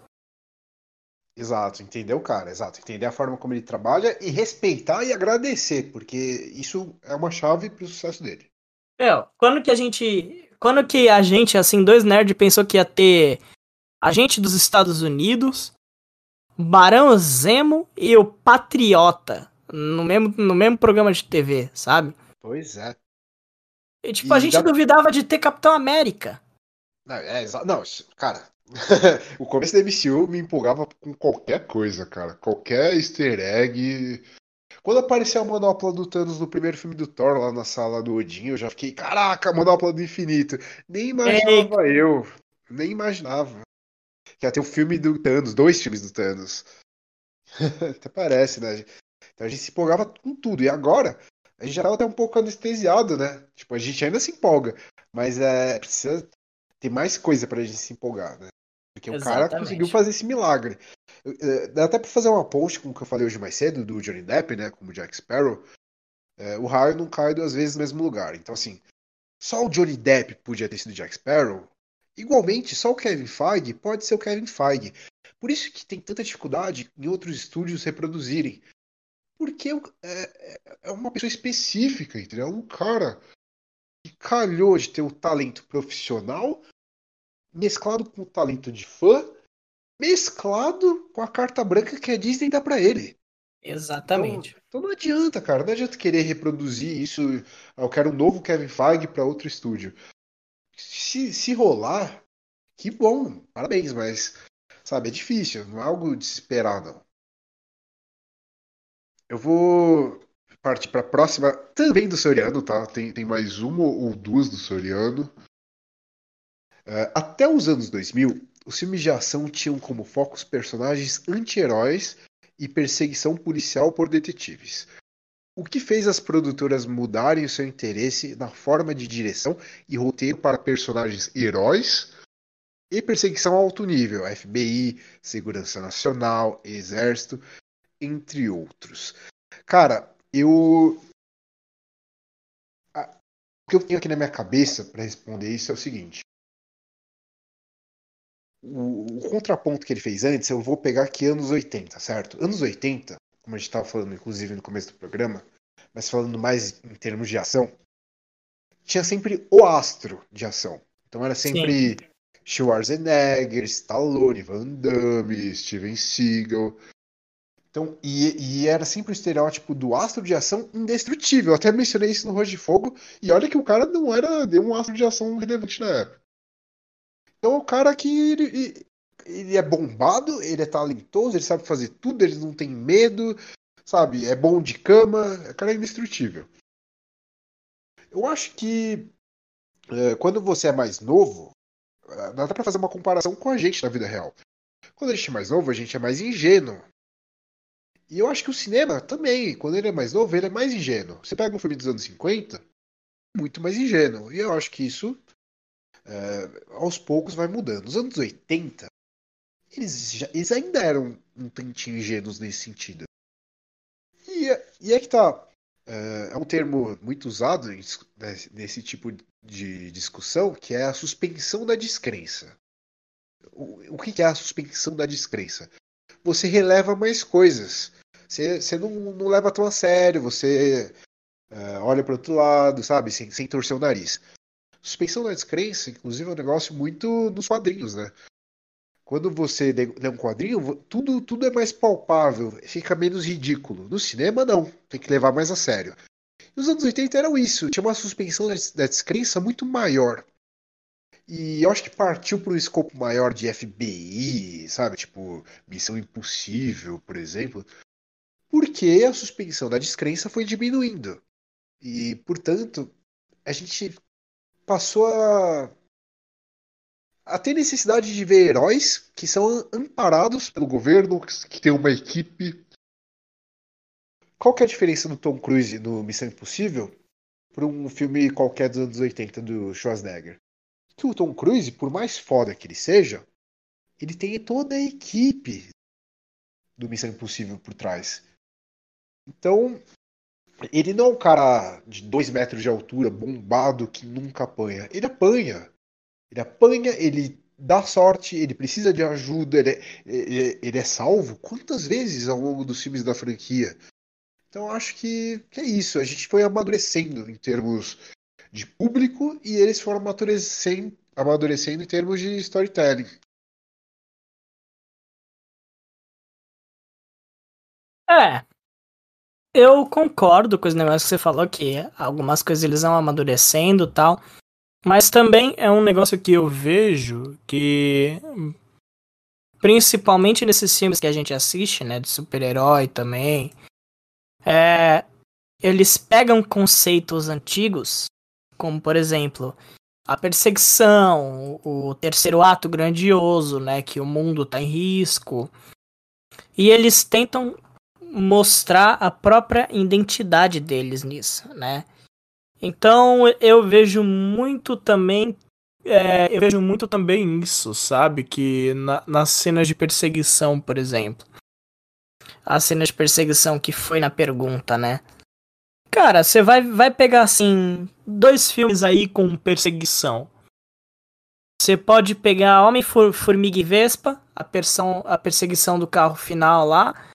Exato, entender o cara, exato. Entender a forma como ele trabalha e respeitar e agradecer, porque isso é uma chave pro sucesso dele.
Meu, quando que a gente. Quando que a gente, assim, dois nerds pensou que ia ter agente dos Estados Unidos, Barão Zemo e o Patriota no mesmo, no mesmo programa de TV, sabe?
Pois é.
E tipo, e a gente já... duvidava de ter Capitão América.
Não, é, não, cara, o começo da MCU me empolgava com qualquer coisa, cara. Qualquer easter egg. Quando apareceu a manopla do Thanos no primeiro filme do Thor, lá na sala do Odin, eu já fiquei, caraca, manopla do infinito. Nem imaginava Ei. eu. Nem imaginava. Que ia ter o um filme do Thanos, dois filmes do Thanos. até parece, né? Então a gente se empolgava com tudo. E agora, a gente já tava até um pouco anestesiado, né? Tipo, a gente ainda se empolga. Mas é, precisa ter mais coisa pra gente se empolgar, né? Porque Exatamente. o cara conseguiu fazer esse milagre. Eh, dá até pra fazer uma post com o que eu falei hoje mais cedo, do Johnny Depp, né? Como Jack Sparrow. É, o raio não cai duas vezes no mesmo lugar. Então, assim, só o Johnny Depp podia ter sido Jack Sparrow. Igualmente, só o Kevin Feige pode ser o Kevin Feige. Por isso que tem tanta dificuldade em outros estúdios reproduzirem. Porque é, é, é uma pessoa específica, entendeu? Um cara que calhou de ter o talento profissional mesclado com o talento de fã, mesclado com a carta branca que a Disney dá para ele.
Exatamente.
Então, então, não adianta, cara. Não adianta querer reproduzir isso. Eu quero um novo Kevin Feige para outro estúdio. Se, se rolar, que bom. Parabéns, mas, sabe, é difícil. Não é algo de se esperar, não. Eu vou partir para a próxima, também do Soriano, tá? Tem, tem mais uma ou duas do Soriano. Uh, até os anos 2000, os filmes de ação tinham como foco os personagens anti-heróis e perseguição policial por detetives. o que fez as produtoras mudarem o seu interesse na forma de direção e roteiro para personagens heróis e perseguição a alto nível, FBI, Segurança Nacional, Exército, entre outros. Cara, eu. O que eu tenho aqui na minha cabeça para responder isso é o seguinte. O, o, contraponto que ele fez antes, eu vou pegar aqui anos 80, certo? Anos 80, como a gente estava falando, inclusive, no começo do programa, mas falando mais em termos de ação, tinha sempre o astro de ação. Então era sempre Sim. Schwarzenegger, Stallone, Van Damme, Steven Seagal. Então, e, e, era sempre o estereótipo do astro de ação indestrutível. Eu até mencionei isso no Rojo de Fogo, e olha que o cara não era de um astro de ação relevante na época. Então, o cara que ele, ele é bombado, ele é talentoso, ele sabe fazer tudo, ele não tem medo, sabe? É bom de cama, o cara é indestrutível. Eu acho que é, quando você é mais novo, é, dá pra fazer uma comparação com a gente na vida real. Quando a gente é mais novo, a gente é mais ingênuo. E eu acho que o cinema também, quando ele é mais novo, ele é mais ingênuo. Você pega um filme dos anos 50, muito mais ingênuo. E eu acho que isso, é, aos poucos, vai mudando. Nos anos 80, eles, já, eles ainda eram um tantinho ingênuos nesse sentido. E, e é que tá. É, é um termo muito usado nesse tipo de discussão, que é a suspensão da descrença. O, o que é a suspensão da descrença? Você releva mais coisas. Você, você não, não leva tão a sério, você uh, olha para outro lado, sabe? Sem, sem torcer o nariz. Suspensão da descrença, inclusive, é um negócio muito nos quadrinhos, né? Quando você lê um quadrinho, tudo, tudo é mais palpável, fica menos ridículo. No cinema, não. Tem que levar mais a sério. Nos anos 80 era isso, tinha uma suspensão da descrença muito maior. E eu acho que partiu para um escopo maior de FBI, sabe? Tipo, Missão Impossível, por exemplo porque a suspensão da descrença foi diminuindo. E, portanto, a gente passou a, a ter necessidade de ver heróis que são amparados pelo governo, que tem uma equipe. Qual que é a diferença do Tom Cruise no Missão Impossível para um filme qualquer dos anos 80 do Schwarzenegger? Que o Tom Cruise, por mais foda que ele seja, ele tem toda a equipe do Missão Impossível por trás. Então, ele não é um cara de dois metros de altura, bombado, que nunca apanha. Ele apanha. Ele apanha, ele dá sorte, ele precisa de ajuda, ele é, ele, ele é salvo quantas vezes ao longo dos filmes da franquia? Então acho que, que é isso. A gente foi amadurecendo em termos de público e eles foram amadurecendo, amadurecendo em termos de storytelling.
É, eu concordo com os negócios que você falou, que algumas coisas eles vão amadurecendo tal. Mas também é um negócio que eu vejo que. Principalmente nesses filmes que a gente assiste, né? De super-herói também. É, eles pegam conceitos antigos, como por exemplo, a perseguição, o terceiro ato grandioso, né? Que o mundo tá em risco. E eles tentam mostrar a própria identidade deles nisso, né? Então eu vejo muito também. É, eu vejo muito também isso, sabe? Que na, nas cenas de perseguição, por exemplo. As cenas de perseguição que foi na pergunta, né? Cara, você vai, vai pegar assim. Dois filmes aí com perseguição. Você pode pegar Homem-Formiga e Vespa, a, a perseguição do carro final lá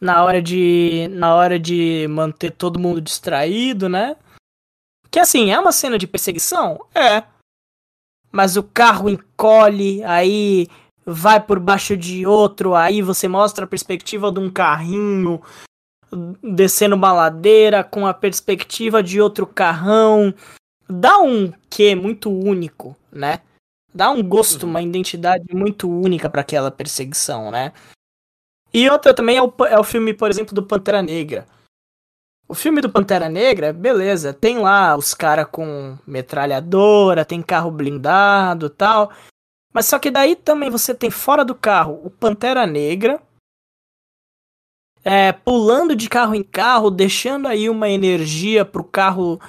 na hora de na hora de manter todo mundo distraído, né? Que assim, é uma cena de perseguição? É. Mas o carro encolhe, aí vai por baixo de outro, aí você mostra a perspectiva de um carrinho descendo uma ladeira com a perspectiva de outro carrão. Dá um quê muito único, né? Dá um gosto, uhum. uma identidade muito única para aquela perseguição, né? E outra também é o, é o filme, por exemplo, do Pantera Negra. O filme do Pantera Negra, beleza, tem lá os caras com metralhadora, tem carro blindado tal. Mas só que daí também você tem fora do carro o Pantera Negra. é, pulando de carro em carro, deixando aí uma energia pro carro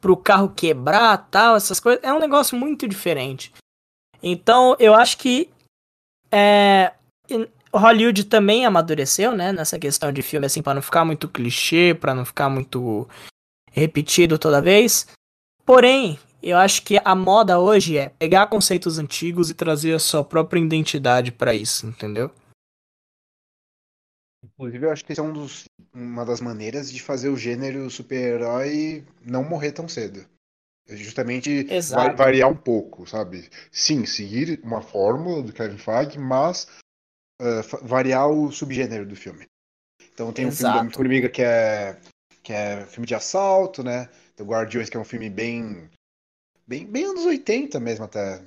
pro carro quebrar, tal, essas coisas. É um negócio muito diferente. Então, eu acho que é, Hollywood também amadureceu, né, nessa questão de filme assim para não ficar muito clichê, para não ficar muito repetido toda vez. Porém, eu acho que a moda hoje é pegar conceitos antigos e trazer a sua própria identidade para isso, entendeu?
Inclusive, eu acho que esse é um dos, uma das maneiras de fazer o gênero super-herói não morrer tão cedo. Justamente vai variar um pouco, sabe? Sim, seguir uma fórmula do Kevin Feige, mas uh, variar o subgênero do filme. Então tem Exato. um filme da Formiga que é, que é filme de assalto, né? O Guardiões, que é um filme bem, bem, bem anos 80 mesmo até.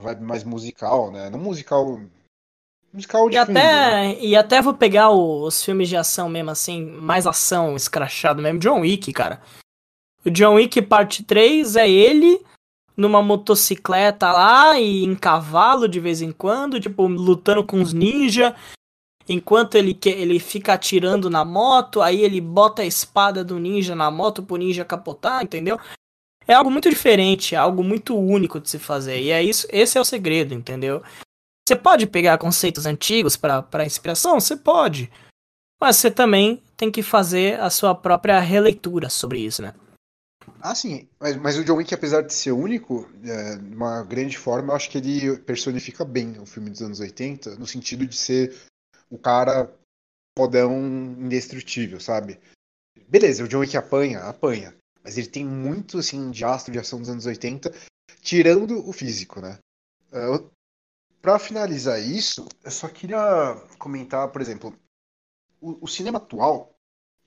Vibe mais musical, né? Não musical Musical de
e
fundo,
até né? E até vou pegar os filmes de ação mesmo, assim, mais ação, escrachado mesmo. John Wick, cara. O John Wick parte 3 é ele numa motocicleta lá e em cavalo de vez em quando, tipo, lutando com os ninja. Enquanto ele, ele fica atirando na moto, aí ele bota a espada do ninja na moto pro ninja capotar, entendeu? É algo muito diferente, é algo muito único de se fazer. E é isso, esse é o segredo, entendeu? Você pode pegar conceitos antigos para inspiração? Você pode. Mas você também tem que fazer a sua própria releitura sobre isso, né?
Ah, sim. Mas, mas o John Wick, apesar de ser único, é, de uma grande forma, eu acho que ele personifica bem o filme dos anos 80, no sentido de ser o cara podão indestrutível, sabe? Beleza, o John Wick apanha, apanha. Mas ele tem muito, assim, de astro de ação dos anos 80, tirando o físico, né? É, para finalizar isso, eu só queria comentar, por exemplo, o, o cinema atual,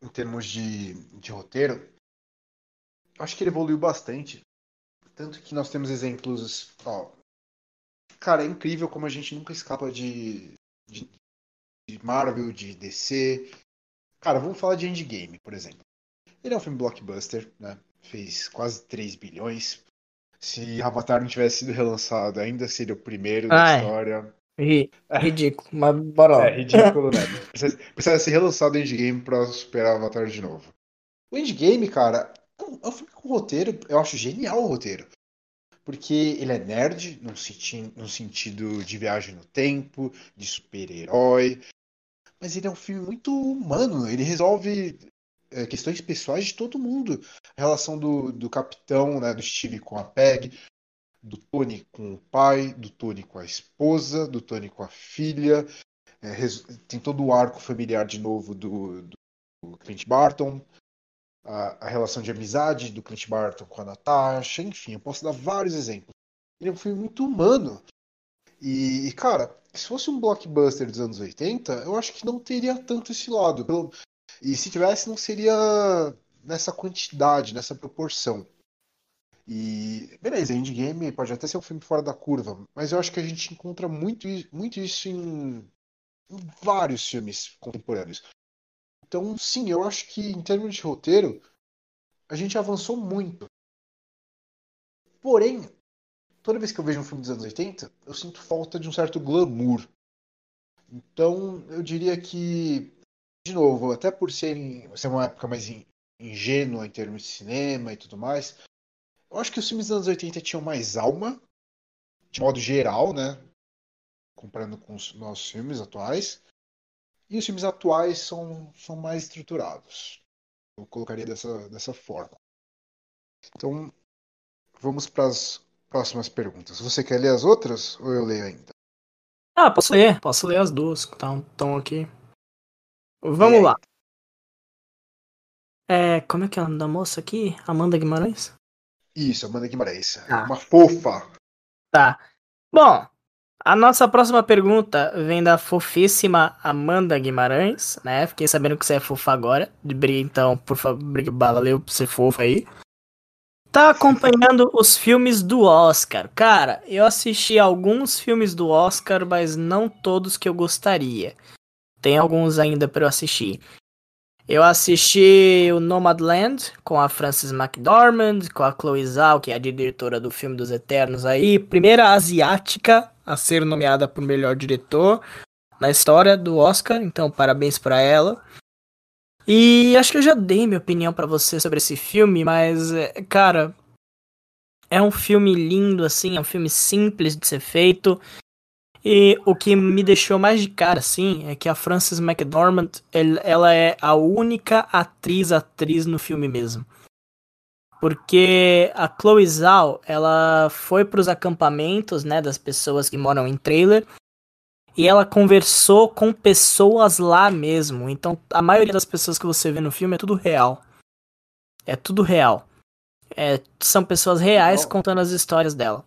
em termos de, de roteiro, acho que ele evoluiu bastante. Tanto que nós temos exemplos. Ó, cara, é incrível como a gente nunca escapa de, de, de Marvel, de DC. Cara, vamos falar de Endgame, por exemplo. Ele é um filme blockbuster, né? Fez quase 3 bilhões. Se Avatar não tivesse sido relançado, ainda seria o primeiro da história.
É ridículo, mas bora lá.
É ridículo, né? Precisa, precisa ser relançado o Endgame pra superar o Avatar de novo. O Endgame, cara, é um filme com roteiro, eu acho genial o roteiro. Porque ele é nerd, num, senti num sentido de viagem no tempo, de super-herói. Mas ele é um filme muito humano, ele resolve é, questões pessoais de todo mundo. A relação do, do capitão, né, do Steve com a Peg, do Tony com o pai, do Tony com a esposa, do Tony com a filha. É, tem todo o arco familiar de novo do, do Clint Barton. A, a, relação de amizade do Clint Barton com a Natasha, enfim, eu posso dar vários exemplos. Ele é um filme muito humano. E, e, cara, se fosse um blockbuster dos anos 80, eu acho que não teria tanto esse lado. Pelo, e se tivesse, não seria nessa quantidade, nessa proporção. E beleza, Endgame pode até ser um filme fora da curva, mas eu acho que a gente encontra muito, muito isso em, em vários filmes contemporâneos. Então, sim, eu acho que em termos de roteiro, a gente avançou muito. Porém, toda vez que eu vejo um filme dos anos 80, eu sinto falta de um certo glamour. Então, eu diria que de novo, até por ser, ser uma época mais ingênua em termos de cinema e tudo mais, eu acho que os filmes dos anos 80 tinham mais alma, de modo geral, né? Comparando com os nossos filmes atuais. E os filmes atuais são, são mais estruturados. Eu colocaria dessa, dessa forma. Então, vamos para as próximas perguntas. Você quer ler as outras ou eu leio ainda?
Ah, posso ler. Posso ler as duas que estão aqui. Vamos lá. É, como é que é o nome da moça aqui? Amanda Guimarães?
Isso, Amanda Guimarães. Tá. Uma fofa.
Tá. Bom, a nossa próxima pergunta vem da fofíssima Amanda Guimarães, né? Fiquei sabendo que você é fofa agora. Então, por favor, valeu por ser fofa aí. Tá acompanhando os filmes do Oscar. Cara, eu assisti alguns filmes do Oscar, mas não todos que eu gostaria. Tem alguns ainda para eu assistir. Eu assisti o Nomadland com a Frances McDormand, com a Chloe Zhao, que é a diretora do filme dos Eternos aí, primeira asiática a ser nomeada por melhor diretor na história do Oscar, então parabéns para ela. E acho que eu já dei minha opinião para você sobre esse filme, mas, é, cara, é um filme lindo, assim, é um filme simples de ser feito. E o que me deixou mais de cara, assim, é que a Frances McDormand, ela é a única atriz atriz no filme mesmo. Porque a Chloe Zhao, ela foi para os acampamentos, né, das pessoas que moram em trailer, e ela conversou com pessoas lá mesmo. Então, a maioria das pessoas que você vê no filme é tudo real. É tudo real. É, são pessoas reais contando as histórias dela.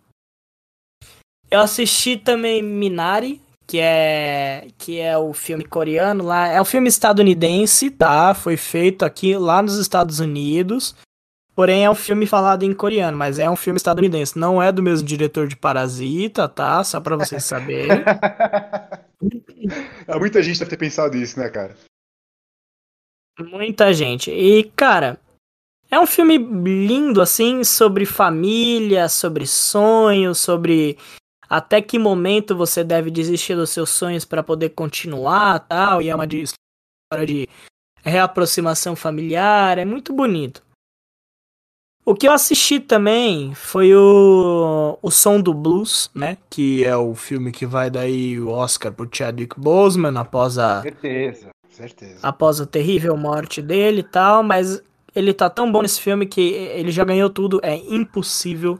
Eu assisti também Minari, que é que é o filme coreano lá, é um filme estadunidense, tá? Foi feito aqui lá nos Estados Unidos. Porém é um filme falado em coreano, mas é um filme estadunidense, não é do mesmo diretor de Parasita, tá? Só para vocês saberem.
Muita gente deve ter pensado isso, né, cara?
Muita gente. E, cara, é um filme lindo, assim, sobre família, sobre sonhos, sobre até que momento você deve desistir dos seus sonhos para poder continuar, tal. E é uma história de reaproximação familiar, é muito bonito. O que eu assisti também foi o, o Som do Blues, né? Que é o filme que vai daí o Oscar pro Chadwick Boseman após a.
Certeza, certeza.
Após a terrível morte dele e tal, mas ele tá tão bom nesse filme que ele já ganhou tudo, é impossível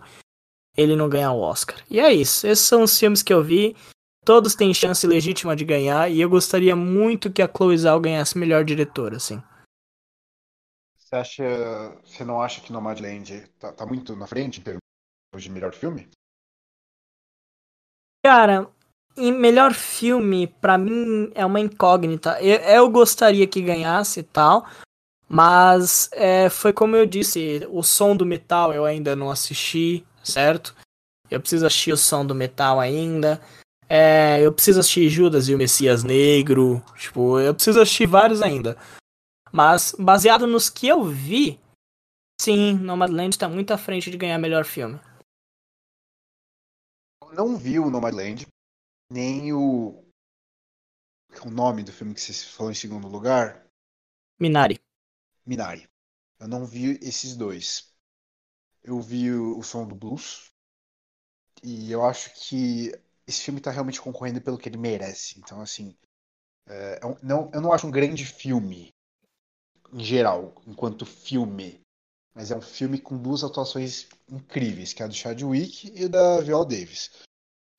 ele não ganhar o Oscar. E é isso, esses são os filmes que eu vi. Todos têm chance legítima de ganhar e eu gostaria muito que a Chloe Zhao ganhasse melhor diretora, assim.
Você acha. Você não acha que Nomadland tá, tá muito na frente em termos de melhor filme?
Cara, em melhor filme, para mim é uma incógnita. Eu, eu, gostaria que ganhasse tal, mas é, foi como eu disse, o som do metal eu ainda não assisti, certo? Eu preciso assistir o som do metal ainda. É, eu preciso assistir Judas e o Messias Negro. Tipo, eu preciso assistir vários ainda. Mas, baseado nos que eu vi, sim, Nomadland está muito à frente de ganhar melhor filme.
Não vi o Nomadland, nem o. O nome do filme que você falou em segundo lugar?
Minari.
Minari. Eu não vi esses dois. Eu vi o, o Som do Blues. E eu acho que esse filme está realmente concorrendo pelo que ele merece. Então, assim. É, é não, eu não acho um grande filme em geral, enquanto filme. Mas é um filme com duas atuações incríveis, que é a do Chadwick e da Viola Davis,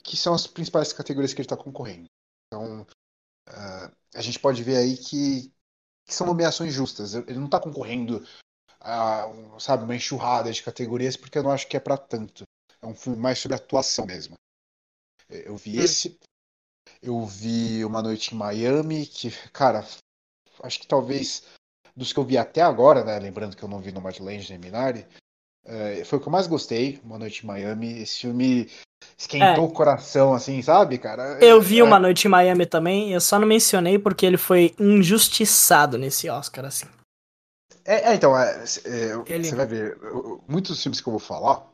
que são as principais categorias que ele está concorrendo. Então, uh, a gente pode ver aí que, que são nomeações justas. Ele não está concorrendo a, sabe, uma enxurrada de categorias, porque eu não acho que é para tanto. É um filme mais sobre atuação mesmo. Eu vi esse, eu vi Uma Noite em Miami, que, cara, acho que talvez dos que eu vi até agora, né? Lembrando que eu não vi no Madland nem Minari, é, foi o que eu mais gostei, Uma Noite em Miami. Esse filme esquentou é. o coração, assim, sabe, cara?
Eu vi é, Uma Noite em Miami também, eu só não mencionei porque ele foi injustiçado nesse Oscar, assim.
É, é então, é, ele... você vai ver, muitos filmes que eu vou falar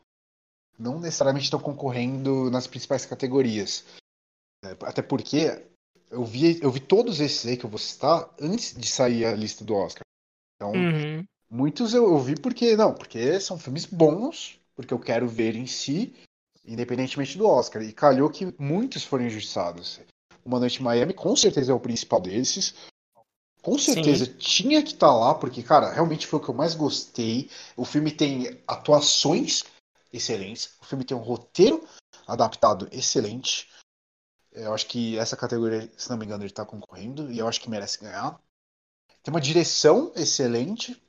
não necessariamente estão concorrendo nas principais categorias. Até porque eu vi, eu vi todos esses aí que eu vou citar antes de sair a lista do Oscar. Então, uhum. muitos eu, eu vi porque, não, porque são filmes bons, porque eu quero ver em si, independentemente do Oscar. E calhou que muitos foram injustiçados. Uma Noite em Miami, com certeza é o principal desses. Com certeza Sim. tinha que estar tá lá, porque, cara, realmente foi o que eu mais gostei. O filme tem atuações excelentes. O filme tem um roteiro adaptado excelente. Eu acho que essa categoria, se não me engano, ele está concorrendo e eu acho que merece ganhar. Tem uma direção excelente,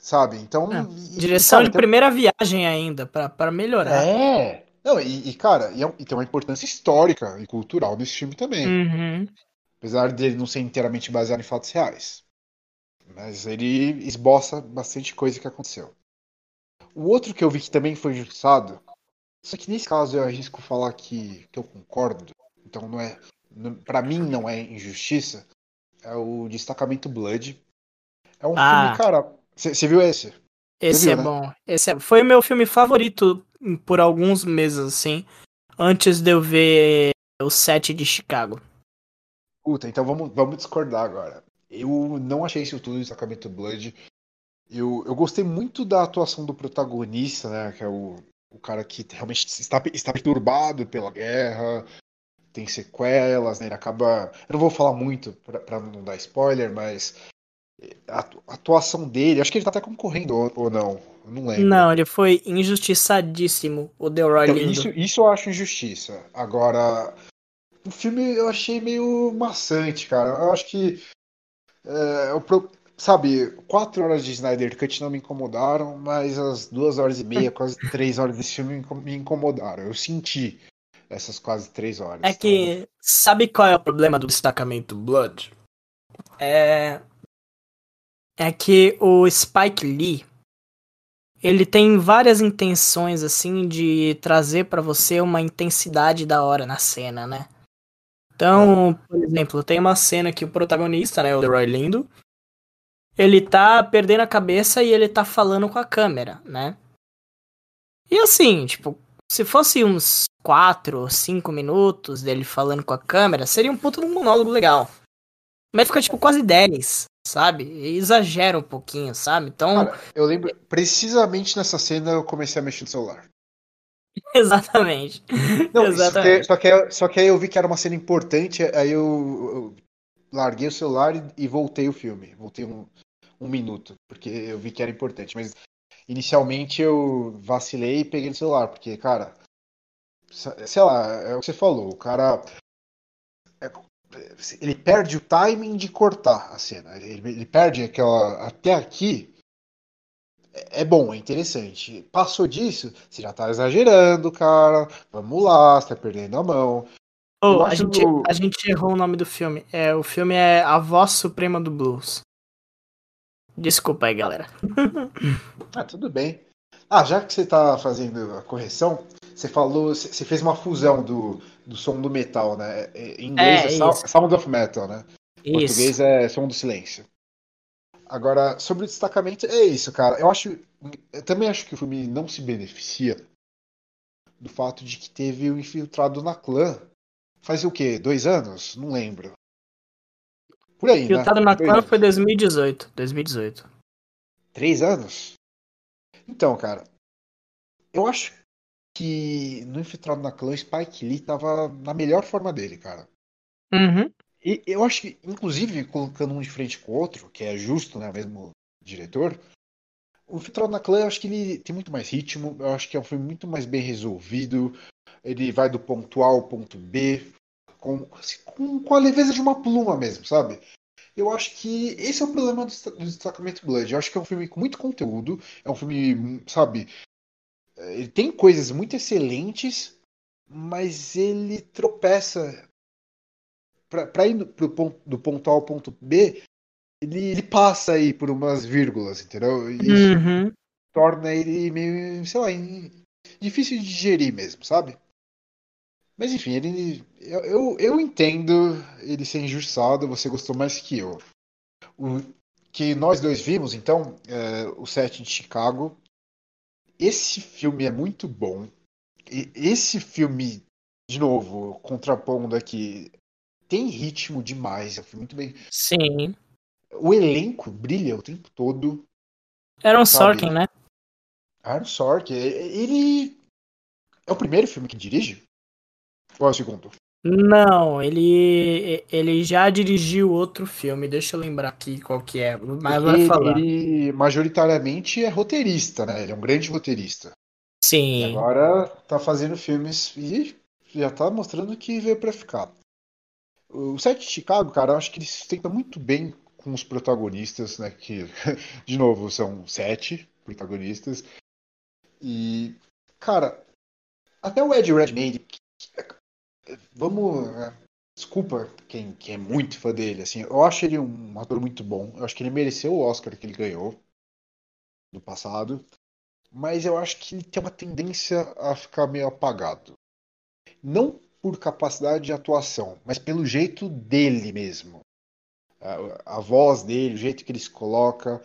sabe? Então. É,
direção cara, de tem... primeira viagem ainda, para melhorar.
É! Não, e, e cara, e, é, e, tem uma importância histórica e cultural nesse filme também.
Uhum.
Apesar dele não ser inteiramente baseado em fatos reais. Mas ele esboça bastante coisa que aconteceu. O outro que eu vi que também foi injustiçado, só que nesse caso eu arrisco falar que, que eu concordo, então não é. para mim não é injustiça, é o Destacamento Blood. É um ah. filme, cara. Você viu esse?
Esse viu, é né? bom. Esse é... Foi o meu filme favorito por alguns meses, assim. Antes de eu ver o set de Chicago.
Puta, então vamos, vamos discordar agora. eu não achei isso tudo, Destacamento Blood. Eu, eu gostei muito da atuação do protagonista, né? Que é o, o cara que realmente está, está perturbado pela guerra, tem sequelas, né? Ele acaba. Eu não vou falar muito para não dar spoiler, mas a atuação dele, acho que ele tá até concorrendo ou, não. Eu não lembro.
Não, ele foi injustiçadíssimo, o Delroy então,
Lindo. Isso, isso eu acho injustiça. Agora, o filme eu achei meio maçante, cara. Eu acho que. É, eu, sabe, quatro horas de Snyder Cut não me incomodaram, mas as duas horas e meia, quase três horas desse filme me incomodaram. Eu senti essas quase três horas.
É que, sabe qual é o problema do destacamento Blood? É. É que o Spike Lee. Ele tem várias intenções, assim, de trazer para você uma intensidade da hora na cena, né? Então, por exemplo, tem uma cena que o protagonista, né, o Leroy Lindo, ele tá perdendo a cabeça e ele tá falando com a câmera, né? E assim, tipo, se fosse uns 4 ou 5 minutos dele falando com a câmera, seria um puto um monólogo legal. Mas fica, tipo, quase 10, sabe? Exagera um pouquinho, sabe? Então. Cara,
eu lembro, precisamente nessa cena eu comecei a mexer no celular.
Exatamente.
Não, Exatamente. Só, que, só, que, só que aí eu vi que era uma cena importante, aí eu, eu larguei o celular e, e, voltei o filme. Voltei um, um minuto, porque eu vi que era importante. Mas inicialmente eu vacilei e peguei no celular, porque, cara, sei lá, é o que você falou, o cara. É, ele perde o timing de cortar a cena. Ele, ele perde aquela. Até aqui. É, é bom, é interessante. Passou disso, você já tá exagerando, cara. Vamos lá, você tá perdendo a mão.
Oh, a, gente, a gente errou o nome do filme. É, o filme é A Voz Suprema do Blues. Desculpa aí, galera.
ah, tudo bem. Ah, já que você tá fazendo a correção, você falou, você fez uma fusão do, do som do metal, né? É, em inglês é, é Sound of Metal, né? Em português é Som do Silêncio. Agora, sobre o destacamento, é isso, cara. Eu acho. Eu também acho que o filme não se beneficia do fato de que teve o um infiltrado na clã. Faz o quê? Dois anos? Não lembro.
Por aí, Infiltrado né? na clã foi 2018. 2018.
Três anos? Então, cara, eu acho que no Infiltrado na Clã, Spike Lee tava na melhor forma dele, cara.
Uhum.
E eu acho que, inclusive, colocando um de frente com o outro, que é justo, né, mesmo diretor, o Infiltrado na Clã, eu acho que ele tem muito mais ritmo, eu acho que é um filme muito mais bem resolvido, ele vai do ponto A ao ponto B, com, com, com a leveza de uma pluma mesmo, sabe? Eu acho que esse é o problema do, do Destacamento Blood. Eu acho que é um filme com muito conteúdo, é um filme, sabe? Ele tem coisas muito excelentes, mas ele tropeça. Para ir pro ponto, do ponto A ao ponto B, ele, ele passa aí por umas vírgulas, entendeu? E isso uhum. torna ele meio, sei lá, difícil de digerir mesmo, sabe? Mas enfim, ele. Eu, eu, eu, entendo ele ser injustiçado, você gostou mais que eu. O, que nós dois vimos, então, é, o set de Chicago. Esse filme é muito bom. E esse filme, de novo, contrapondo aqui, tem ritmo demais. É um filme muito bem.
Sim.
O elenco brilha o tempo todo.
Era um Sorkin, né?
Aaron Sorkin. Ele é o primeiro filme que dirige? Ou é o segundo?
Não, ele ele já dirigiu outro filme, deixa eu lembrar aqui qual que é, mas vai falar.
Ele majoritariamente é roteirista, né? Ele é um grande roteirista.
Sim.
E agora tá fazendo filmes e já tá mostrando que veio para ficar. O set de Chicago, cara, eu acho que ele se sustenta muito bem com os protagonistas, né? Que, de novo, são sete protagonistas. E, cara, até o Ed Redmayne, vamos. Né, desculpa quem, quem é muito fã dele, assim, eu acho ele um ator muito bom. Eu acho que ele mereceu o Oscar que ele ganhou no passado. Mas eu acho que ele tem uma tendência a ficar meio apagado. Não por capacidade de atuação, mas pelo jeito dele mesmo. A, a voz dele, o jeito que ele se coloca.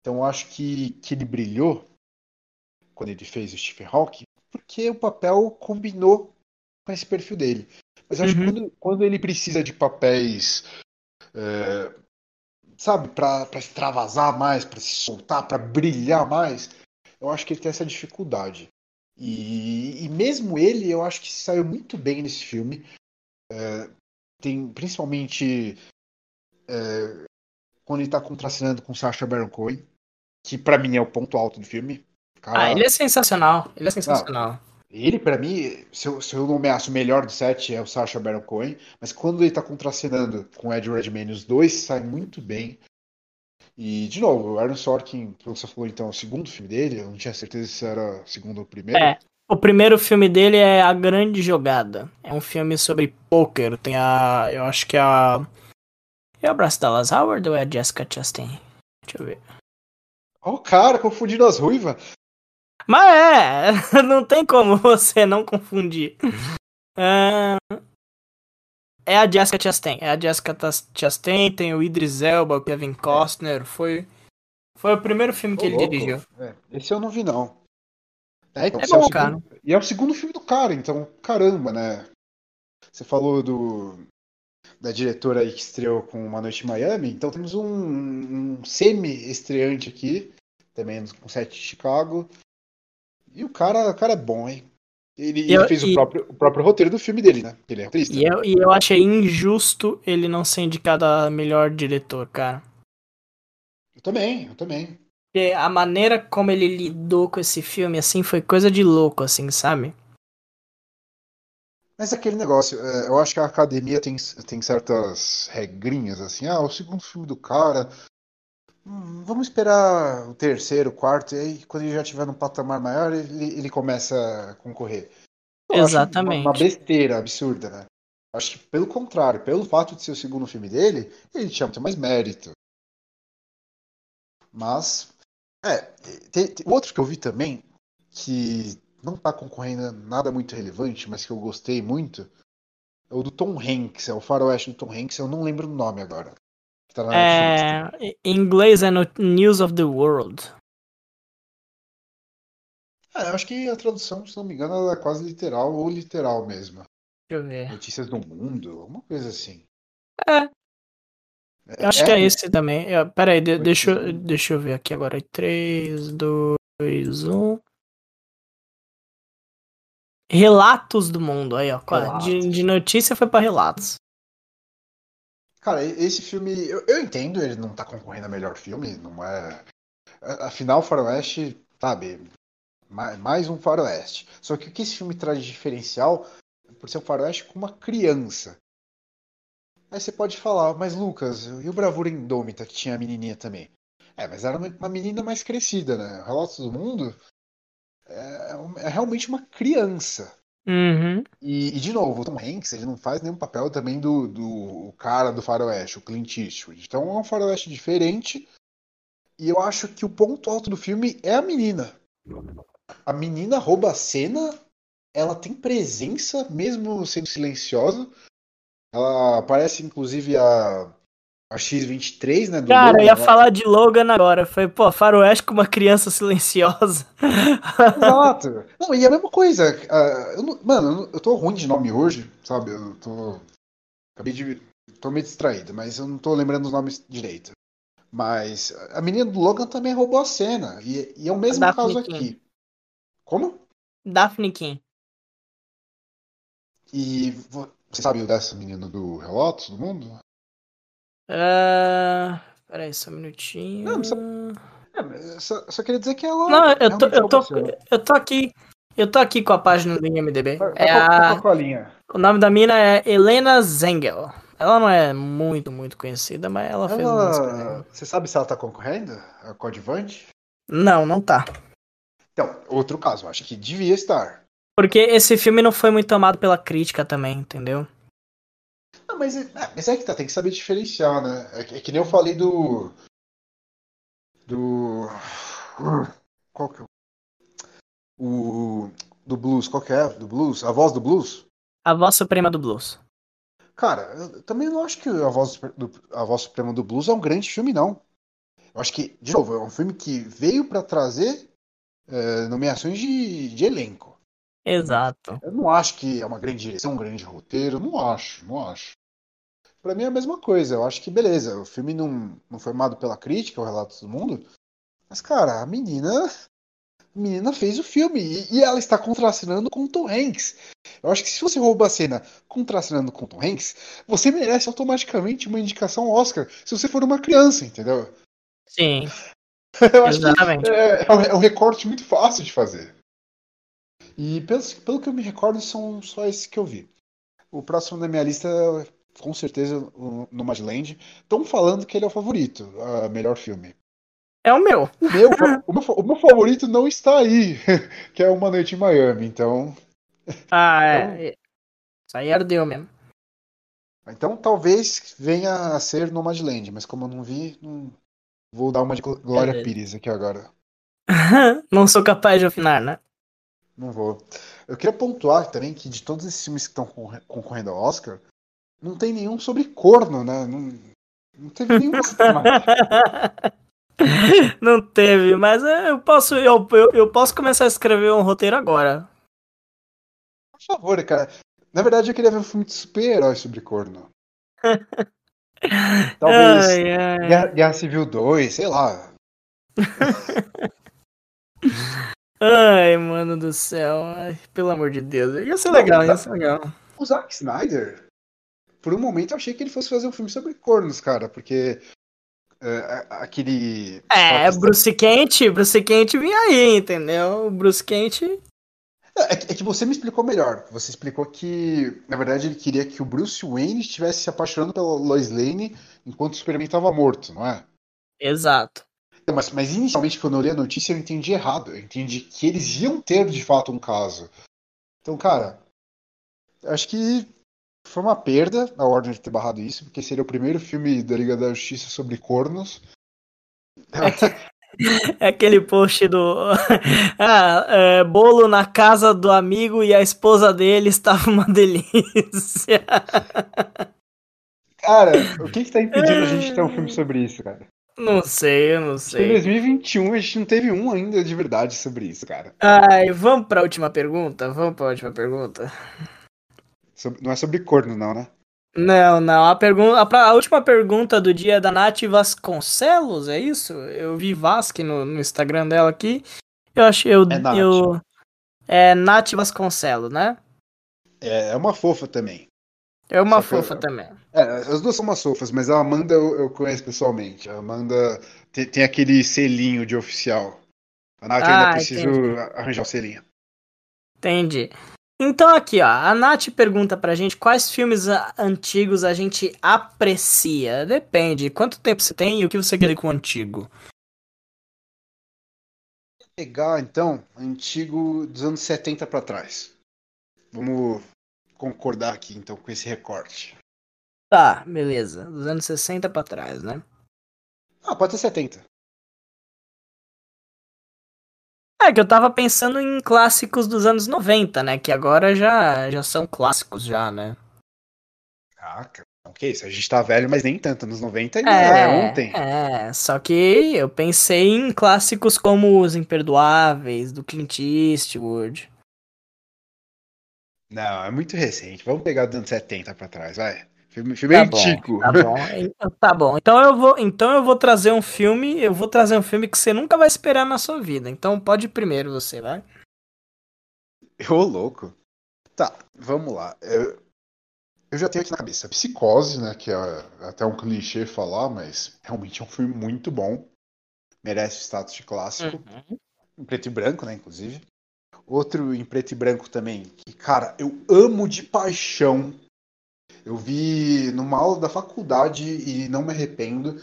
Então eu acho que, que ele brilhou quando ele fez o Stephen Hawking, porque o papel combinou com esse perfil dele. Mas acho uhum. que quando, quando, ele precisa de papéis é, sabe, para extravasar mais, para se soltar, para brilhar mais, eu acho que ele tem essa dificuldade. E, e, mesmo ele, eu acho que saiu muito bem nesse filme. É, tem principalmente é, quando ele tá contracenando com Sacha Baron Cohen, que para mim é o ponto alto do filme.
Cara, ah, ele é sensacional. Ele é sensacional.
Ah, ele, para mim, se eu, se eu nomeasse o melhor do set, é o Sacha Baron Cohen. Mas quando ele tá contracenando com Ed Redmayne, os dois saem muito bem. E, de novo, o Aaron Sorkin, que você falou então, é o segundo filme dele, eu não tinha certeza se era o segundo ou o primeiro.
É, o primeiro filme dele é A Grande Jogada. É um filme sobre poker. Tem a. Eu acho que é a. É o Bryce Dallas Howard ou é a Jessica Chastain? Deixa eu ver.
Ó, oh, cara, confundindo as ruivas.
Mas é, não tem como você não confundir. É, é a Jessica Chastain. É a Jessica Chastain, tem o Idris Elba, o Kevin Costner. Foi, foi o primeiro filme que ele louco. dirigiu.
É, esse eu não vi, não.
É, então, é bom, é
cara. E é o segundo filme do cara, então, caramba, né? Você falou do da diretora aí que estreou com Uma Noite em Miami, então temos um, um semi-estreante aqui, também com set de Chicago. E o cara, o cara é bom, hein? Ele, eu, ele fez e, o, próprio, o próprio roteiro do filme dele, né? Ele é
roteirista. E eu, e eu achei injusto ele não ser indicado a melhor diretor, cara.
Eu também, eu também.
Porque a maneira como ele lidou com esse filme, assim, foi coisa de louco, assim, sabe?
Mas aquele negócio, é, eu acho que a academia tem, tem certas regrinhas, assim, ah, o segundo filme do cara, hum, vamos esperar o terceiro, o quarto, e aí quando ele já estiver num patamar maior, ele, ele começa a concorrer.
Eu Exatamente.
Uma, uma, besteira absurda, né? Acho que pelo contrário, pelo fato de ser o segundo filme dele, ele tinha muito mais mérito. Mas é, tem, tem, outro que eu vi também, que não tá concorrendo nada muito relevante, mas que eu gostei muito, é o do Tom Hanks, é o faroeste do Tom Hanks, eu não lembro o nome agora.
Tá é, em inglês é no News of the World.
É, eu acho que a tradução, se não me engano, é quase literal ou literal mesmo.
Deixa eu ver.
Notícias do mundo, alguma coisa assim.
É, eu acho é, que é esse também. Pera aí, de, deixa, eu, deixa eu ver aqui agora. 3, 2, 1. Relatos do mundo. Aí, ó. De, de, notícia foi pra relatos.
Cara, esse filme. Eu, eu, entendo, ele não tá concorrendo a melhor filme, não é. Afinal, Faroeste, sabe? Mais, um Faroeste. Só que o que esse filme traz de diferencial, por ser um Faroeste com uma criança. Aí você pode falar, mas Lucas, e o Bravura Indômita, que tinha a menininha também? É, mas era uma menina mais crescida, né? Relatos do Mundo é, é realmente uma criança.
Uhum.
E, e, de novo, o Tom Hanks ele não faz nenhum papel também do, do cara do faroeste, o Clint Eastwood. Então é um faroeste diferente. E eu acho que o ponto alto do filme é a menina. A menina rouba a cena, ela tem presença, mesmo sendo silenciosa. Ela aparece, inclusive, a, a X-23, né?
Cara, Logan, eu ia falar de Logan agora. Foi, pô, faroeste com uma criança silenciosa.
Exato. Não, e a mesma coisa. Uh, eu não, mano, eu tô ruim de nome hoje, sabe? Eu tô. Acabei de. tô meio distraído, mas eu não tô lembrando os nomes direito. Mas a menina do Logan também roubou a cena. E, e é o mesmo caso King. aqui. Como?
Daphne King.
E você sabe dessa menina do Relatos do Mundo?
Uh, peraí, só um minutinho.
Não, só, é, só, só, queria dizer que ela.
Não, eu tô, eu, tô, eu tô aqui. Eu tô aqui com a página do IMDB.
É a,
o nome da mina é Helena Zengel. Ela não é muito, muito conhecida, mas ela, ela... fez umas
Você sabe se ela tá concorrendo? A coadjuvante?
Não, não tá.
Então, outro caso, acho que devia estar.
Porque esse filme não foi muito amado pela crítica também, entendeu?
Não, mas, é, mas é que tá, tem que saber diferenciar, né? É que, é que nem eu falei do. Do. Qual que é? O. Do blues, qual que é? Do blues? A voz do blues?
A voz suprema do blues.
Cara, eu também não acho que a voz, do, a voz suprema do blues é um grande filme, não. Eu acho que, de novo, é um filme que veio para trazer é, nomeações de, de elenco.
Exato.
Eu não acho que é uma grande direção, um grande roteiro, não acho, não acho. Pra mim é a mesma coisa. Eu acho que beleza, o filme não, não foi amado pela crítica, o relato do mundo. Mas, cara, a menina. A menina fez o filme e, e ela está contracenando com o Tom Hanks. Eu acho que se você rouba a cena contracenando com o Tom Hanks, você merece automaticamente uma indicação Oscar se você for uma criança, entendeu?
Sim.
Eu acho Exatamente. que é, é um recorte muito fácil de fazer. E pelo, pelo que eu me recordo, são só esses que eu vi. O próximo da minha lista, com certeza, o Nomadland. Estão falando que ele é o favorito, o melhor filme.
É o meu.
O meu, o meu, o meu favorito não está aí, que é Uma Noite em Miami, então.
Ah, é. Então... Isso aí ardeu mesmo.
Então talvez venha a ser Nomadland, mas como eu não vi, não... vou dar uma de Glória é Pires aqui agora.
não sou capaz de opinar, né?
Não vou. Eu queria pontuar também que de todos esses filmes que estão concorrendo ao Oscar, não tem nenhum sobre corno, né? Não, não teve nenhum.
não teve, mas eu posso, eu, eu, eu, posso começar a escrever um roteiro agora.
Por favor, cara. Na verdade, eu queria ver um filme de super-herói sobre corno. Talvez ai, ai. Guerra, Guerra Civil 2, sei lá.
Ai, mano do céu. Ai, pelo amor de Deus. Ia ser legal, ia ser legal.
O Zack Snyder, por um momento eu achei que ele fosse fazer um filme sobre cornos, cara, porque é, aquele.
É, Bruce Quente, Bruce Quente vinha aí, entendeu? Bruce Quente.
É, é, que você me explicou melhor. Você explicou que, na verdade, ele queria que o Bruce Wayne estivesse se apaixonando pela Lois Lane enquanto o Superman estava morto, não é?
Exato.
Mas, mas inicialmente, quando eu li a notícia, eu entendi errado. Eu entendi que eles iam ter de fato um caso. Então, cara, acho que foi uma perda a Warner ter barrado isso, porque seria o primeiro filme da Liga da Justiça sobre cornos.
É aquele post do. ah, é, bolo na casa do amigo e a esposa dele estava uma delícia.
Cara, o que, que tá impedindo a gente ter um filme sobre isso, cara?
Não sei, eu não sei.
Em 2021 a gente não teve um ainda de verdade sobre isso, cara.
Ai, vamos pra última pergunta? Vamos pra última pergunta.
Não é sobre corno, não, né?
Não, não. A, pergunta, a, a, última pergunta do dia é da Nath Vasconcelos, é isso? Eu vi Vasque no, no Instagram dela aqui. Eu acho eu, é Nath. eu. É Nath Vasconcelos, né?
É, é uma fofa também.
É uma Só fofa eu, também.
É, as duas são umas fofas, mas a Amanda eu, eu conheço pessoalmente. A Amanda tem, tem, aquele selinho de oficial. A Nath ah, ainda precisa arranjar o selinho.
Entendi. Então aqui, ó, a Nath pergunta pra gente quais filmes antigos a gente aprecia. Depende, quanto tempo você tem e o que você quer com antigo?
Pegar, então, antigo dos anos 70 para trás. Vamos concordar aqui, então, com esse recorte.
Tá, beleza. Dos anos 60 para trás, né?
Ah, pode ser 70.
É que eu tava pensando em clássicos dos anos 90, né? Que agora já, já são clássicos já, né?
Ah, ok, isso a gente tá velho, mas nem tanto. Nos 90 ainda é, é ontem.
É, só que eu pensei em clássicos como Os Imperdoáveis, do Clint Eastwood.
Não, é muito recente. Vamos pegar dos anos 70 pra trás, vai. Filme, filme tá antigo.
Bom, tá bom. Então, tá bom. Então eu vou, então eu vou trazer um filme, eu vou trazer um filme que você nunca vai esperar na sua vida. Então pode ir primeiro você, vai.
Ô, louco. Tá, vamos lá. Eu, eu já tenho aqui na cabeça Psicose, né, que é até um clichê falar, mas realmente é um filme muito bom. Merece status de clássico. Uhum. Em preto e branco, né, inclusive. Outro em preto e branco também, que, cara, eu amo de paixão eu vi numa aula da faculdade e não me arrependo,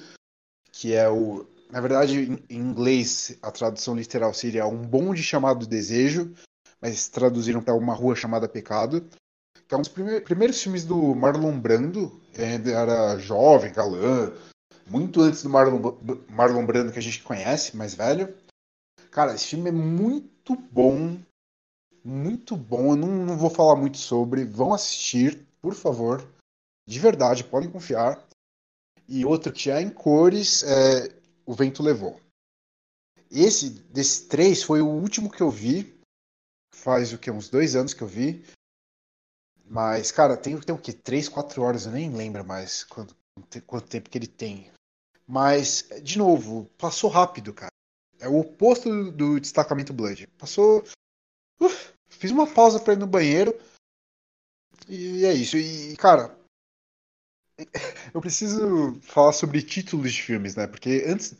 que é o. Na verdade, em inglês, a tradução literal seria um bonde chamado Desejo, mas traduziram para uma rua chamada Pecado. Que é um dos primeiros filmes do Marlon Brando. Ele era jovem, galã, muito antes do Marlon, Marlon Brando que a gente conhece, mais velho. Cara, esse filme é muito bom. Muito bom. Eu não, não vou falar muito sobre. Vão assistir por favor. De verdade, podem confiar. E outro que é em cores, é O Vento Levou. Esse, desses três, foi o último que eu vi. Faz o que? Uns dois anos que eu vi. Mas, cara, tem, tem o quê? 3, 4 horas, eu nem lembro mais quanto, quanto tempo que ele tem. Mas, de novo, passou rápido, cara. É o oposto do, do destacamento Blood. Passou. Uf, fiz uma pausa pra ir no banheiro. E é isso. E, cara, eu preciso falar sobre títulos de filmes, né? Porque antes,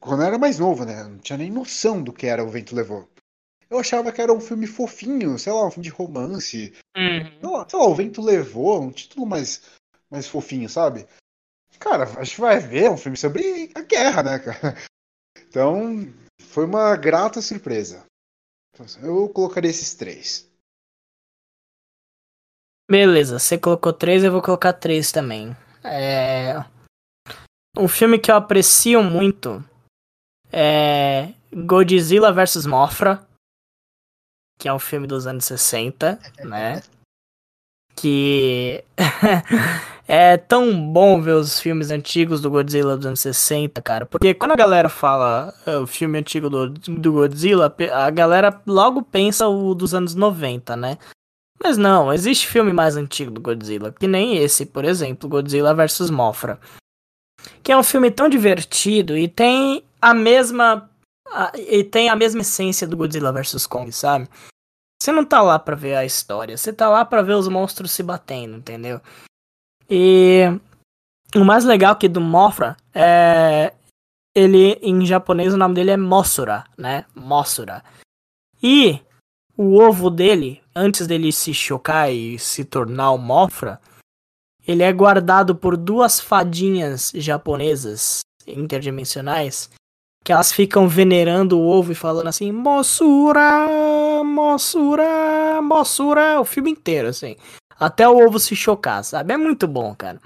quando eu era mais novo, né? Não tinha nem noção do que era O Vento Levou. Eu achava que era um filme fofinho, sei lá, um filme de romance. Uhum. Sei, lá, sei lá, O Vento Levou, um título mais, mais fofinho, sabe? Cara, a gente vai ver um filme sobre a guerra, né, cara? Então, foi uma grata surpresa. Eu colocaria esses três.
Beleza, você colocou três, eu vou colocar três também. É... Um filme que eu aprecio muito é Godzilla vs Mothra, que é um filme dos anos 60, né? Que é tão bom ver os filmes antigos do Godzilla dos anos 60, cara. Porque quando a galera fala é, o filme antigo do, do Godzilla, a galera logo pensa o dos anos 90, né? Mas não, existe filme mais antigo do Godzilla, que nem esse, por exemplo, Godzilla vs Mothra. Que é um filme tão divertido e tem a mesma a, e tem a mesma essência do Godzilla vs Kong, sabe? Você não tá lá pra ver a história, você tá lá pra ver os monstros se batendo, entendeu? E o mais legal aqui do Mothra é ele em japonês o nome dele é Mosura, né? Mosura. E o ovo dele, antes dele se chocar e se tornar o Mofra, ele é guardado por duas fadinhas japonesas interdimensionais que elas ficam venerando o ovo e falando assim, Mossura, Mossura, Mossura, o filme inteiro, assim. Até o ovo se chocar, sabe? É muito bom, cara.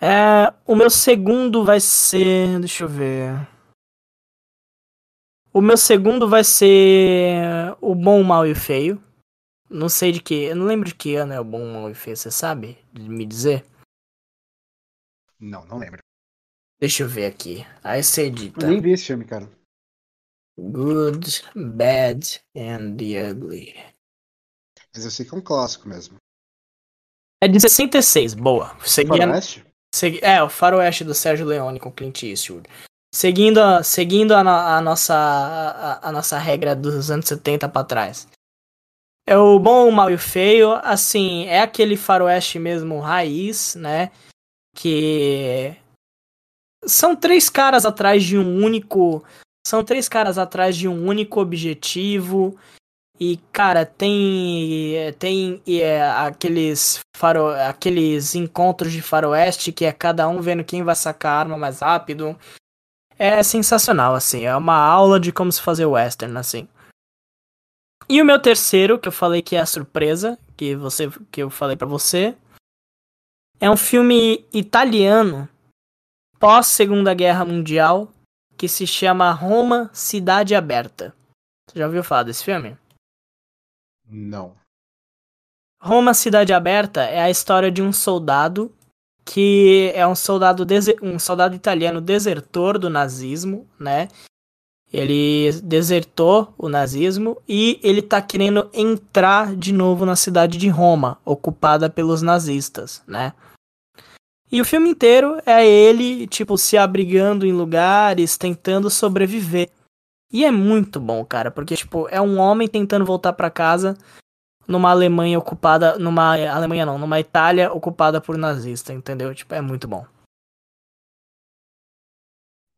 É, o meu segundo vai ser. Deixa eu ver. O meu segundo vai ser O Bom, o Mal e o Feio. Não sei de que. Eu não lembro de que ano é o Bom, o Mal e o Feio, você sabe? De me dizer?
Não, não lembro.
Deixa eu ver aqui. Aí você edita.
Eu nem vi esse filme, cara.
Good, Bad and the Ugly.
Mas eu sei que é um clássico mesmo.
É de 66, boa. Seguia... Faroeste? Segui... É, o Faroeste do Sérgio Leone com Clint Eastwood. Seguindo, a, seguindo a, a nossa, a, a, nossa regra dos anos 70 para trás. É o bom, o mal e o feio, assim, é aquele faroeste mesmo raiz, né? Que são três caras atrás de um único, são três caras atrás de um único objetivo. E cara, tem tem é, aqueles faro, aqueles encontros de faroeste que é cada um vendo quem vai sacar a arma mais rápido é sensacional, assim. É uma aula de como se fazer western, assim. E o meu terceiro, que eu falei que é a surpresa, que você que eu falei para você, é um filme italiano pós Segunda Guerra Mundial que se chama Roma Cidade Aberta. Você já ouviu falar desse filme?
Não.
Roma Cidade Aberta é a história de um soldado que é um soldado, um soldado italiano desertor do nazismo, né? Ele desertou o nazismo e ele tá querendo entrar de novo na cidade de Roma, ocupada pelos nazistas, né? E o filme inteiro é ele, tipo, se abrigando em lugares, tentando sobreviver. E é muito bom, cara, porque, tipo, é um homem tentando voltar para casa numa Alemanha ocupada, numa Alemanha não, numa Itália ocupada por nazista, entendeu? Tipo, é muito bom.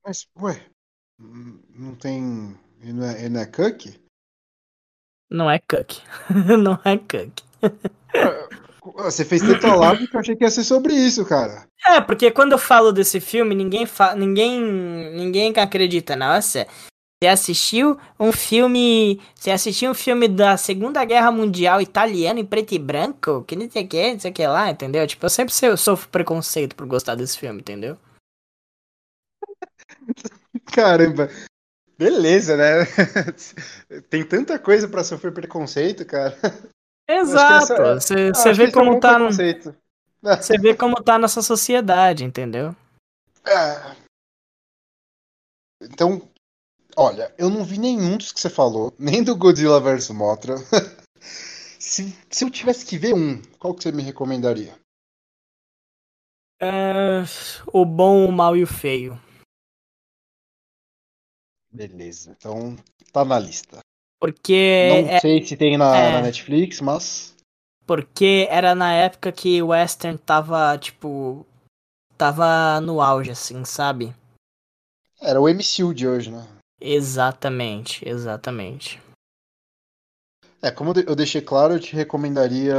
Mas, ué, não tem. Ele não é, ele não é Cook?
Não é Cook. não é Cook.
Você fez tanto alarme que eu achei que ia ser sobre isso, cara.
É, porque quando eu falo desse filme, ninguém fa... ninguém ninguém acredita. Nossa, você assistiu um filme. Você assistiu um filme da Segunda Guerra Mundial italiano em preto e branco? Que não sei o que, não sei o que lá, entendeu? Tipo, eu sempre sofro preconceito por gostar desse filme, entendeu?
Caramba. Beleza, né? Tem tanta coisa para sofrer preconceito, cara.
Exato. Você é... vê como é um tá no... Você vê como tá nossa sociedade, entendeu?
É. Então, Olha, eu não vi nenhum dos que você falou, nem do Godzilla vs Mothra. se, se eu tivesse que ver um, qual que você me recomendaria?
É, o bom, o mal e o feio.
Beleza, então tá na lista.
Porque.
Não é, sei se tem na, é, na, Netflix, mas.
Porque era na época que o Western tava, tipo. Tava no auge, assim, sabe?
Era o MCU de hoje, né?
Exatamente, exatamente.
É, como eu deixei claro, eu te recomendaria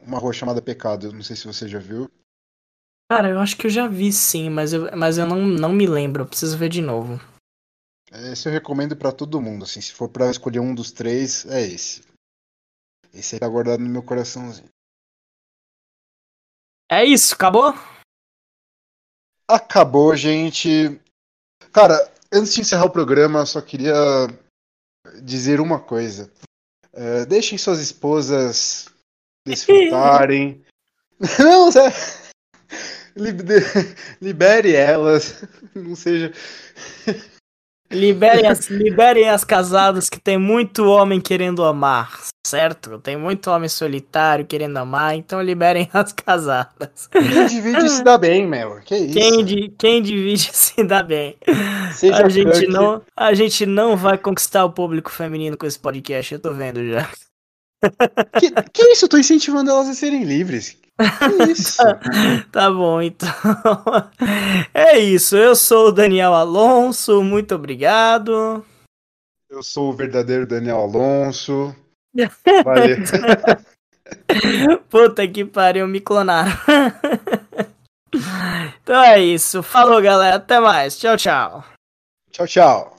uma rua chamada Pecado. Não sei se você já viu.
Cara, eu acho que eu já vi sim, mas eu, mas eu não, não me lembro. Eu preciso ver de novo.
Esse eu recomendo para todo mundo, assim, se for para escolher um dos três, é esse. Esse aí tá guardado no meu coraçãozinho.
É isso, acabou?
Acabou, gente. Cara, antes de encerrar o programa, só queria dizer uma coisa. Uh, deixem suas esposas desfrutarem. Não, Zé. Libere elas. Não seja.
Liberem as, liberem as casadas que tem muito homem querendo amar, certo? Tem muito homem solitário querendo amar, então liberem as casadas.
Quem divide se dá bem, Mel. Que isso?
Quem, quem divide se dá bem. Seja a gente, não, a gente não vai conquistar o público feminino com esse podcast, eu tô vendo já.
Que, que isso? Eu tô incentivando elas a serem livres. Isso.
tá bom, então. É isso. Eu sou o Daniel Alonso. Muito obrigado.
Eu sou o verdadeiro Daniel Alonso. Valeu.
Puta que pariu, me clonaram. Então é isso. Falou, galera. Até mais. Tchau, tchau.
Tchau, tchau.